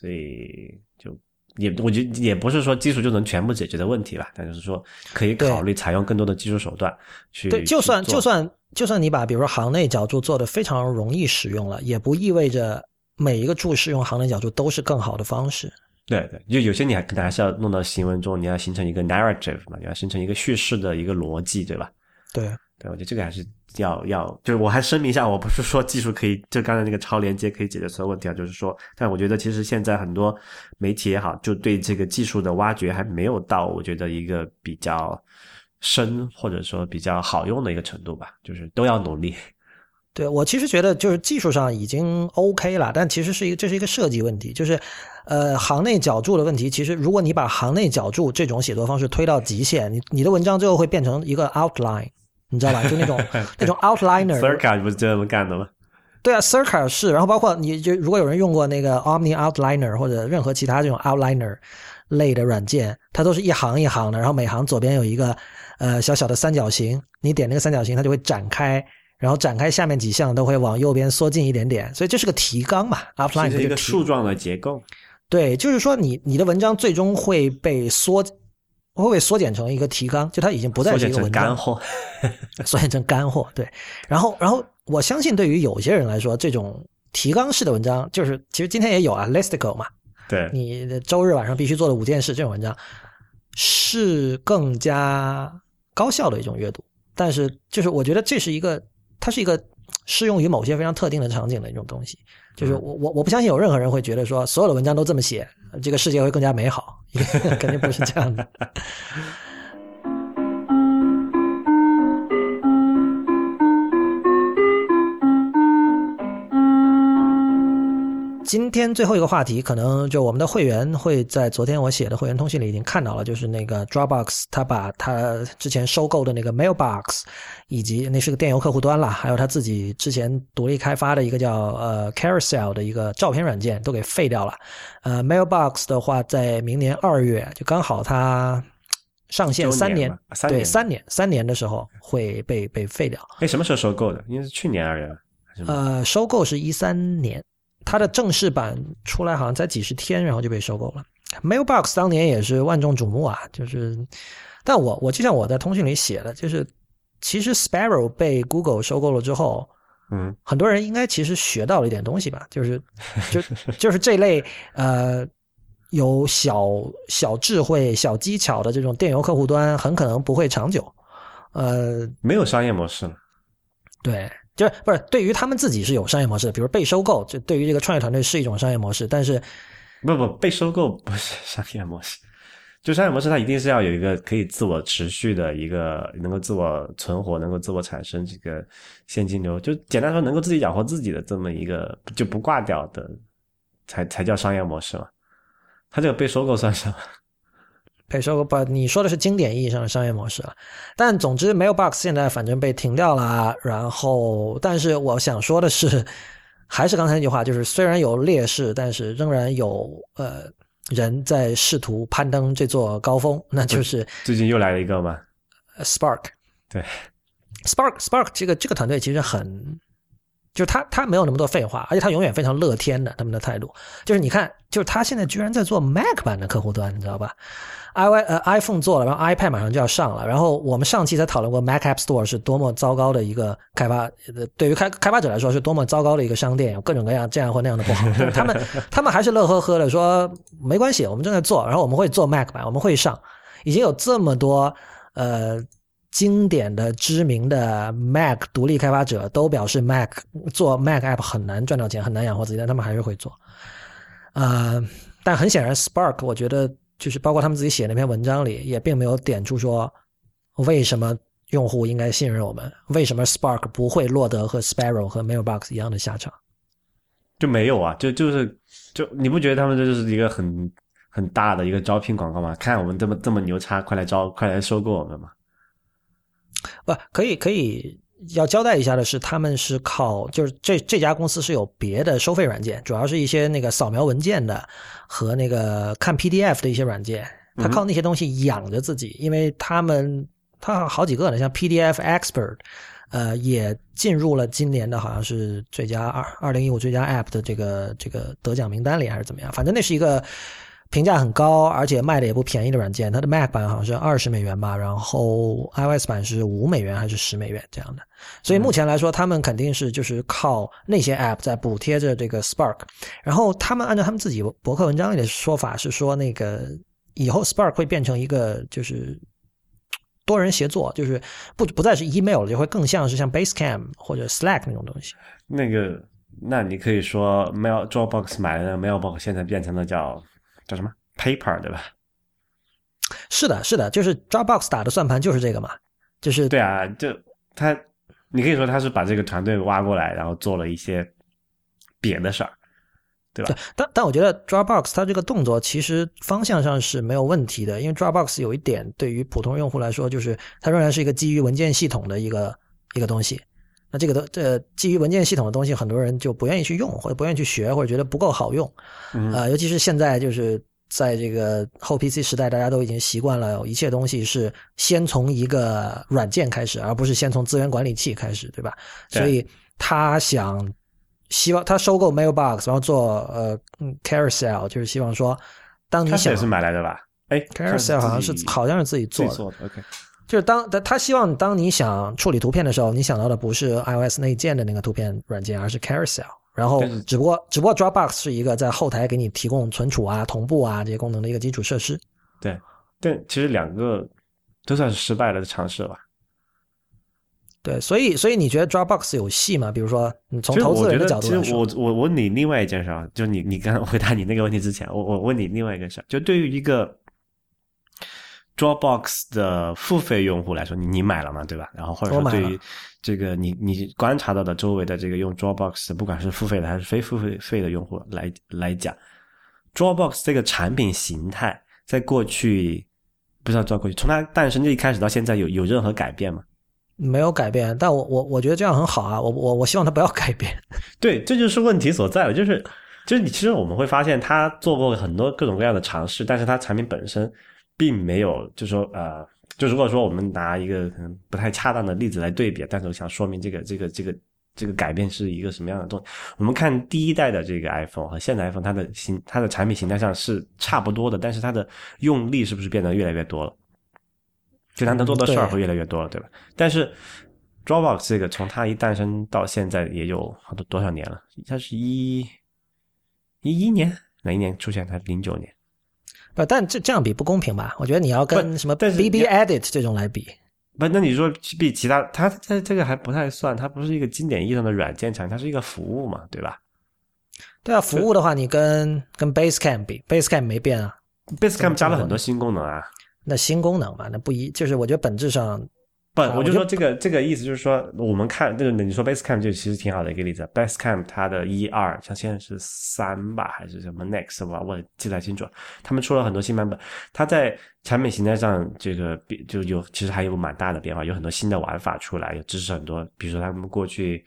所以就也，我觉得也不是说技术就能全部解决的问题吧，但就是说可以考虑采用更多的技术手段去。对，就算就算就算你把比如说行内角注做的非常容易使用了，也不意味着每一个注释用行内角注都是更好的方式。对对，就有些你还可能还是要弄到行文中，你要形成一个 narrative 嘛，你要形成一个叙事的一个逻辑，对吧？对，对我觉得这个还是。要要，就是我还声明一下，我不是说技术可以，就刚才那个超连接可以解决所有问题啊，就是说，但我觉得其实现在很多媒体也好，就对这个技术的挖掘还没有到我觉得一个比较深或者说比较好用的一个程度吧，就是都要努力。对我其实觉得就是技术上已经 OK 了，但其实是一个这是一个设计问题，就是呃行内脚注的问题。其实如果你把行内脚注这种写作方式推到极限，你你的文章最后会变成一个 outline，你知道吧？就那种 那种 outliner。Circa 不是这么干的吗？对啊，Circa 是，然后包括你就如果有人用过那个 Omni Outliner 或者任何其他这种 outliner 类的软件，它都是一行一行的，然后每行左边有一个呃小小的三角形，你点那个三角形，它就会展开。然后展开下面几项都会往右边缩进一点点，所以这是个提纲嘛，outline 是一个树状的结构。对，就是说你你的文章最终会被缩，会被缩减成一个提纲，就它已经不再是一个文章，干货，缩减成干货。对，然后然后我相信对于有些人来说，这种提纲式的文章，就是其实今天也有啊，listicle 嘛，对，你周日晚上必须做的五件事这种文章，是更加高效的一种阅读。但是就是我觉得这是一个。它是一个适用于某些非常特定的场景的一种东西，就是我我我不相信有任何人会觉得说所有的文章都这么写，这个世界会更加美好，肯定不是这样的。今天最后一个话题，可能就我们的会员会在昨天我写的会员通讯里已经看到了，就是那个 Dropbox，他把他之前收购的那个 Mailbox，以及那是个电邮客户端了，还有他自己之前独立开发的一个叫呃 Carousel 的一个照片软件都给废掉了。呃，Mailbox 的话，在明年二月就刚好它上线三年，对三年三年的时候会被被废掉。哎，什么时候收购的？应该是去年二月。呃，收购是一三年。它的正式版出来好像才几十天，然后就被收购了。Mailbox 当年也是万众瞩目啊，就是，但我我就像我在通讯里写的，就是其实 Sparrow 被 Google 收购了之后，嗯，很多人应该其实学到了一点东西吧，就是就 就是这类呃有小小智慧、小技巧的这种电邮客户端，很可能不会长久，呃，没有商业模式了，对。就是不是对于他们自己是有商业模式的，比如被收购，就对于这个创业团队是一种商业模式。但是，不不被收购不是 商业模式，就商业模式它一定是要有一个可以自我持续的一个能够自我存活、能够自我产生这个现金流，就简单说能够自己养活自己的这么一个就不挂掉的，才才叫商业模式嘛。它这个被收购算什么？被收购不？你说的是经典意义上的商业模式了。但总之，Mailbox 现在反正被停掉了。然后，但是我想说的是，还是刚才那句话，就是虽然有劣势，但是仍然有呃人在试图攀登这座高峰。那就是最近又来了一个吗？Spark。对，Spark Spark 这个这个团队其实很，就是他他没有那么多废话，而且他永远非常乐天的他们的态度。就是你看，就是他现在居然在做 Mac 版的客户端，你知道吧？i y 呃 iPhone 做了，然后 iPad 马上就要上了。然后我们上期才讨论过 Mac App Store 是多么糟糕的一个开发，对于开开发者来说是多么糟糕的一个商店，有各种各样这样或那样的不好。他们他们还是乐呵呵的说没关系，我们正在做，然后我们会做 Mac 版，我们会上。已经有这么多呃经典的知名的 Mac 独立开发者都表示 Mac 做 Mac App 很难赚到钱，很难养活自己，但他们还是会做。呃，但很显然 Spark 我觉得。就是包括他们自己写那篇文章里，也并没有点出说为什么用户应该信任我们，为什么 Spark 不会落得和 Sparrow 和 Mailbox 一样的下场，就没有啊，就就是就你不觉得他们这就是一个很很大的一个招聘广告吗？看我们这么这么牛叉，快来招，快来收购我们嘛！不，可以可以。要交代一下的是，他们是靠就是这这家公司是有别的收费软件，主要是一些那个扫描文件的和那个看 PDF 的一些软件，他靠那些东西养着自己，因为他们他好几个呢，像 PDF Expert，呃，也进入了今年的好像是最佳二二零一五最佳 App 的这个这个得奖名单里还是怎么样，反正那是一个。评价很高，而且卖的也不便宜的软件，它的 Mac 版好像是二十美元吧，然后 iOS 版是五美元还是十美元这样的。所以目前来说，他们肯定是就是靠那些 App 在补贴着这个 Spark。然后他们按照他们自己博客文章里的说法是说，那个以后 Spark 会变成一个就是多人协作，就是不不再是 email 了，就会更像是像 Basecamp 或者 Slack 那种东西。那个，那你可以说 Mail Dropbox 买的 Mailbox 现在变成了叫。叫什么 Paper 对吧？是的，是的，就是 Dropbox 打的算盘就是这个嘛，就是对啊，就他你可以说他是把这个团队挖过来，然后做了一些别的事儿，对吧？但但我觉得 Dropbox 它这个动作其实方向上是没有问题的，因为 Dropbox 有一点对于普通用户来说，就是它仍然是一个基于文件系统的一个一个东西。那这个都这基于文件系统的东西，很多人就不愿意去用，或者不愿意去学，或者觉得不够好用。呃，尤其是现在就是在这个后 PC 时代，大家都已经习惯了，一切东西是先从一个软件开始，而不是先从资源管理器开始，对吧？所以他想希望他收购 Mailbox，然后做呃 Carousel，就是希望说，当你想也是买来的吧？哎，Carousel 好像是好像是自己做的，OK。就是当他他希望当你想处理图片的时候，你想到的不是 iOS 内建的那个图片软件，而是 Carousel。然后只不过只不过 Dropbox 是一个在后台给你提供存储啊、同步啊这些功能的一个基础设施。对，但其实两个都算是失败了的尝试吧。对，所以所以你觉得 Dropbox 有戏吗？比如说，你从投资人的角度来说，其实我我问你另外一件事啊，就你你刚回答你那个问题之前，我我问你另外一个事就对于一个。Dropbox 的付费用户来说，你你买了嘛，对吧？然后或者说对于这个你你观察到的周围的这个用 Dropbox，不管是付费的还是非付费费的用户来来讲，Dropbox 这个产品形态在过去不知道在过去，从它诞生这一开始到现在有有任何改变吗？没有改变，但我我我觉得这样很好啊，我我我希望它不要改变。对，这就是问题所在了，就是就是你其实我们会发现，它做过很多各种各样的尝试，但是它产品本身。并没有，就说呃，就如果说我们拿一个可能不太恰当的例子来对比，但是我想说明这个这个这个这个改变是一个什么样的东西。我们看第一代的这个 iPhone 和现在 iPhone，它的形它的产品形态上是差不多的，但是它的用力是不是变得越来越多了？就它能做的事儿会越来越多了，对吧？但是 Dropbox 这个从它一诞生到现在也有好多多少年了？它是一一一年哪一年出现？它零九年。不，但这这样比不公平吧？我觉得你要跟什么 B B Edit 这种来比。不，那你说比其他，它它这个还不太算，它不是一个经典意义上的软件产品，它是一个服务嘛，对吧？对啊，服务的话，你跟跟 Basecamp 比，Basecamp 没变啊，Basecamp 加了很多新功能啊。那新功能嘛，那不一，就是我觉得本质上。不，我就说这个这个意思就是说，我们看这个，你说 Basecamp 就其实挺好的一个例子。Basecamp 它的一二，像现在是三吧，还是什么 Next 吧，我记不太清楚。他们出了很多新版本，它在产品形态上这个就有其实还有蛮大的变化，有很多新的玩法出来，也支持很多，比如说他们过去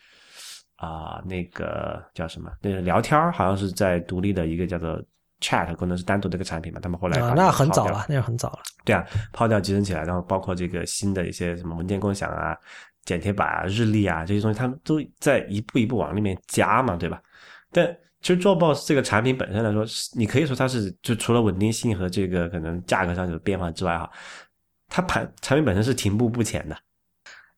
啊那个叫什么那个聊天好像是在独立的一个叫做。Chat 功能是单独的一个产品嘛？他们后来啊，那很早了，那是很早了。对啊，抛掉集成起来，然后包括这个新的一些什么文件共享啊、剪贴板啊、日历啊这些东西，他们都在一步一步往里面加嘛，对吧？但其实 Dropbox 这个产品本身来说，你可以说它是就除了稳定性和这个可能价格上有变化之外，哈，它盘产品本身是停步不前的。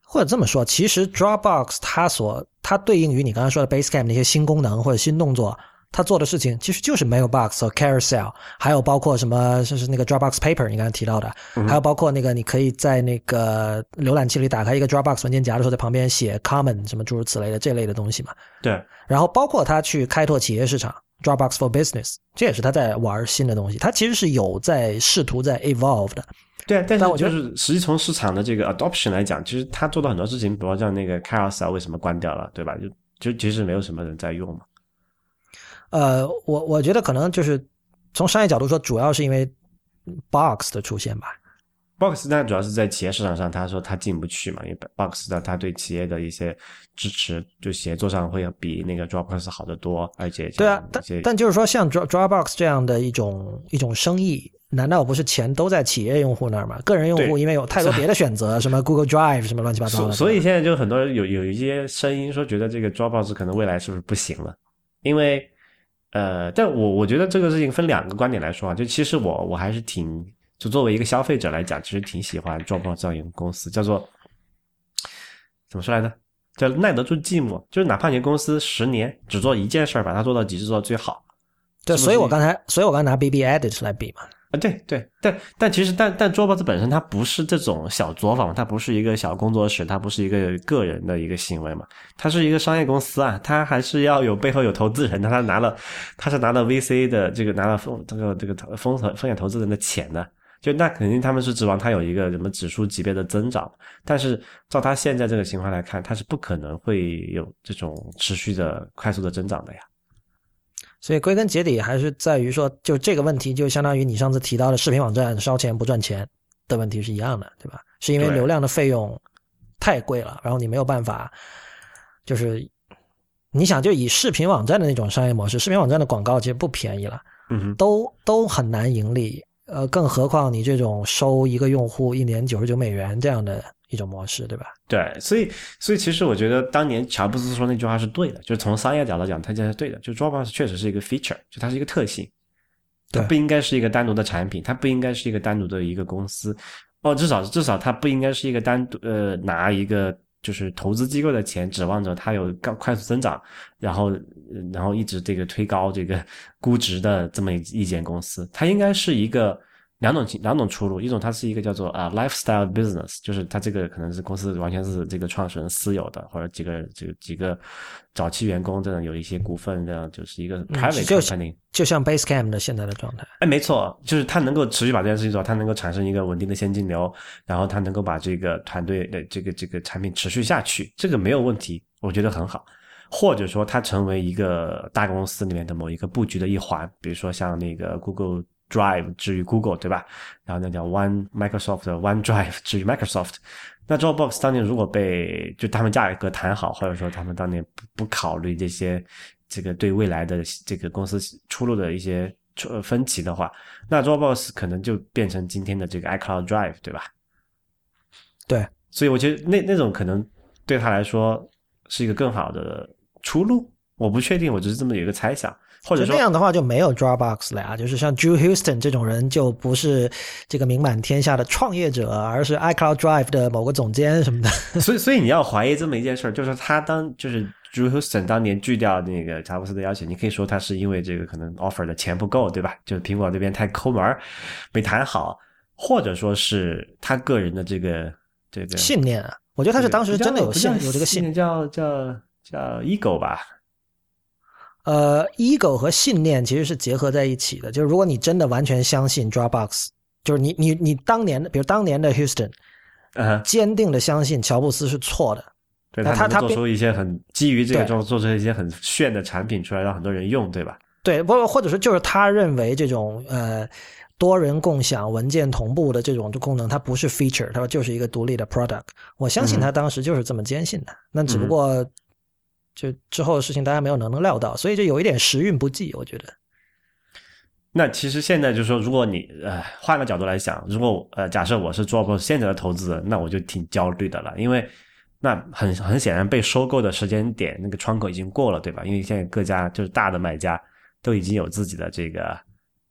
或者这么说，其实 Dropbox 它所它对应于你刚才说的 Basecamp 那些新功能或者新动作。他做的事情其实就是 Mailbox 和 Carousel，还有包括什么，就是那个 Dropbox Paper，你刚才提到的，还有包括那个你可以在那个浏览器里打开一个 Dropbox 文件夹的时候，在旁边写 Common 什么诸如此类的这类的东西嘛。对。然后包括他去开拓企业市场，Dropbox for Business，这也是他在玩新的东西。他其实是有在试图在 evolve 的。对，但是我就是实际从市场的这个 adoption 来讲，其实他做的很多事情，比如像那个 Carousel 为什么关掉了，对吧？就就其实没有什么人在用嘛。呃，我我觉得可能就是从商业角度说，主要是因为 Box 的出现吧。Box 那主要是在企业市场上，他说他进不去嘛，因为 Box 的他对企业的一些支持，就协作上会要比那个 Dropbox 好得多，而且对啊，但但就是说像 Dropbox 这样的一种一种生意，难道不是钱都在企业用户那儿吗？个人用户因为有太多别的选择，什么 Google Drive 什么乱七八糟的，所以现在就很多人有有一些声音说，觉得这个 Dropbox 可能未来是不是不行了，因为。呃，但我我觉得这个事情分两个观点来说啊，就其实我我还是挺，就作为一个消费者来讲，其实挺喜欢 Dropbox 这样一个公司，叫做怎么说来着？叫耐得住寂寞，就是哪怕你公司十年只做一件事儿，把它做到极致，做到最好。对，所以我刚才，所以我刚才拿 BB Edit 来比嘛。对对，但但其实，但但 Dropbox 本身它不是这种小作坊，它不是一个小工作室，它不是一个个人的一个行为嘛，它是一个商业公司啊，它还是要有背后有投资人的，他拿了，他是拿了 VC 的这个拿了风这个这个风投风险投资人的钱的，就那肯定他们是指望它有一个什么指数级别的增长，但是照他现在这个情况来看，它是不可能会有这种持续的快速的增长的呀。所以归根结底还是在于说，就这个问题，就相当于你上次提到的视频网站烧钱不赚钱的问题是一样的，对吧？是因为流量的费用太贵了，然后你没有办法，就是你想就以视频网站的那种商业模式，视频网站的广告其实不便宜了，嗯，都都很难盈利，呃，更何况你这种收一个用户一年九十九美元这样的一种模式，对吧？对，所以所以其实我觉得当年乔布斯说那句话是对的，就是从商业角度讲，他这是对的。就 Dropbox 确实是一个 feature，就它是一个特性，它对不应该是一个单独的产品，它不应该是一个单独的一个公司，哦，至少至少它不应该是一个单独呃拿一个就是投资机构的钱，指望着它有高快速增长，然后呃然后一直这个推高这个估值的这么一一间公司，它应该是一个。两种情两种出路，一种它是一个叫做啊、lifestyle business，就是它这个可能是公司完全是这个创始人私有的，或者几个这个几个早期员工这样有一些股份，这样就是一个 private。就像 Basecamp 的现在的状态。哎，没错，就是它能够持续把这件事情做，它能够产生一个稳定的现金流，然后它能够把这个团队的这个这个产品持续下去，这个没有问题，我觉得很好。或者说，它成为一个大公司里面的某一个布局的一环，比如说像那个 Google Drive 至于 Google，对吧？然后那叫 One Microsoft 的 OneDrive 至于 Microsoft。那 Dropbox 当年如果被就他们价格谈好，或者说他们当年不不考虑这些这个对未来的这个公司出路的一些呃分歧的话，那 Dropbox 可能就变成今天的这个 iCloud Drive，对吧？对，所以我觉得那那种可能对他来说是一个更好的出路。我不确定，我只是这么有一个猜想，或者那样的话就没有 Dropbox 了呀，就是像 Drew Houston 这种人就不是这个名满天下的创业者，而是 iCloud Drive 的某个总监什么的。所以，所以你要怀疑这么一件事儿，就是他当就是 Drew Houston 当年拒掉那个乔布斯的邀请，你可以说他是因为这个可能 offer 的钱不够，对吧？就是苹果这边太抠门儿，没谈好，或者说是他个人的这个这个信念啊，我觉得他是当时真的有信有这个信念，叫叫叫 ego 吧？呃，ego 和信念其实是结合在一起的。就是如果你真的完全相信 Dropbox，就是你你你当年的，比如当年的 Houston，呃，坚定的相信乔布斯是错的。对那他他做出一些很基于这个对做做出一些很炫的产品出来，让很多人用，对吧？对，不或者说就是他认为这种呃多人共享、文件同步的这种功能，它不是 feature，它就是一个独立的 product。我相信他当时就是这么坚信的。那只不过就之后的事情大家没有能能料到，所以就有一点时运不济，我觉得。那其实现在就是说，如果你呃换个角度来想，如果呃假设我是 Dropbox 现在的投资人，那我就挺焦虑的了，因为那很很显然被收购的时间点那个窗口已经过了，对吧？因为现在各家就是大的买家都已经有自己的这个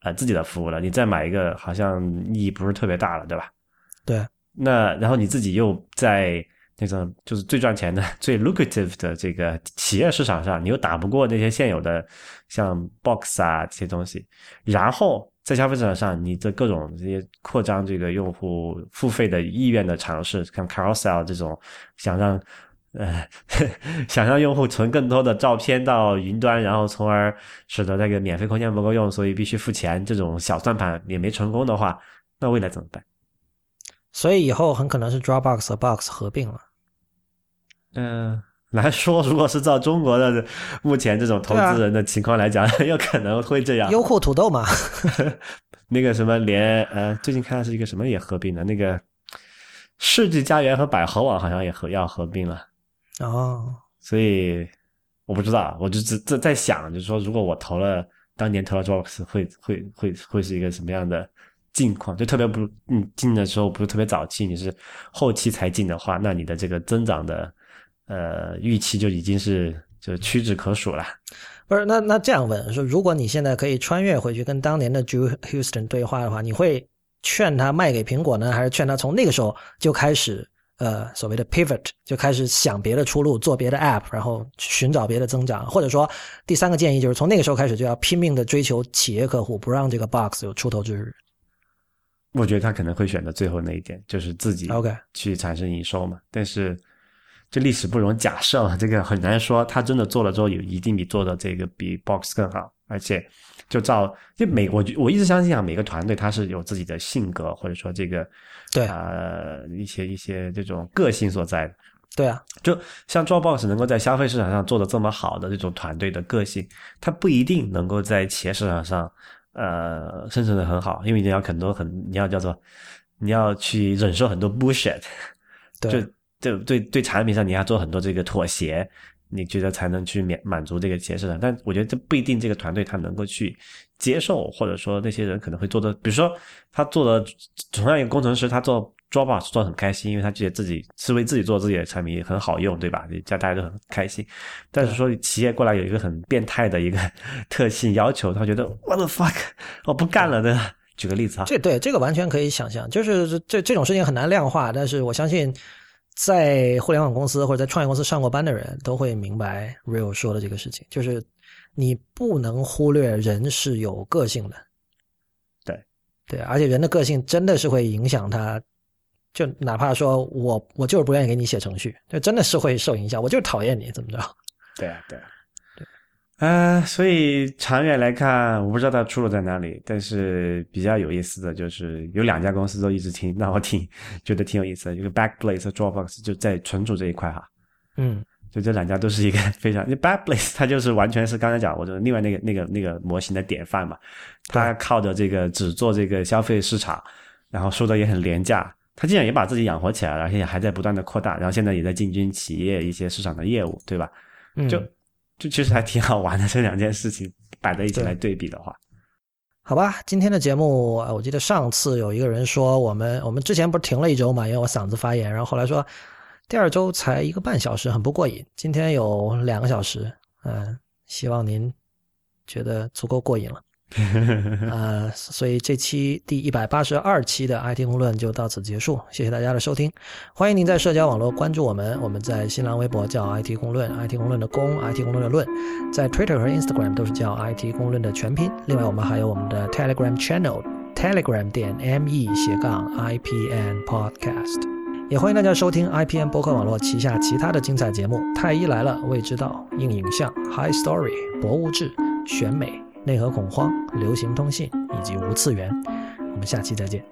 呃自己的服务了，你再买一个好像意义不是特别大了，对吧？对，那然后你自己又在那种就是最赚钱的、最 lucrative 的这个企业市场上，你又打不过那些现有的像 Box 啊这些东西，然后在消费市场上，你的各种这些扩张这个用户付费的意愿的尝试，像 Carousel 这种想让呃 想让用户存更多的照片到云端，然后从而使得那个免费空间不够用，所以必须付钱，这种小算盘也没成功的话，那未来怎么办？所以以后很可能是 Dropbox 和 Box 合并了。嗯，来说，如果是照中国的目前这种投资人的情况来讲，有可能会这样。优酷土豆嘛，那个什么连呃，最近看的是一个什么也合并了，那个世纪佳缘和百合网好像也合要合并了，哦，所以我不知道，我就只在在想，就是说，如果我投了当年投了 Dropbox，会会会会是一个什么样的境况？就特别不，你进的时候不是特别早期，你是后期才进的话，那你的这个增长的呃预期就已经是就屈指可数了。不是，那那这样问说，如果你现在可以穿越回去跟当年的 Drew Houston 对话的话，你会劝他卖给苹果呢，还是劝他从那个时候就开始呃所谓的 pivot，就开始想别的出路，做别的 app，然后寻找别的增长？或者说，第三个建议就是从那个时候开始就要拼命的追求企业客户，不让这个 box 有出头之日。我觉得他可能会选择最后那一点，就是自己 OK 去产生营收嘛。但是这历史不容假设嘛，这个很难说。他真的做了之后，有一定比做的这个比 Box 更好。而且就照就每我我一直相信啊，每个团队他是有自己的性格或者说这个对呃一些一些这种个性所在的。对啊，就像 Dropbox 能够在消费市场上做的这么好的这种团队的个性，它不一定能够在企业市场上呃生存的很好，因为你要很多很你要叫做你要去忍受很多 bullshit，对就就对对产品上你要做很多这个妥协，你觉得才能去满满足这个企业市场，但我觉得这不一定这个团队他能够去接受，或者说那些人可能会做的，比如说他做的同样一个工程师，他做 Dropbox 做的很开心，因为他觉得自己是为自己做自己的产品很好用，对吧？叫大家都很开心。但是说企业过来有一个很变态的一个 特性要求，他觉得 What the fuck，我不干了的。举个例子啊，这对这个完全可以想象，就是这这种事情很难量化，但是我相信在互联网公司或者在创业公司上过班的人都会明白 Real 说的这个事情，就是你不能忽略人是有个性的，对对，而且人的个性真的是会影响他。就哪怕说我我就是不愿意给你写程序，就真的是会受影响。我就是讨厌你，怎么着？对啊，对啊，对。呃，所以长远来看，我不知道它出路在哪里。但是比较有意思的就是有两家公司都一直挺让我挺觉得挺有意思的，一个 Backblaze 和 Dropbox 就在存储这一块哈。嗯，就这两家都是一个非常，Backblaze 它就是完全是刚才讲，我说另外那个那个那个模型的典范嘛。它靠着这个只做这个消费市场，然后说的也很廉价。它竟然也把自己养活起来了，而且还在不断的扩大，然后现在也在进军企业一些市场的业务，对吧？就就其实还挺好玩的，这两件事情摆在一起来对比的话，好吧。今天的节目，我记得上次有一个人说，我们我们之前不是停了一周嘛，因为我嗓子发炎，然后后来说第二周才一个半小时，很不过瘾。今天有两个小时，嗯，希望您觉得足够过瘾了。呃，所以这期第一百八十二期的 IT 公论就到此结束，谢谢大家的收听。欢迎您在社交网络关注我们，我们在新浪微博叫 IT 公论，IT 公论的公，IT 公论的论，在 Twitter 和 Instagram 都是叫 IT 公论的全拼。另外，我们还有我们的 Telegram Channel，Telegram 点 me 斜杠 IPN Podcast，也欢迎大家收听 IPN 博客网络旗下其他的精彩节目：太医来了、未知道、硬影像、High Story、博物志、选美。内核恐慌、流行通信以及无次元，我们下期再见。